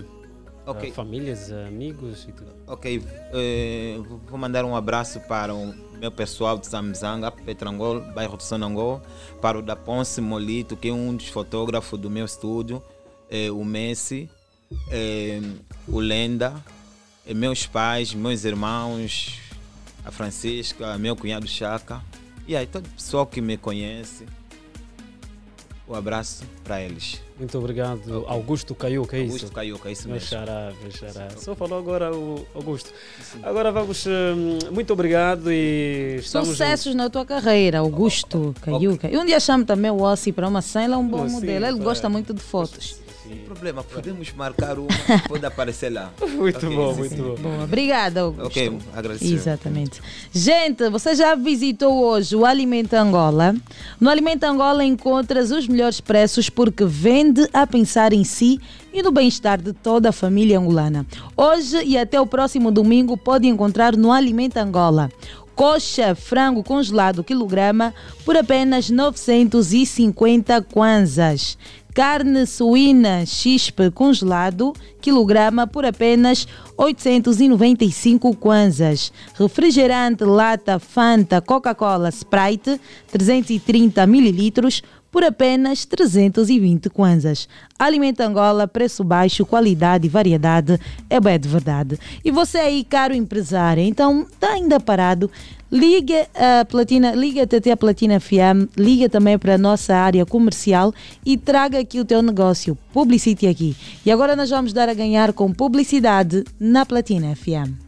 Ok. ah, famílias, amigos e tudo. Ok, eh, vou mandar um abraço para o meu pessoal de Samzanga, Petrangol, bairro de Sonangol, para o da Ponce Molito, que é um dos fotógrafos do meu estúdio, eh, o Messi, eh, o Lenda, meus pais, meus irmãos, a Francisca, meu cunhado Chaca, e aí todo o pessoal que me conhece, um abraço para eles. Muito obrigado, Augusto Caiuca, é isso? Augusto Caiuca, é isso mesmo. xará, xará. Só falou agora o Augusto. Agora vamos. hum, muito obrado e estamos. Sucessos na tua carreira, Augusto Caiuca. E um dia chamo também o Ossi para uma cena, ele é um bom modelo. Ele é. gosta muito de fotos. Sem problema, podemos marcar uma, pode aparecer lá. Muito Ok, bom, muito sim. bom. Boa, obrigada, Augusto. Ok, agradecer. Exatamente. Gente, você já visitou hoje o Alimento Angola? No Alimento Angola encontras os melhores preços porque vende a pensar em si e no bem-estar de toda a família angolana. Hoje e até o próximo domingo pode encontrar no Alimento Angola. Coxa frango congelado quilograma por apenas 950 kwanzas. Carne suína chispe congelado, quilograma por apenas 895 kwanzas. Refrigerante lata Fanta Coca-Cola Sprite 330 mililitros por apenas 320 kwanzas. Alimento Angola, preço baixo, qualidade e variedade é bem de verdade. E você aí, caro empresário, então está ainda parado? Liga a Platina, liga-te até a Platina FM, liga também para a nossa área comercial e traga aqui o teu negócio. Publicite aqui. E agora nós vamos dar a ganhar com publicidade na Platina FM.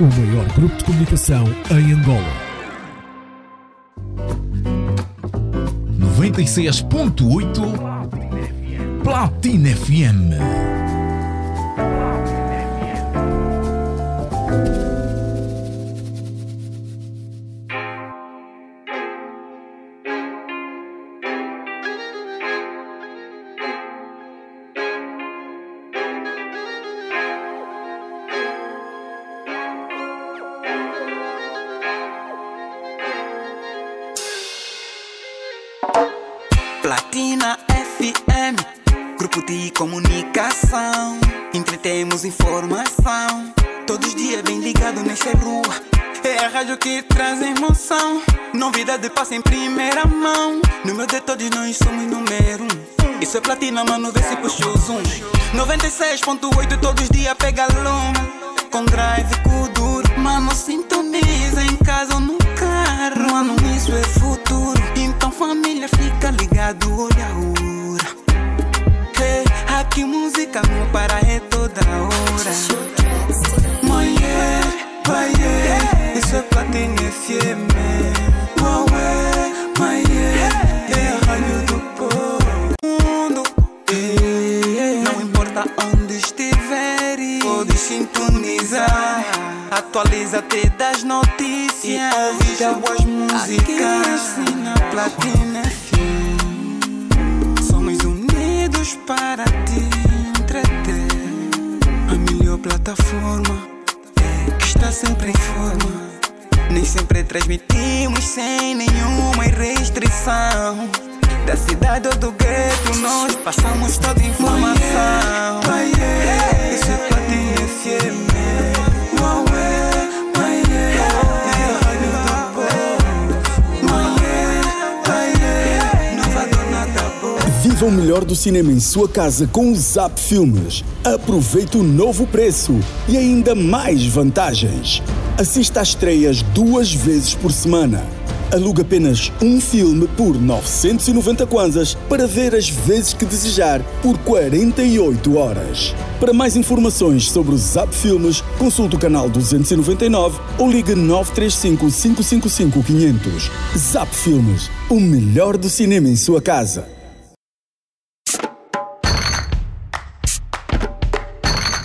o maior grupo de comunicação em Angola. 96.8 Platina FM. Platina Entretemos informação. Todos os dias bem ligado nessa rua. É a rádio que traz emoção. Novidade passa em primeira mão. No meu de todos nós somos número um. Isso é platina, mano, vê se puxa o zoom. 96.8 todos os dias pega lume. Com drive com duro. Mano, sintoniza em casa ou no carro. Mano, isso é futuro. Então família fica ligado, olha a hora que música meu para é toda hora. Mulher, vai é. isso é platina FM. Uaué, mãe é, é raio do povo. Mundo, não importa onde estiveres, pode sintonizar. Atualiza-te das notícias e ouve boas músicas na platina FM unidos para te entreter. A melhor plataforma é que está sempre em forma. Nem sempre transmitimos sem nenhuma restrição. Da cidade ou do gueto, nós passamos toda informação. Isso é Platina FM. Viva o melhor do cinema em sua casa com o Zap Filmes. Aproveite o novo preço e ainda mais vantagens. Assista às estreias duas vezes por semana. Aluga apenas um filme por 990 kwanzas para ver as vezes que desejar por 48 horas. Para mais informações sobre o Zap Filmes, consulte o canal 299 ou ligue 935 555 500. Zap Filmes, o melhor do cinema em sua casa.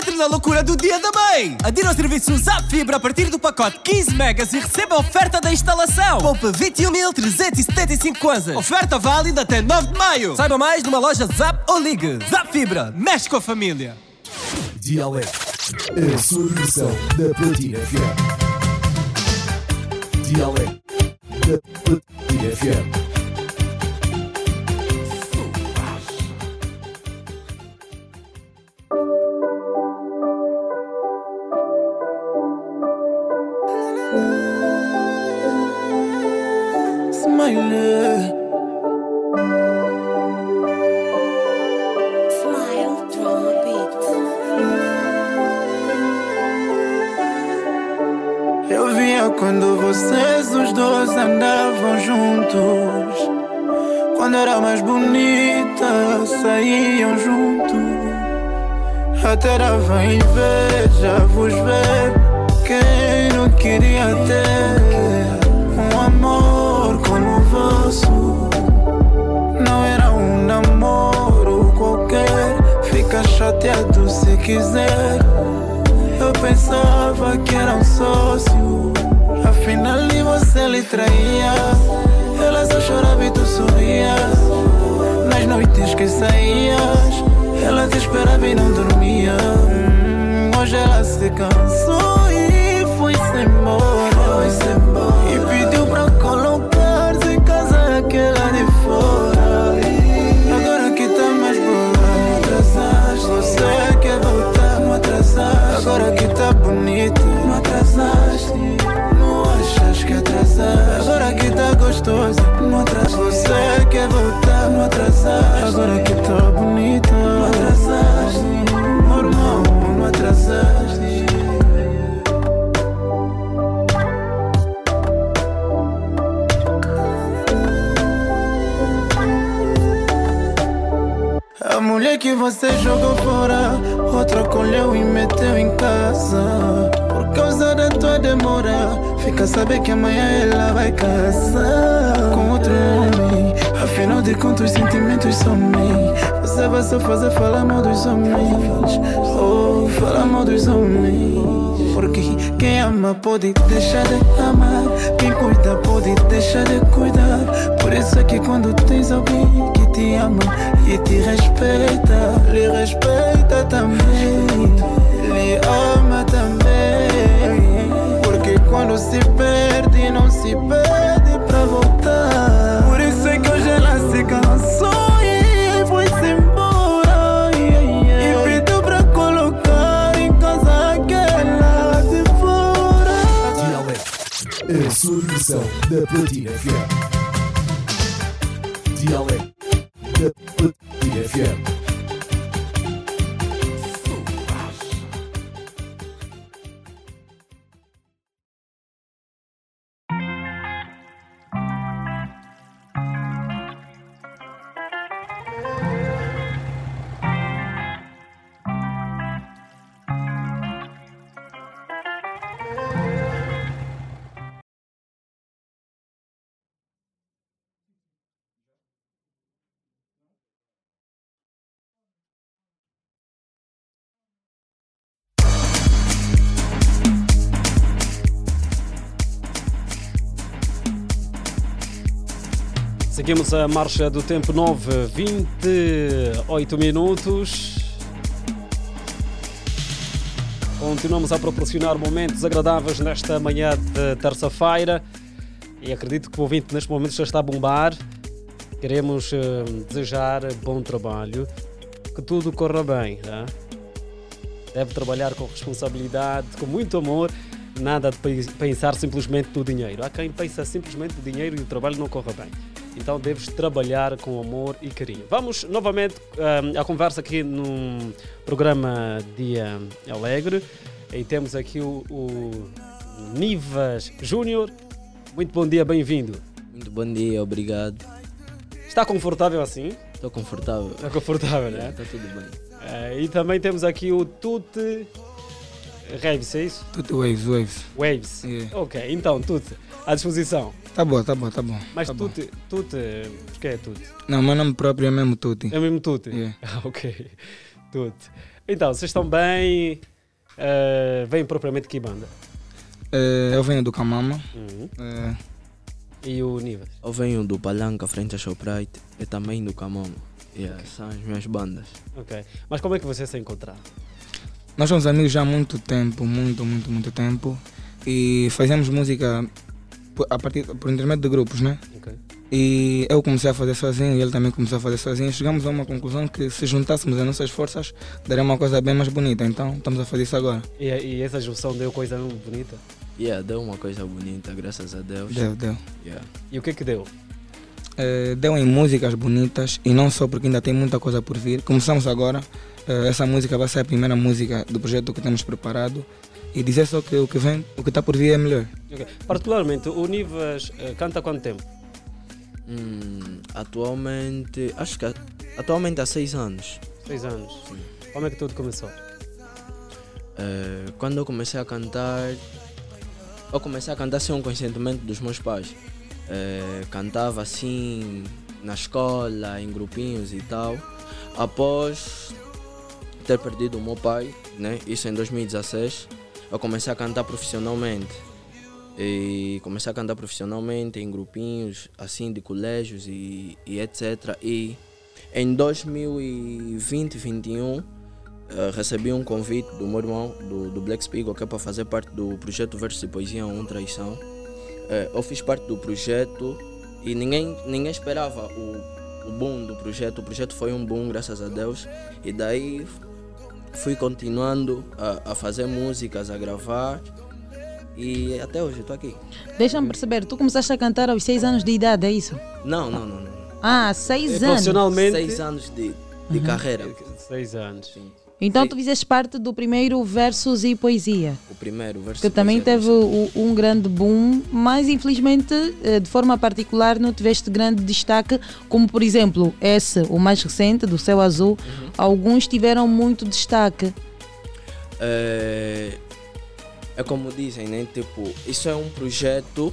Entre na loucura do Dia da Mãe! Adira ao serviço Zap Fibra a partir do pacote 15 megas e receba a oferta da instalação. Poupa 21.375 kwanzas. Oferta válida até 9 de maio. Saiba mais numa loja Zap ou ligue. Zap Fibra, mexe com a família. Dialeto, a sua versão da Platina FM. Dialeto da Platina FM. Eu via quando vocês os dois andavam juntos. Quando era mais bonita, saíam juntos. Até dava inveja vos ver. Quem não queria ter um amor como o vosso? Não era um namoro qualquer. Fica chateado se quiser. Pensava que era um sócio. Afinal, e você lhe traía. Ela só chorava e tu sorrias. Nas noites que saías, ela te esperava e não dormia. Hum, hoje ela se cansou e foi-se embora. E pediu Agora que tá gostosa, não atrasaste. Você quer voltar, não atrasaste. Agora que tá bonita, não atrasaste. Normal, não atrasaste. A mulher que você jogou fora, outra colheu e meteu em casa. Por causa da tua demora, fica a saber que amanhã ela vai casar com outro homem. Afinal de contas, os sentimentos somem. Você vai só fazer falar mal dos homens. Oh, falar mal dos homens. Porque quem ama pode deixar de amar. Quem cuida pode deixar de cuidar. Por isso é que quando tens alguém que te ama e te respeita, lhe respeita também. Lhe ama também. Porque quando se perde, não se perde pra voltar. Por isso é que hoje ela se cansou e foi-se embora. E pediu pra colocar em casa aquela de fora. A versão da Platina. Seguimos a marcha do tempo 9, 28 minutos. Continuamos a proporcionar momentos agradáveis nesta manhã de terça-feira e acredito que o ouvinte neste momento já está a bombar. Queremos eh, desejar bom trabalho, que tudo corra bem. tá? Deve trabalhar com responsabilidade, com muito amor, nada de pe- pensar simplesmente no dinheiro. Há quem pensa simplesmente no dinheiro e o trabalho não corra bem. Então deves trabalhar com amor e carinho. Vamos novamente eh, à conversa aqui no programa Dia Alegre. E temos aqui o, o Nivas Júnior. Muito bom dia, bem-vindo. Muito bom dia, obrigado. Está confortável assim? Estou confortável. Está confortável, né? Está tudo bem. Eh, e também temos aqui o Tute Reeves, é isso? Tudo waves, waves. Waves. Ok, então, Tute, à disposição. Tá bom, tá bom, tá bom. Mas tá bom. Tute, por que é Tute? Não, meu nome próprio é mesmo Tuti. É mesmo Tute? Yeah. Ah, ok, Tute. Então, vocês estão bem? Eh, vêm propriamente que banda? Eh, eu venho do Camama. Uhum. Eh, E o Nivas? Eu venho do Palanca, frente a Shoprite, e também do Camamo. Yeah, são as minhas bandas. Ok. Mas como é que vocês se encontraram? nós somos amigos já há muito tempo, muito, muito, muito tempo. E fazemos música por, a partir, por intermédio de grupos, né? Ok. E eu comecei a fazer sozinho e ele também começou a fazer sozinho. Chegamos a uma conclusão que se juntássemos as nossas forças, daria uma coisa bem mais bonita. Então estamos a fazer isso agora. E, e essa junção deu coisa mesmo bonita? Yeah, deu uma coisa bonita, graças a Deus. Deu, deu. Yeah. E o que é que deu? Eh, deu em músicas bonitas e não só porque ainda tem muita coisa por vir. Começamos agora, eh, essa música vai ser a primeira música do projeto que temos preparado e dizer só que o que vem, o que está por vir é melhor. Ok. Particularmente, o Nivas eh, canta há quanto tempo? Hum, atualmente, acho que atualmente há seis anos. Seis anos. Como é que tudo começou? Eh, quando eu comecei a cantar, eu comecei a cantar sem o consentimento dos meus pais. Eh, cantava assim na escola, em grupinhos e tal. Após ter perdido o meu pai, né? isso em 2016, eu comecei a cantar profissionalmente. E comecei a cantar profissionalmente em grupinhos assim de colégios e, e etc. E em 2020, 2021, eh, recebi um convite do meu irmão, do, do Black Spiegel, que é para fazer parte do projeto Verso e Poesia 1 Traição. Eh, eu fiz parte do projeto e ninguém, ninguém esperava o, o boom do projeto. O projeto foi um boom, graças a Deus. E daí fui continuando a, a fazer músicas, a gravar. E até hoje estou aqui. Deixa-me perceber, tu começaste a cantar aos 6 anos de idade, é isso? Não, não, não. não. Ah, 6 anos. Profissionalmente. Seis anos de, de Uhum. carreira. Seis anos. Então tu fizeste parte do primeiro Versos e Poesia. O primeiro verso. Que também teve o- um grande boom, mas infelizmente, eh, de forma particular, não tiveste grande destaque, como por exemplo esse, o mais recente, do Céu Azul. Alguns tiveram muito destaque. É, é como dizem, né? Tipo, isso é um projeto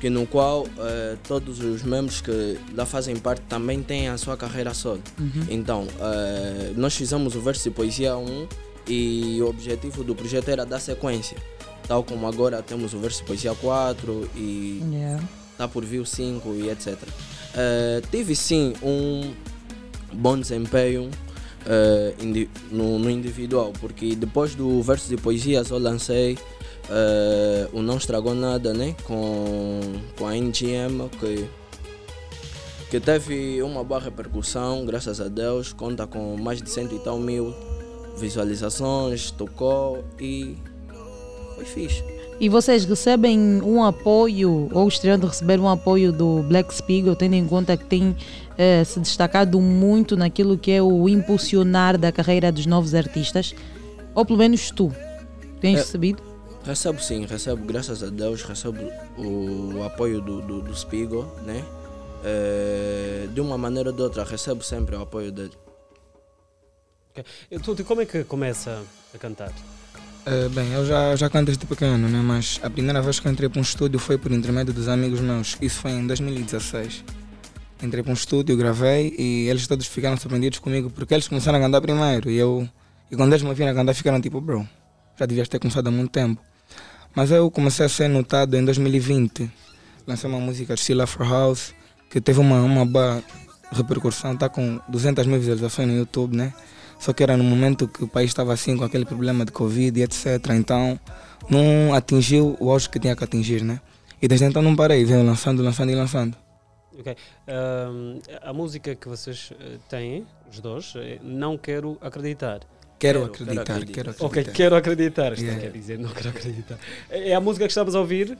que no qual eh, todos os membros que lá fazem parte também têm a sua carreira solo. Uhum. Então, eh, nós fizemos o Verso e Poesia 1 e o objetivo do projeto era dar sequência. Tal como agora temos o Verso e Poesia 4 e Yeah. está por vir o 5 e etc. Eh, tive sim um bom desempenho indi- no, no individual, porque depois do Versos e Poesias eu lancei eh, o Não Estragou Nada né? com, com a NGM, que, que teve uma boa repercussão, graças a Deus, conta com mais de cento e tal mil visualizações, tocou e foi fixe. E vocês recebem um apoio, ou estariam de receber um apoio do Black Spiegel, tendo em conta que tem eh, se destacado muito naquilo que é o impulsionar da carreira dos novos artistas? Ou pelo menos tu tens É. recebido? Recebo sim, recebo, graças a Deus, recebo o, apoio do, do, do Spigo, né? Eh, de uma maneira ou de outra, recebo sempre o apoio dele. Ok. E Tu, tu, como é que começa a cantar? Eh, bem, eu já, já canto desde pequeno, né? mas a primeira vez que eu entrei para um estúdio foi por intermédio dos amigos meus. Isso foi em 2016. Entrei para um estúdio, gravei e eles todos ficaram surpreendidos comigo porque eles começaram a cantar primeiro. E eu e quando eles me viram a cantar, ficaram tipo, bro, já devias ter começado há muito tempo. Mas eu comecei a ser notado em 2020. Lancei uma música de Sheila for House que teve uma, uma boa repercussão, está com 200 mil visualizações no YouTube, né? Só que era no momento que o país estava assim com aquele problema de Covid e etc. Então não atingiu o auge que tinha que atingir, né? E desde então não parei, venho lançando, lançando e lançando. Ok. A música que vocês eh, têm, os dois, é Não Quero Acreditar. Quero acreditar, quero Ok, acreditar. quero acreditar. Isto Yeah. quer dizer, não quero acreditar. É a música que estamos a ouvir?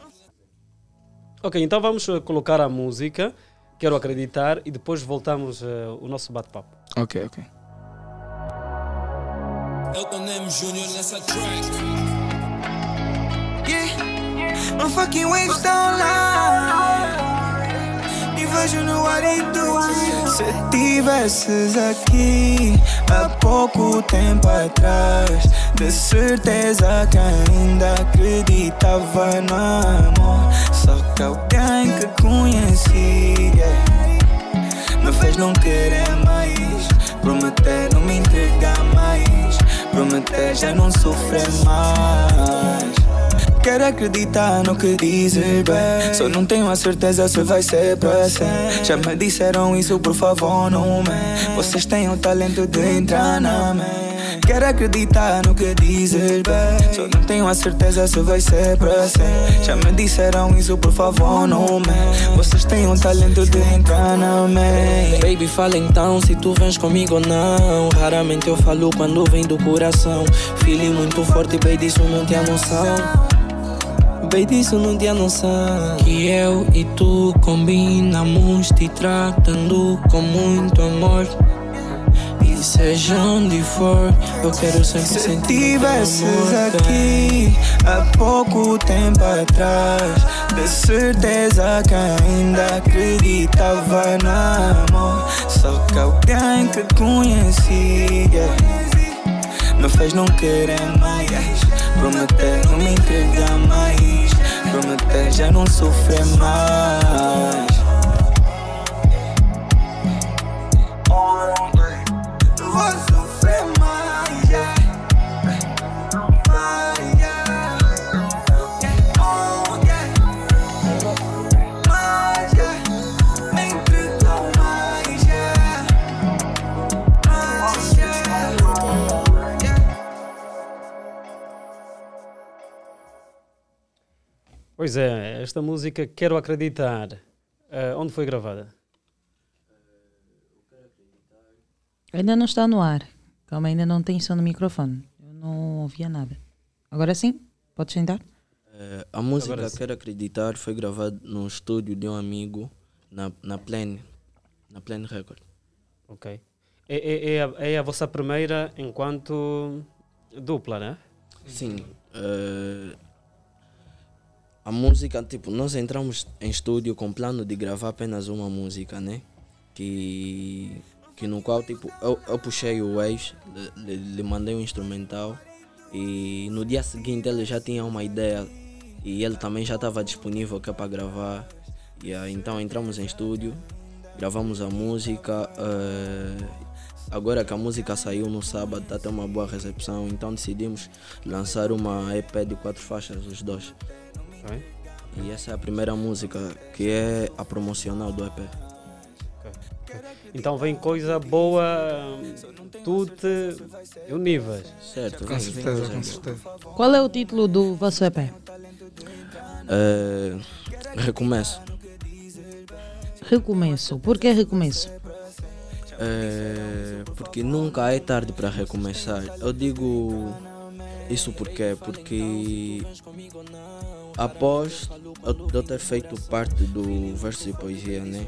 Ok, então vamos eh, colocar a música, Quero Acreditar, e depois voltamos eh, o nosso bate-papo. Ok, ok. Elton M Jr. nessa track. Yeah, my fucking waves don't lie. Vejo no ar e tu. Se tivesses aqui há pouco tempo atrás, de certeza que ainda acreditava no amor. Só que alguém que conheci yeah, me fez não querer mais. Prometer não me entregar mais. Prometer já não sofrer mais. Quero acreditar no que dizes, bem. Só não tenho a certeza se vai ser pra sempre. Já me disseram isso, por favor, não me. Vocês têm o talento de entrar na mente. Quero acreditar no que dizes, bem. Só não tenho a certeza se vai ser pra sempre. Já me disseram isso, por favor, não me. Vocês têm o talento de entrar na mente. Baby, fala então se tu vens comigo ou não. Raramente eu falo quando vem do coração. Feeling muito forte, baby, disso não tinha noção. Baby, disso não tinha noção. Que eu e tu combinamos te tratando com muito amor. E seja onde for, eu quero sempre Se sentir tivesses amor. aqui há pouco tempo atrás, de certeza que ainda acreditava no amor. Só que alguém que conheci yeah, me fez não querer mais. Prometer não me entregar mais. Prometer já não sofrer mais. Pois é, esta música Quero Acreditar. eh, onde foi gravada? Ainda não está no ar. Calma, ainda não tem som no microfone. Eu não ouvia nada. Agora sim? Podes sentar? Eh, a música Agora sim. Quero Acreditar foi gravada no estúdio de um amigo na, na Plane, na Plane Record. Ok. É, é, é, a, é a vossa primeira enquanto dupla, né? Sim. eh, a música, tipo, nós entramos em estúdio com plano de gravar apenas uma música, né? Que, que no qual, tipo, eu, eu puxei o ex, lhe, lhe- mandei um instrumental e no dia seguinte ele já tinha uma ideia e ele também já estava disponível que é para gravar. E então entramos em estúdio, gravamos a música. eh, agora que a música saiu no sábado, está tendo uma boa recepção, então decidimos lançar uma EP de quatro faixas, os dois. Ok. E essa é a primeira música, que é a promocional do EP. Então vem coisa boa, tudo uníveis. Certo, Com certeza, com certeza. Qual é o título do vosso EP? Eh, recomeço. Recomeço. Por que recomeço? É, porque nunca é tarde para recomeçar. Eu digo isso porque porque após eu, ter feito parte do verso e poesia, né?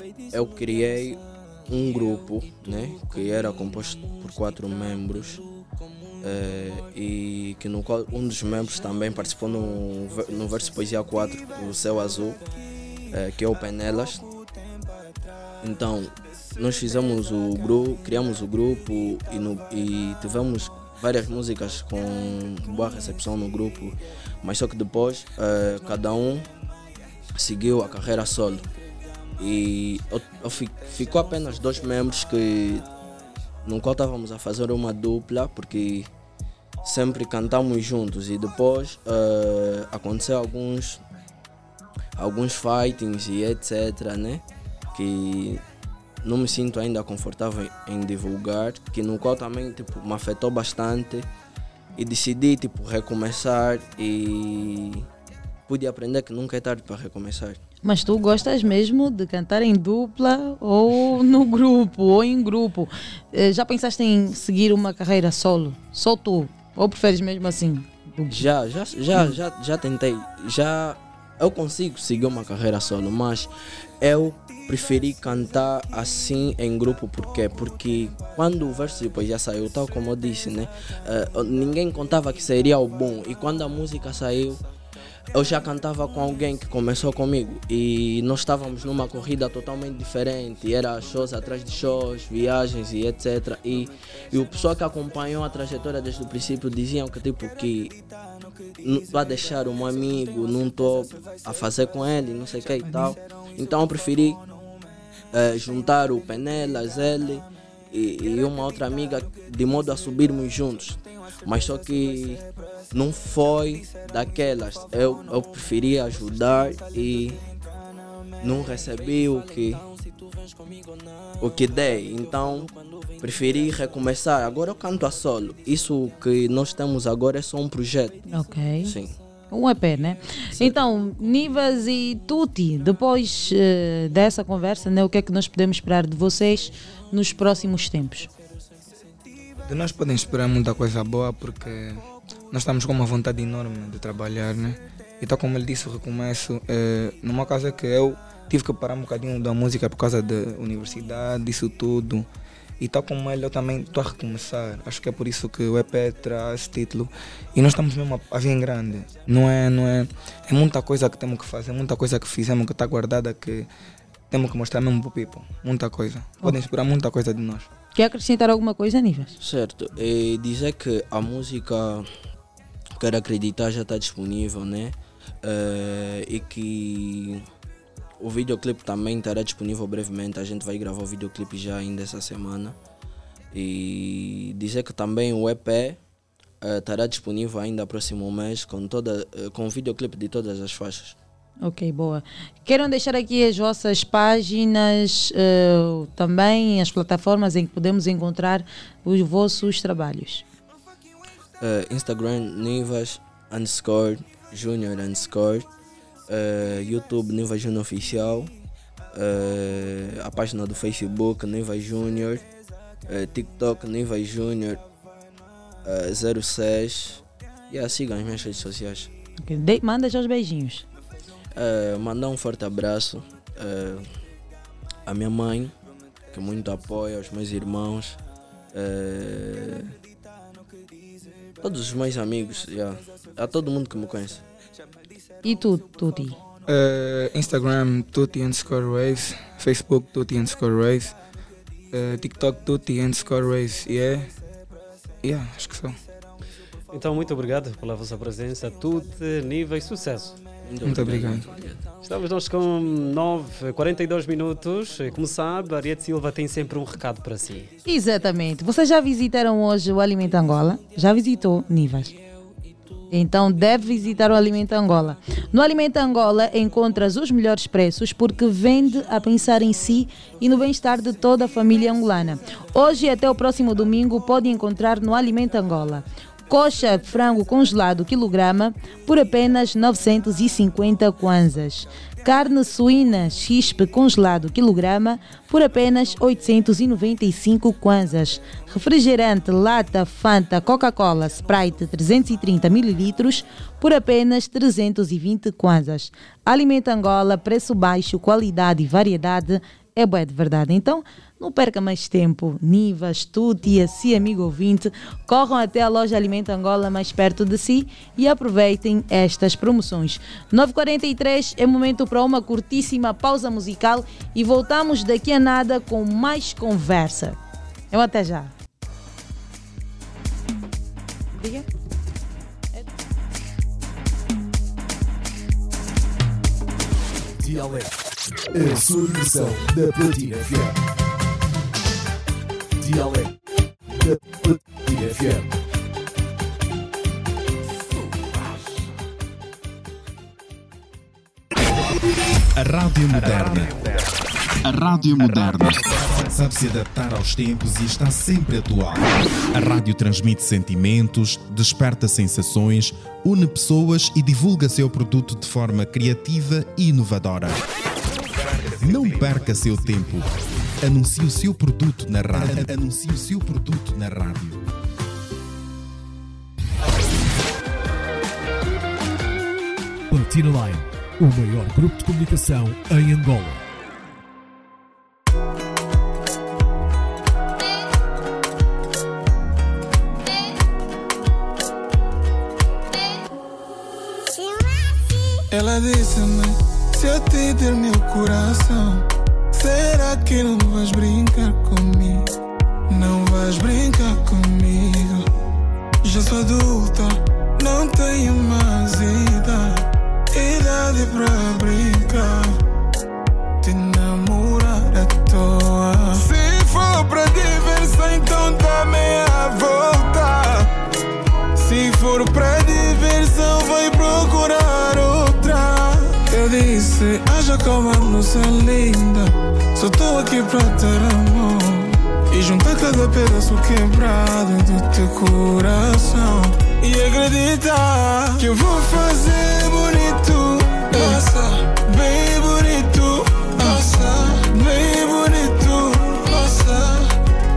é, eu criei um grupo, né? Que era composto por quatro membros. é, e que no qual um dos membros também participou no, no verso Poesia 4, o Céu Azul, é, que é o Penelas. Então, nós fizemos o grupo, criamos o grupo e, no- e tivemos várias músicas com boa recepção no grupo, mas só que depois eh, cada um seguiu a carreira solo. E eu, eu fi- ficou apenas dois membros que no qual estávamos a fazer uma dupla, porque sempre cantamos juntos e depois eh, aconteceu alguns alguns fightings e etc, né? Que não me sinto ainda confortável em divulgar, que no qual também tipo, me afetou bastante e decidi tipo recomeçar e pude aprender que nunca é tarde para recomeçar. Mas tu gostas mesmo de cantar em dupla ou no grupo ou em grupo? Eh, Já pensaste em seguir uma carreira solo? Só tu? Ou preferes mesmo assim? Já, já, já, já, já tentei. Já eu consigo seguir uma carreira solo, mas eu preferi cantar assim em grupo, por quê? Porque quando o verso depois já saiu, tal como eu disse, né? eh, ninguém contava que seria o bom. E quando a música saiu, eu já cantava com alguém que começou comigo e nós estávamos numa corrida totalmente diferente. Era shows atrás de shows, viagens e etc. E, e o pessoal que acompanhou a trajetória desde o princípio diziam que tipo que vai deixar um amigo, não estou a fazer com ele, não sei o que e tal. Então eu preferi eh, juntar o Penelas, ele e, e uma outra amiga de modo a subirmos juntos. Mas só que não foi daquelas. Eu, eu preferi ajudar e não recebi o que o que dei. Então preferi recomeçar. Agora eu canto a solo. Isso que nós temos agora é só um projeto. Ok. Sim. Um EP, né? Então, Nivas e Tuti, depois eh, dessa conversa, né, o que é que nós podemos esperar de vocês nos próximos tempos? De nós podem esperar muita coisa boa porque nós estamos com uma vontade enorme de trabalhar, né? E tal como ele disse, o recomeço, é, numa casa que eu tive que parar um bocadinho da música por causa da universidade, isso tudo. E tal como ele, eu também estou a recomeçar. Acho que é por isso que o EP traz esse título. E nós estamos mesmo a, a vir em grande. Não é, não é, é muita coisa que temos que fazer, muita coisa que fizemos que está guardada que temos que mostrar mesmo para o people. Muita coisa. Podem esperar muita coisa de nós. Quer acrescentar alguma coisa, Nivas? Certo, e dizer que a música Quero Acreditar já está disponível, né? Eh, e que o videoclipe também estará disponível brevemente. A gente vai gravar o videoclipe já ainda essa semana. E dizer que também o EP eh, estará disponível ainda próximo mês com, toda, eh, com o videoclipe de todas as faixas. Ok, boa. Queiram deixar aqui as vossas páginas, eh, também as plataformas em que podemos encontrar os vossos trabalhos. Eh, Instagram Nivas underscore Junior underscore eh, YouTube Nivas Junior Oficial. Eh, a página do Facebook Nivas Junior eh, TikTok Nivas Junior eh, 06 e yeah, sigam as minhas redes sociais. Ok, de- manda já os beijinhos. Eh, mandar um forte abraço eh, à minha mãe, que muito apoia, aos meus irmãos, eh, todos os meus amigos, yeah, a todo mundo que me conhece. E tu, Tuti? Eh, Instagram tutti underscore race, Facebook tutti underscore race, eh, TikTok tutti underscore race, yeah. Yeah, acho que só. Então, muito obrigado pela vossa presença. Tudo nível e sucesso. Muito obrigado. Estamos nós com 9, 42 minutos. E Como sabe, a Ariete Silva tem sempre um recado para si. Exatamente. Vocês já visitaram hoje o Alimento Angola? Já visitou, Nivas? Então deve visitar o Alimento Angola. No Alimento Angola encontras os melhores preços porque vende a pensar em si e no bem-estar de toda a família angolana. Hoje até o próximo domingo pode encontrar no Alimento Angola. Coxa frango congelado quilograma por apenas 950 kwanzas. Carne suína chispe congelado quilograma por apenas 895 kwanzas. Refrigerante lata Fanta Coca-Cola Sprite 330 ml por apenas 320 kwanzas. Alimento Angola, preço baixo, qualidade e variedade é boa de verdade. Então, não perca mais tempo. Nivas, Tuti, assim, amigo ouvinte, corram até a loja Alimento Angola mais perto de si e aproveitem estas promoções. 9h43 é momento para uma curtíssima pausa musical e voltamos daqui a nada com mais conversa. Eu até já. Diga. Dialeto. A sua versão da Platina FM. Dialeto da Platina FM. Rádio Moderna. A Rádio Moderna. Sabe se adaptar aos tempos e está sempre atual. A rádio transmite sentimentos, desperta sensações, une pessoas e divulga seu produto de forma criativa e inovadora. Não perca seu tempo. Anuncie o seu produto na rádio. Anuncie o seu produto na rádio. Platina Line, o maior grupo de comunicação em Angola. Ela disse-me: Se eu te der meu coração, será que não vais brincar comigo? Não vais brincar comigo. Já sou adulta, não tenho mais idade, idade pra brincar. Te namorar à toa. Se for pra diversão, então dá meia volta. Se for pra disse, haja calma, moça linda. Só tô aqui pra ter amor. E juntar cada pedaço quebrado do teu coração. E acreditar que eu vou fazer bonito. Nossa, bem bonito. Nossa, bem bonito. Nossa,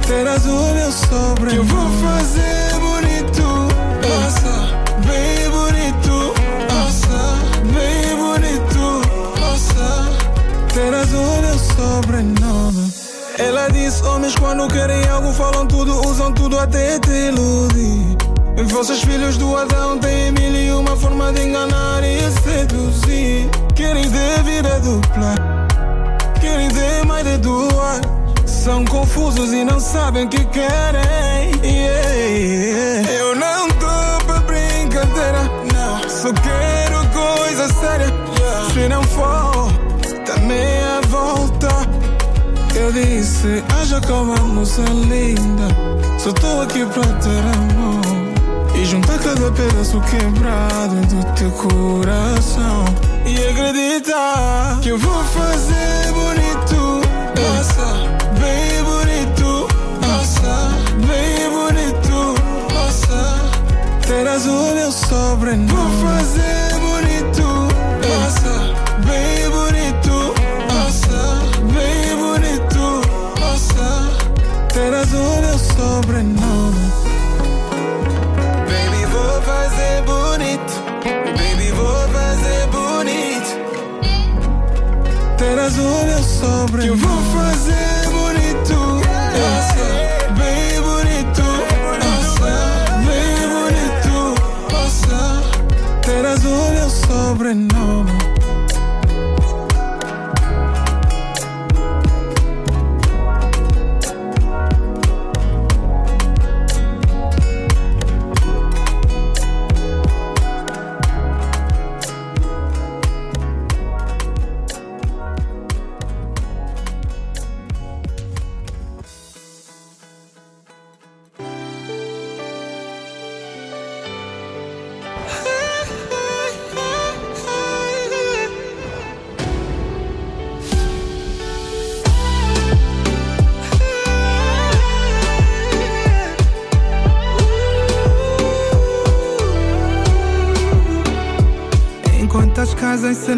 terás o meu sobre. Que eu vou fazer Homens, quando querem algo, falam tudo, usam tudo até te iludir. Vocês, filhos do Adão, têm mil e uma forma de enganar e seduzir. Querem ter vida dupla, querem ter mais de duas. São confusos e não sabem o que querem. Yeah, yeah. Eu não tô pra brincadeira, não. Só quero coisa séria. Se não for, disse, haja calma, moça linda. Só tô aqui pra ter amor. E juntar cada pedaço quebrado do teu coração. E acreditar que eu vou fazer bonito. Nossa, bem bonito. Nossa, bem bonito. Nossa, terás o meu sobrenome. Vou fazer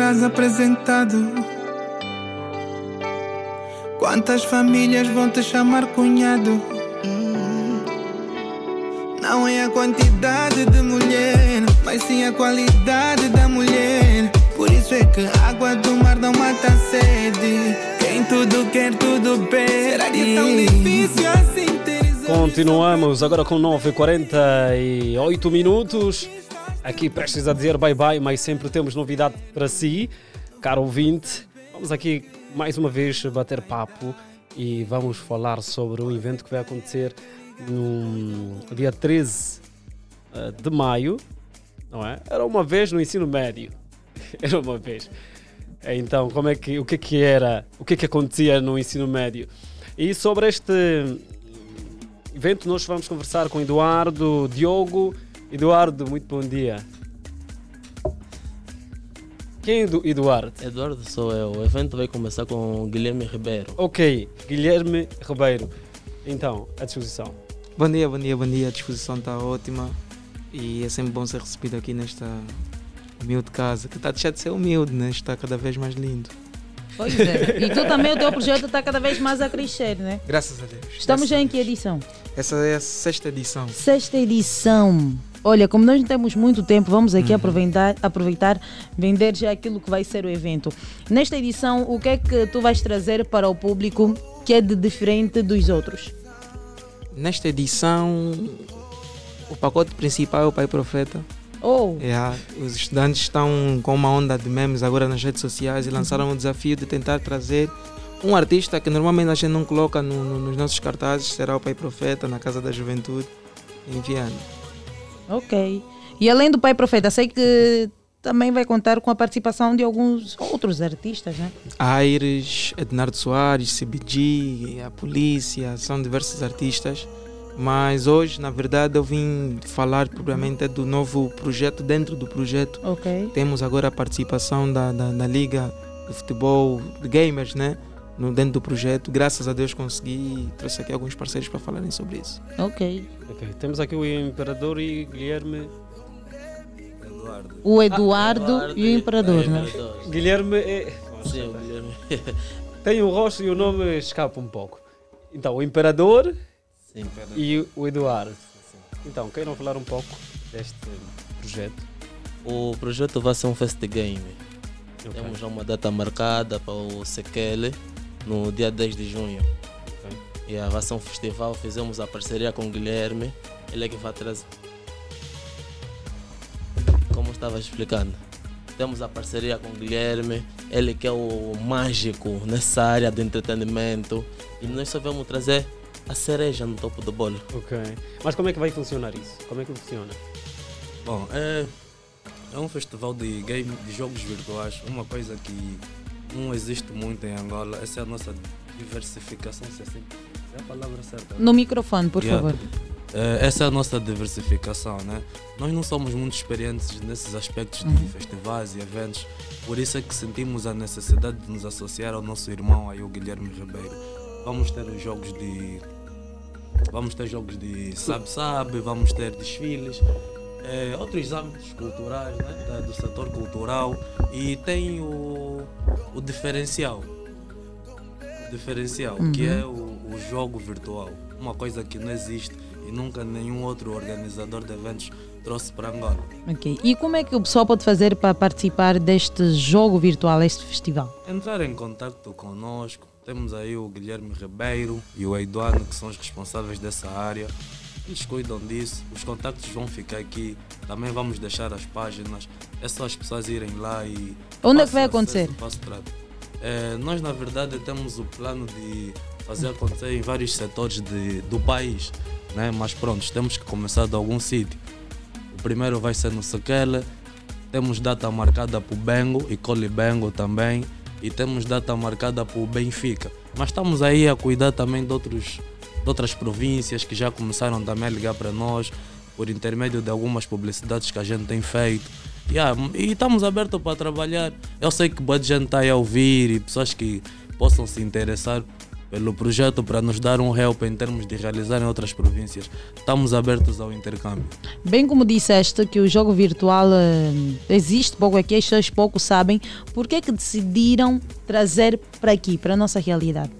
serás apresentado? Quantas famílias vão te chamar cunhado? Não é a quantidade de mulher, mas sim a qualidade da mulher. Por isso é que a água do mar não mata a sede. Quem tudo quer, tudo perde. Será que é tão difícil assim ter Continuamos agora com 9h48 minutos. Aqui prestes a dizer bye bye, mas sempre temos novidade para si, caro ouvinte. Vamos aqui mais uma vez bater papo e vamos falar sobre um evento que vai acontecer no dia 13 eh, de maio, não é? Era uma vez no ensino médio. Era uma vez. Então, como é que, o que é que era, o que é que acontecia no ensino médio? E sobre este evento nós vamos conversar com Eduardo, Diogo. Eduardo, muito bom dia. Quem é Edu- Eduardo? Eduardo sou eu. O evento vai começar com Guilherme Ribeiro. Ok, Guilherme Ribeiro. Então, à disposição. Bom dia, bom dia, bom dia. A disposição está ótima e é sempre bom ser recebido aqui nesta humilde casa, que está a deixar de ser humilde, né? Está cada vez mais lindo. Pois é. E tu também, o teu projeto está cada vez mais a crescer, né? Graças a Deus. Estamos Graças já em que edição? Essa é a sexta edição. Sexta edição. Olha, como nós não temos muito tempo, vamos aqui aproveitar, aproveitar, vender já aquilo que vai ser o evento. Nesta edição, o que é que tu vais trazer para o público que é de diferente dos outros? Nesta edição, o pacote principal é o Pai Profeta. Oh, É, os estudantes estão com uma onda de memes agora nas redes sociais e lançaram o desafio de tentar trazer um artista que normalmente a gente não coloca no- no- nos nossos cartazes, será o Pai Profeta na Casa da Juventude, em Viana. Ok. E além do Pai Profeta, sei que também vai contar com a participação de alguns outros artistas, né? Aires, Ednardo Soares, CBG, a Polícia, são diversos artistas. Mas hoje, na verdade, eu vim falar propriamente do novo projeto dentro do projeto. Ok. Temos agora a participação da, da, da Liga de Futebol de Gamers, né? No, dentro do projeto. Graças a Deus consegui e trouxe aqui alguns parceiros para falarem sobre isso. Ok. Ok, Temos aqui o Imperador e Guilherme. O Eduardo e o Imperador, né? Guilherme é. Sim, o Guilherme. Tem o rosto e o nome escapa um pouco. Então, o Imperador Sim. e o Eduardo. Então, queiram falar um pouco deste projeto? O projeto vai ser um fest game. Ok. Temos já uma data marcada para o Sekele no dia 10 de junho. E vai ser um festival, fizemos a parceria com o Guilherme, ele é que vai trazer. Como eu estava explicando, temos a parceria com o Guilherme, ele que é o mágico nessa área de entretenimento e nós só vamos trazer a cereja no topo do bolo. Ok. Mas como é que vai funcionar isso? Como é que funciona? Bom, é, é um festival de game, de jogos virtuais, uma coisa que não existe muito em Angola. Essa é a nossa diversificação, se assim é a palavra certa. né? No microfone, por Yeah. favor. É, essa é a nossa diversificação, né? Nós não somos muito experientes nesses aspectos de Uhum. festivais e eventos, por isso é que sentimos a necessidade de nos associar ao nosso irmão, aí o Guilherme Ribeiro. Vamos ter os jogos de Vamos ter jogos de sabe-sabe, vamos ter desfiles, eh, outros âmbitos culturais né, da- do setor cultural e tem o, o diferencial. O diferencial, que Uhum. é o, o jogo virtual. Uma coisa que não existe e nunca nenhum outro organizador de eventos trouxe para Angola. Ok. E como é que o pessoal pode fazer para participar deste jogo virtual, este festival? Entrar em contato conosco, temos aí o Guilherme Ribeiro e o Eduardo, que são os responsáveis dessa área. Eles cuidam disso, os contactos vão ficar aqui. Também vamos deixar as páginas. É só as pessoas irem lá e. Onde é que vai acontecer? acesso. É, nós, na verdade, temos o plano de fazer acontecer em vários setores de, do país. Né? Mas pronto, temos que começar de algum sítio. O primeiro vai ser no Sequela. Temos data marcada para o Bengo e Colibengo também. E temos data marcada para o Benfica. Mas estamos aí a cuidar também de, outros, de outras províncias que já começaram também a ligar para nós por intermédio de algumas publicidades que a gente tem feito. Yeah, e estamos abertos para trabalhar. Eu sei que boa gente está aí a ouvir e pessoas que possam se interessar pelo projeto para nos dar um help em termos de realizar em outras províncias. Estamos abertos ao intercâmbio. Bem como disseste que o jogo virtual eh, existe pouco aqui, as pessoas pouco sabem, por que é que decidiram trazer para aqui, para a nossa realidade?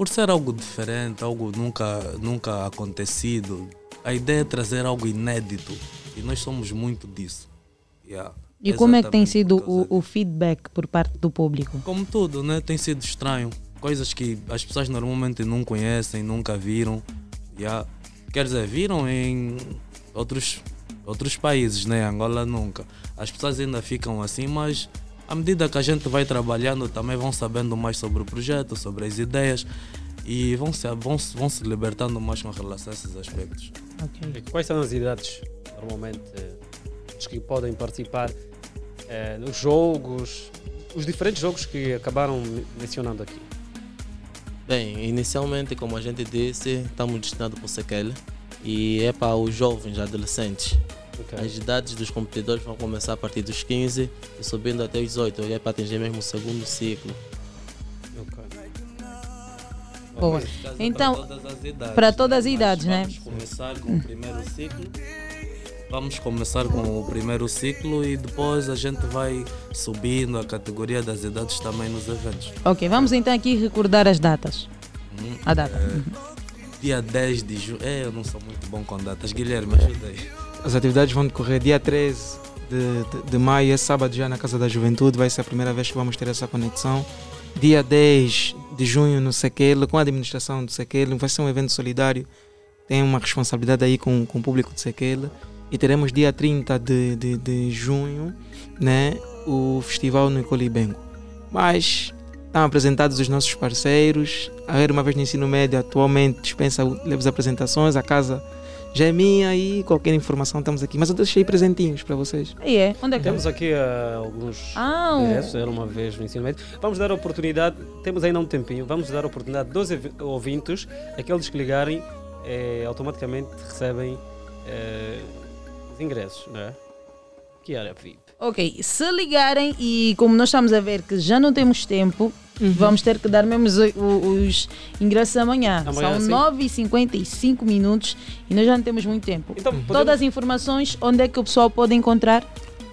Por ser algo diferente, algo nunca, nunca acontecido, a ideia é trazer algo inédito e nós somos muito disso. Yeah. E como é que tem sido o, o feedback por parte do público? Como tudo, né? Tem sido estranho. Coisas que as pessoas normalmente não conhecem, nunca viram. Yeah. Quer dizer, viram em outros, outros países, né? Angola nunca. As pessoas ainda ficam assim, mas à medida que a gente vai trabalhando, também vão sabendo mais sobre o projeto, sobre as ideias e vão se, vão, se- vão se libertando mais com relação a esses aspectos. E Quais são as idades, normalmente, eh, dos que podem participar eh, nos jogos, os diferentes jogos que acabaram me- mencionando aqui? Bem, inicialmente, como a gente disse, estamos destinados para o Sequele e é para os jovens adolescentes. As idades dos competidores vão começar a partir dos 15 e subindo até os 18, é para atingir mesmo o segundo ciclo. Boa. Caso é Então, para todas as idades, para todas as idades, né? Vamos começar com o primeiro ciclo. Vamos começar com o primeiro ciclo e depois a gente vai subindo a categoria das idades também nos eventos. Ok, vamos então aqui recordar as datas. Hum, A data. é, dia 10 de junho. É, eu não sou muito bom com datas. Guilherme, ajuda aí. As atividades vão decorrer dia 13 de, de, de maio, é sábado já na Casa da Juventude, vai ser a primeira vez que vamos ter essa conexão. Dia 10 de junho no Sequele, com a administração do Sequele, vai ser um evento solidário, tem uma responsabilidade aí com, com o público de Sequele. E teremos dia 30 de, de, de junho né, o festival no Icolibengo. Mas estão apresentados os nossos parceiros. A Era Uma Vez no Ensino Médio atualmente dispensa leves apresentações, a casa já é minha e qualquer informação estamos aqui. Mas eu deixei presentinhos para vocês. E é? Onde é que Temos aqui ah, alguns Ah, ingressos, era uma vez no ensino médio. Vamos dar a oportunidade, temos ainda um tempinho, vamos dar a oportunidade dos ev- ouvintes, aqueles que ligarem, eh, automaticamente recebem eh, os ingressos, não é? Que era VIP. Ok, se ligarem e como nós estamos a ver que já não temos tempo, vamos ter que dar mesmo os, os ingressos amanhã. Amanhã, São sim. 9h55 minutos e nós já não temos muito tempo. Então, podemos- Todas as informações, onde é que o pessoal pode encontrar?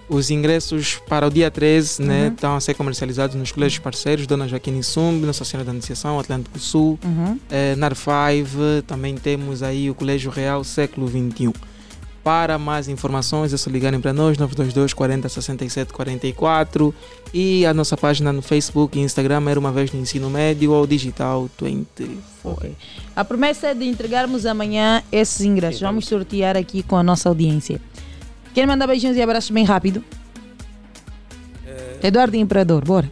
Os ingressos para o dia 13 né, Uhum. estão a ser comercializados nos colégios parceiros, Dona Joaquim Sumb, Nossa Senhora da Anunciação, Atlântico Sul, Uhum. eh, NAR 5, também temos aí o Colégio Real Século XXI. Para mais informações é só ligarem para nós, 922 40 67 44 e a nossa página no Facebook e Instagram era uma vez no ensino médio ou digital 24. A promessa é de entregarmos amanhã esses ingressos. Vamos sortear aqui com a nossa audiência. Quer mandar beijinhos e abraços bem rápido? Eduardo Imperador, bora.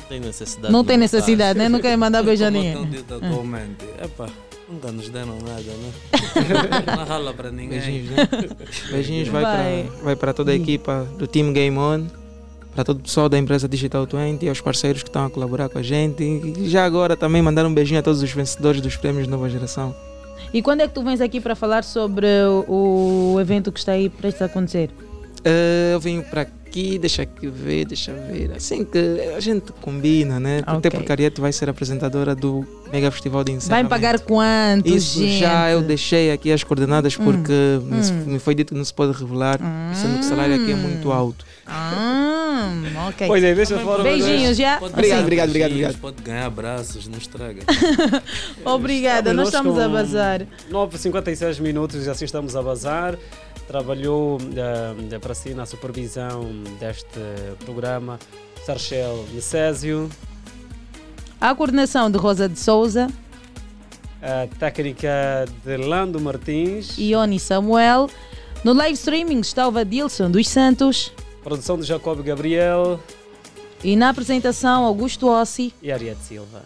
Não tem necessidade. Não tem de necessidade, né? Não quer mandar beijo a Como ninguém. estão dito Ah. atualmente. Epá, nunca nos deram nada, né? Não rala para ninguém. Beijinhos, né? Beijinhos vai, Vai. para vai para toda a equipa do Team Game On, para todo o pessoal da empresa Digital 20 e aos parceiros que estão a colaborar com a gente. E já agora também mandar um beijinho a todos os vencedores dos prêmios Nova Geração. E quando é que tu vens aqui para falar sobre o, o evento que está aí prestes a acontecer? Eh, eu venho para aqui, deixa aqui ver, deixa ver. Assim que a gente combina, né? Até Ok. porque a Ariete vai ser apresentadora do Mega Festival de Vai Encerramento. me pagar quanto, Isso gente? já eu deixei aqui as coordenadas Hum, porque me- hum. me foi dito que não se pode revelar, sendo que o salário aqui é muito alto. Ah, ok. Pois é, deixa fora. Beijinhos já. Pode Obrigado, obrigado, obrigado, obrigado. Pode ganhar abraços, não estraga. Obrigada, nós estamos a bazar. 9h56 minutos e assim estamos a bazar. Trabalhou eh, para si na supervisão deste programa Sarchel Necésio, A coordenação de Rosa de Souza, a técnica de Lando Martins, Ione Samuel. No live streaming está o Vadilson dos Santos. produção de Jacob Gabriel E na apresentação, Augusto Ossi. e Ariete Silva.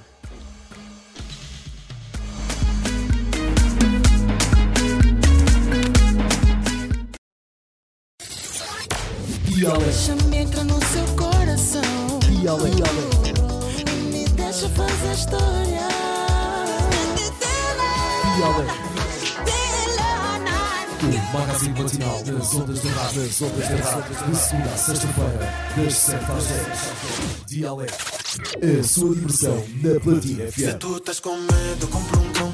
Deixa-me entrar no seu coração. E além. E me deixa fazer história. E além. O magazine matinal das ondas de rádio, das ondas de rádio, de segunda a sexta-feira, das 7 às 10. Dialeto. A sua diversão na Platina FM. Tu estás com medo, compra um cão.